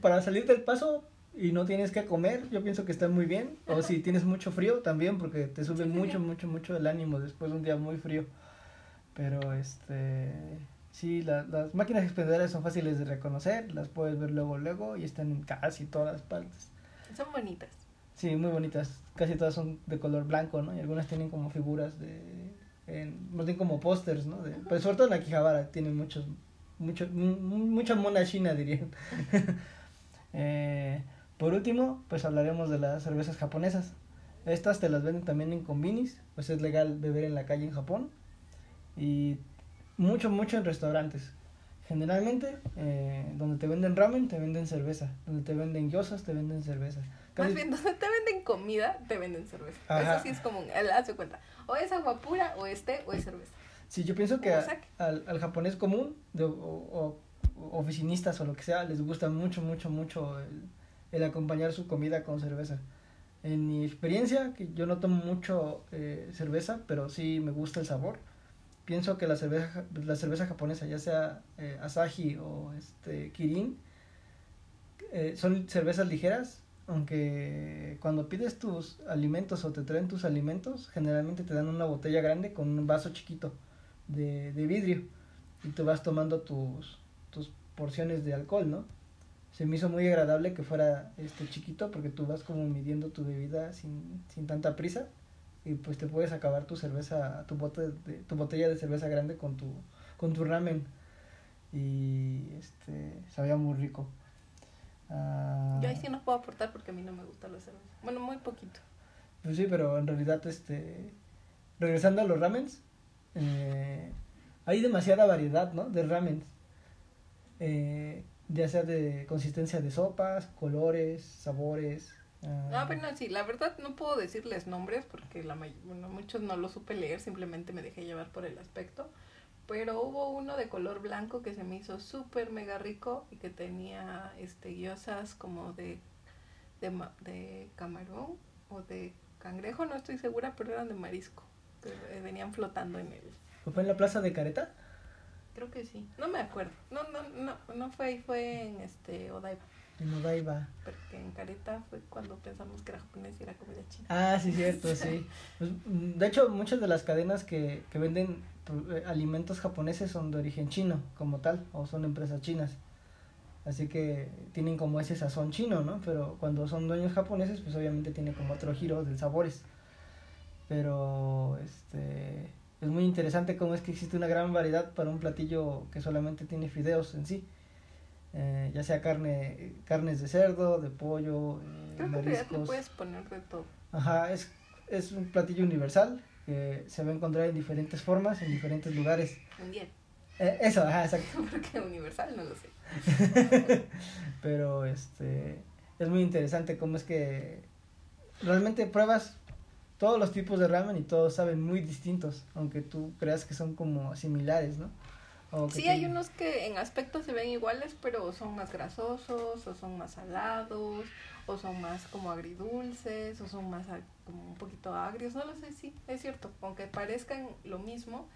para salir del paso y no tienes que comer, yo pienso que está muy bien. O si tienes mucho frío también, porque te sube mucho, mucho, mucho el ánimo después de un día muy frío. Pero este, sí, las máquinas expendedoras son fáciles de reconocer, las puedes ver luego, luego y están en casi todas las partes. Son bonitas. Sí, muy bonitas. Casi todas son de color blanco, ¿no? Y algunas tienen como figuras de, en, más bien como pósters, ¿no? De, Pues sobre todo en la Quijabara tienen muchos, mucho, mucha mona china dirían. (laughs) eh, por último, pues hablaremos de las cervezas japonesas. Estas te las venden también en combinis, pues es legal beber en la calle en Japón. Y mucho, mucho en restaurantes. Generalmente, eh, donde te venden ramen, te venden cerveza. Donde te venden gyozas, te venden cerveza. Más bien, (laughs) donde te venden comida, te venden cerveza. Eso sí es común, haz cuenta. O es agua pura, o es té, o es cerveza. Sí, yo pienso que al, al japonés común, de, o, oficinistas o lo que sea, les gusta mucho, mucho, mucho el, el acompañar su comida con cerveza. En mi experiencia, que yo no tomo mucho eh, cerveza, pero sí me gusta el sabor. Pienso que la cerveza, la cerveza japonesa, ya sea eh, Asahi o este Kirin, eh, son cervezas ligeras, aunque cuando pides tus alimentos o te traen tus alimentos, generalmente te dan una botella grande con un vaso chiquito de, de vidrio y tú vas tomando tus, tus porciones de alcohol, ¿no? Se me hizo muy agradable que fuera este chiquito porque tú vas como midiendo tu bebida sin, sin tanta prisa y pues te puedes acabar tu cerveza, tu bote de, tu botella de cerveza grande con tu con tu ramen y este sabía muy rico. Uh, Yo ahí sí no puedo aportar porque a mí no me gusta la cerveza. Bueno, muy poquito. Pues sí, pero en realidad este regresando a los ramens eh, hay demasiada variedad, ¿no? De ramens. Eh, ya sea de consistencia de sopas, colores, sabores. Uh... No, pero sí, la verdad no puedo decirles nombres porque la bueno, muchos no lo supe leer, simplemente me dejé llevar por el aspecto. Pero hubo uno de color blanco que se me hizo súper mega rico y que tenía este guiosas como de, de, de camarón o de cangrejo, no estoy segura, pero eran de marisco, que venían flotando en el... ¿Fue en la plaza de Careta? Creo que sí. No me acuerdo. No, no, no, no fue ahí, fue en este Odaiba. En Odaiba. Porque en Careta fue cuando pensamos que era japonés y era comida china. Ah, sí, cierto, sí. (laughs) Pues, mm, de hecho, muchas de las cadenas que, que venden eh, alimentos japoneses son de origen chino, como tal, o son empresas chinas. Así que tienen como ese sazón chino, ¿no? Pero cuando son dueños japoneses, pues obviamente tiene como otro giro de sabores. Pero, este es muy interesante cómo es que existe una gran variedad para un platillo que solamente tiene fideos en sí. Eh, ya sea carne, carnes de cerdo, de pollo, eh, mariscos. puedes poner de todo. Ajá, es, es un platillo universal que se va a encontrar en diferentes formas, en diferentes lugares. Mundial. Eh, eso, ajá, exacto. (laughs) Porque universal no lo sé. (laughs) Pero este es muy interesante cómo es que realmente pruebas todos los tipos de ramen y todos saben muy distintos, aunque tú creas que son como similares, ¿no? sí, hay unos que en aspecto se ven iguales, pero son más grasosos, o son más salados, o son más como agridulces, o son más como un poquito agrios, no lo sé, sí, es cierto, aunque parezcan lo mismo,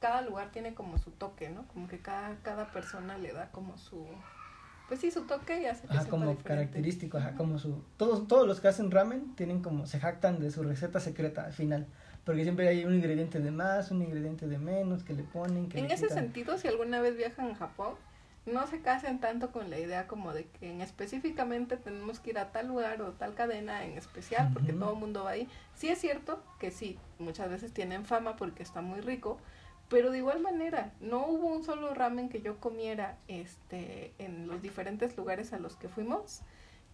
cada lugar tiene como su toque, ¿no? Como que cada, cada persona le da como su, pues sí, su toque y hace que ajá, como característico, ajá, como su todos todos los que hacen ramen tienen como se jactan de su receta secreta al final, porque siempre hay un ingrediente de más, un ingrediente de menos que le ponen, que En ese sentido, si alguna vez viajan a Japón, no se casen tanto con la idea como de que en específicamente tenemos que ir a tal lugar o tal cadena en especial porque Ujú. todo el mundo va ahí. Sí es cierto que sí, muchas veces tienen fama porque está muy rico, pero de igual manera, no hubo un solo ramen que yo comiera este en los diferentes lugares a los que fuimos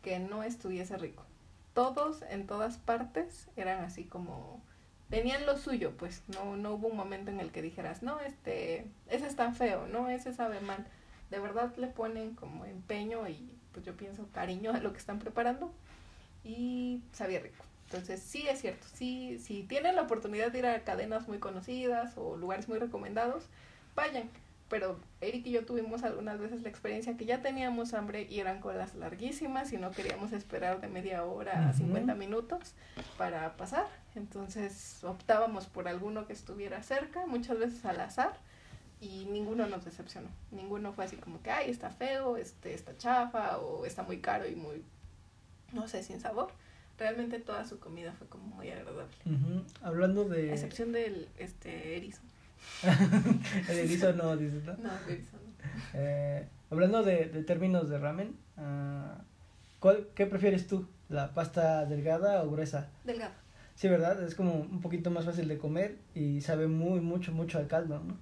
que no estuviese rico. Todos en todas partes eran así como tenían lo suyo, pues no no hubo un momento en el que dijeras, "No, este ese está feo, no, ese sabe mal." De verdad le ponen como empeño y pues yo pienso cariño a lo que están preparando y sabía rico. Entonces sí es cierto, sí, si tienen la oportunidad de ir a cadenas muy conocidas o lugares muy recomendados, vayan. Pero Eric y yo tuvimos algunas veces la experiencia que ya teníamos hambre y eran colas larguísimas y no queríamos esperar de media hora a Ujú. 50 minutos para pasar. Entonces optábamos por alguno que estuviera cerca, muchas veces al azar, y ninguno nos decepcionó. Ninguno fue así como que, ay, está feo, este, está chafa o está muy caro y muy, no sé, sin sabor. Realmente toda su comida fue como muy agradable. Hablando A de... excepción del este, erizo. (laughs) el erizo no, dices, ¿no? No, el erizo no. Eh, hablando de, de términos de ramen, ah, ¿cuál, ¿qué prefieres tú? ¿La pasta delgada o gruesa? Delgado. Sí, ¿verdad? Es como un poquito más fácil de comer y sabe muy, mucho, mucho al caldo, ¿no?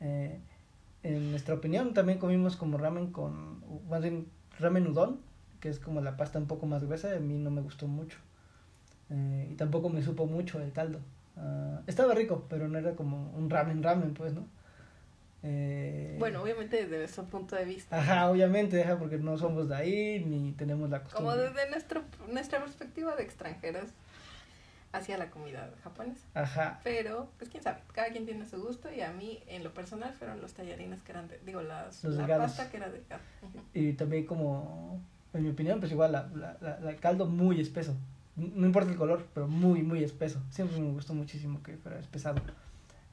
Eh, en nuestra opinión también comimos como ramen con, más bien ramen udon, que es como la pasta un poco más gruesa, a mí no me gustó mucho. Eh, y tampoco me supo mucho el caldo. Ah, estaba rico, pero no era como un ramen ramen, pues, ¿no? Eh, Bueno, obviamente desde nuestro punto de vista. Ajá, obviamente, ajá, porque no somos de ahí, ni tenemos la Como costumbre. desde nuestro, nuestra perspectiva de extranjeros hacia la comida japonesa. Ajá, Pero, pues quién sabe, cada quien tiene su gusto y a mí en lo personal fueron los tallarines que eran, de, digo, las, Los la delgados. pasta que era delgada. Ujú. y también como, en mi opinión, pues igual, la, la, la- el caldo muy espeso. No importa el color, pero muy, muy espeso. Siempre me gustó muchísimo que fuera espesado.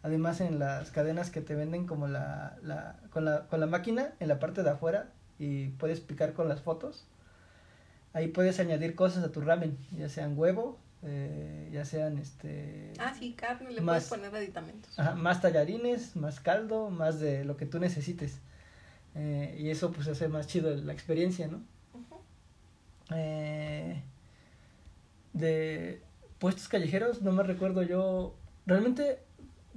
Además, en las cadenas que te venden como la, la, con la, con la máquina en la parte de afuera y puedes picar con las fotos, ahí puedes añadir cosas a tu ramen, ya sean huevo, eh, ya sean este... Ah, sí, carne, le Más- puedes poner aditamentos. Ajá, más tallarines, más caldo, más de lo que tú necesites. Eh, y eso pues hace más chido la experiencia, ¿no? Eh, de puestos callejeros, no me recuerdo yo. Realmente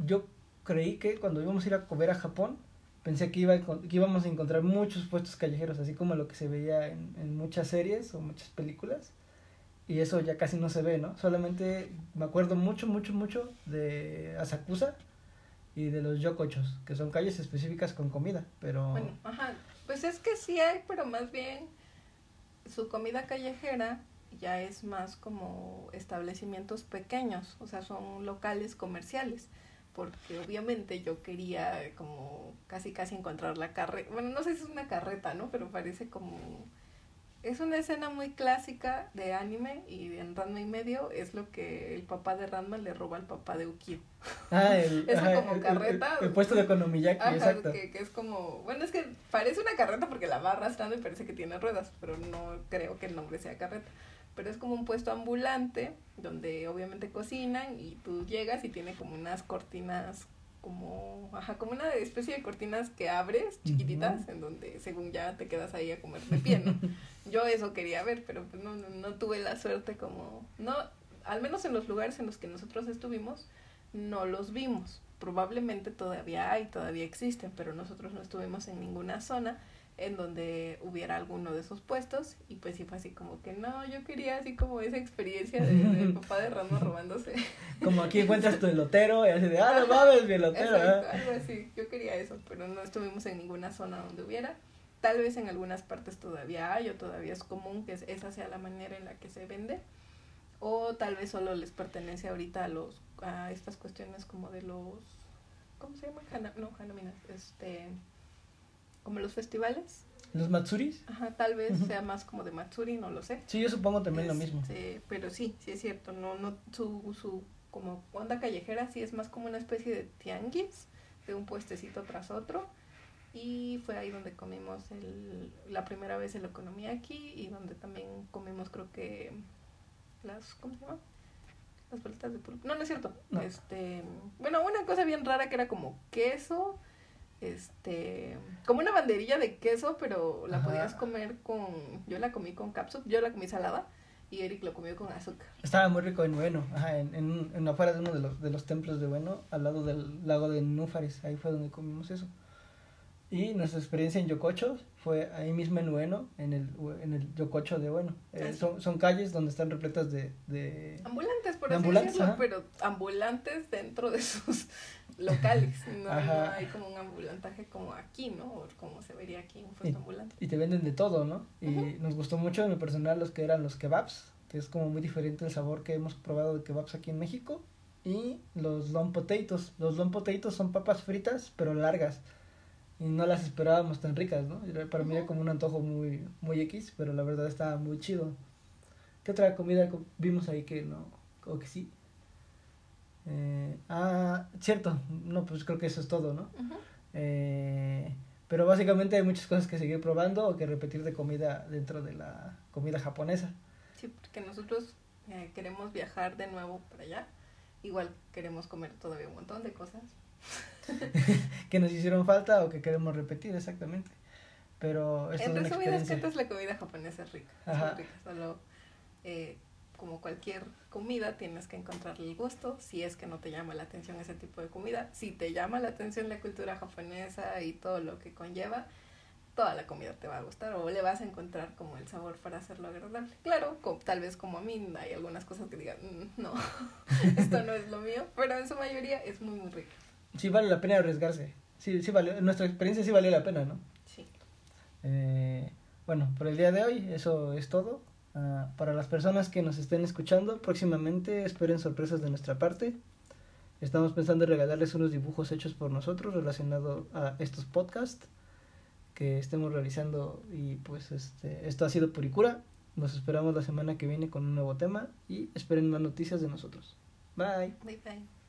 yo creí que cuando íbamos a ir a comer a Japón, pensé que, iba a que íbamos a encontrar muchos puestos callejeros, así como lo que se veía en, en muchas series o muchas películas. Y eso ya casi no se ve, ¿no? Solamente me acuerdo mucho, mucho, mucho de Asakusa y de los yokochos, que son calles específicas con comida, pero... Bueno, ajá. Pues es que sí hay, pero más bien su comida callejera ya es más como establecimientos pequeños, o sea, son locales comerciales, porque obviamente yo quería como casi casi encontrar la carreta, bueno, no sé si es una carreta, ¿no? Pero parece como... Es una escena muy clásica de anime y en Ranma y medio es lo que el papá de Ranma le roba al papá de Ukio. Ah, el, (laughs) Eso ajá, como el- el- carreta. El, puesto de Economiyaki, Ajá, exacto. que, que es como, bueno, es que parece una carreta porque la va arrastrando y parece que tiene ruedas, pero no creo que el nombre sea carreta. Pero es como un puesto ambulante donde obviamente cocinan y tú llegas y tiene como unas cortinas como, ajá, como una especie de cortinas que abres chiquititas en donde según ya te quedas ahí a comer de pie, ¿no? (laughs) Yo eso quería ver, pero pues no, no, no tuve la suerte como, no, al menos en los lugares en los que nosotros estuvimos, no los vimos. Probablemente todavía hay, todavía existen, pero nosotros no estuvimos en ninguna zona en donde hubiera alguno de esos puestos y pues sí fue así como que no, yo quería así como esa experiencia de- del (laughs) papá de Rama robándose. Como aquí encuentras tu elotero y así de, ah, no mames, mi elotero. Exacto, ¿eh? algo así. Yo quería eso, pero no estuvimos en ninguna zona donde hubiera. Tal vez en algunas partes todavía hay o todavía es común que es- esa sea la manera en la que se vende. O tal vez solo les pertenece ahorita a los a estas cuestiones como de los ¿cómo se llama? Hana- no, Hanaminas, este como los festivales. Los Matsuris. Ajá, tal vez sea más como de Matsuri, no lo sé. Sí, yo supongo también lo mismo. Este, pero sí, sí es cierto, no, no, su, su como onda callejera sí es más como una especie de tianguis, de un puestecito tras otro. Y fue ahí donde comimos el, la primera vez el aquí y donde también comimos creo que las, ¿cómo se llama? Las bolitas de pulpo. No, no es cierto. No. Este, bueno, una cosa bien rara que era como queso, este, como una banderilla de queso, pero la Ajá. podías comer con, yo la comí con capsup, yo la comí salada y Eric lo comió con azúcar. Estaba muy rico en Bueno, ajá, en, en, en afuera de uno de los, de los templos de Bueno, al lado del lago de Núfares, ahí fue donde comimos eso. Y nuestra experiencia en Yococho fue ahí mismo en Bueno, en el, en el Yococho de Bueno. Eh, Ah, son, son calles donde están repletas de... de... Ambulantes, por De así ambulantes, decirlo, ajá. pero ambulantes dentro de sus locales. No, hay como un ambulantaje como aquí, ¿no? O como se vería aquí un puesto ambulante. y te venden de todo, ¿no? Y nos gustó mucho en lo personal los que eran los kebabs, que es como muy diferente el sabor que hemos probado de kebabs aquí en México. Y los long potatoes. Los long potatoes son papas fritas, pero largas. Y no las esperábamos tan ricas, ¿no? Para mí era como un antojo muy, muy X, pero la verdad estaba muy chido. ¿Qué otra comida co- vimos ahí que no? O que sí. Eh, ah, cierto. No, pues creo que eso es todo, ¿no? Eh, pero básicamente hay muchas cosas que seguir probando o que repetir de comida dentro de la comida japonesa. Sí, porque nosotros eh, queremos viajar de nuevo para allá. Igual queremos comer todavía un montón de cosas. (laughs) Que nos hicieron falta o que queremos repetir, exactamente. Pero en resumidas cuentas, la comida japonesa es rica. Es Ajá. muy rica. Solo, eh, como cualquier comida, tienes que encontrarle el gusto. Si es que no te llama la atención ese tipo de comida. Si te llama la atención la cultura japonesa y todo lo que conlleva, toda la comida te va a gustar o le vas a encontrar como el sabor para hacerlo agradable. Claro, tal vez como a mí hay algunas cosas que digan, "Mm, no, (laughs) esto no es lo mío, pero en su mayoría es muy, muy rico. Sí vale la pena arriesgarse. Sí, sí valió, nuestra experiencia sí valió la pena, ¿no? Sí. Eh, bueno, por el día de hoy eso es todo. Ah, para las personas que nos estén escuchando, próximamente esperen sorpresas de nuestra parte. Estamos pensando en regalarles unos dibujos hechos por nosotros relacionados a estos podcasts que estemos realizando y pues este esto ha sido Puricura. Nos esperamos la semana que viene con un nuevo tema y esperen más noticias de nosotros. Bye. Bye bye.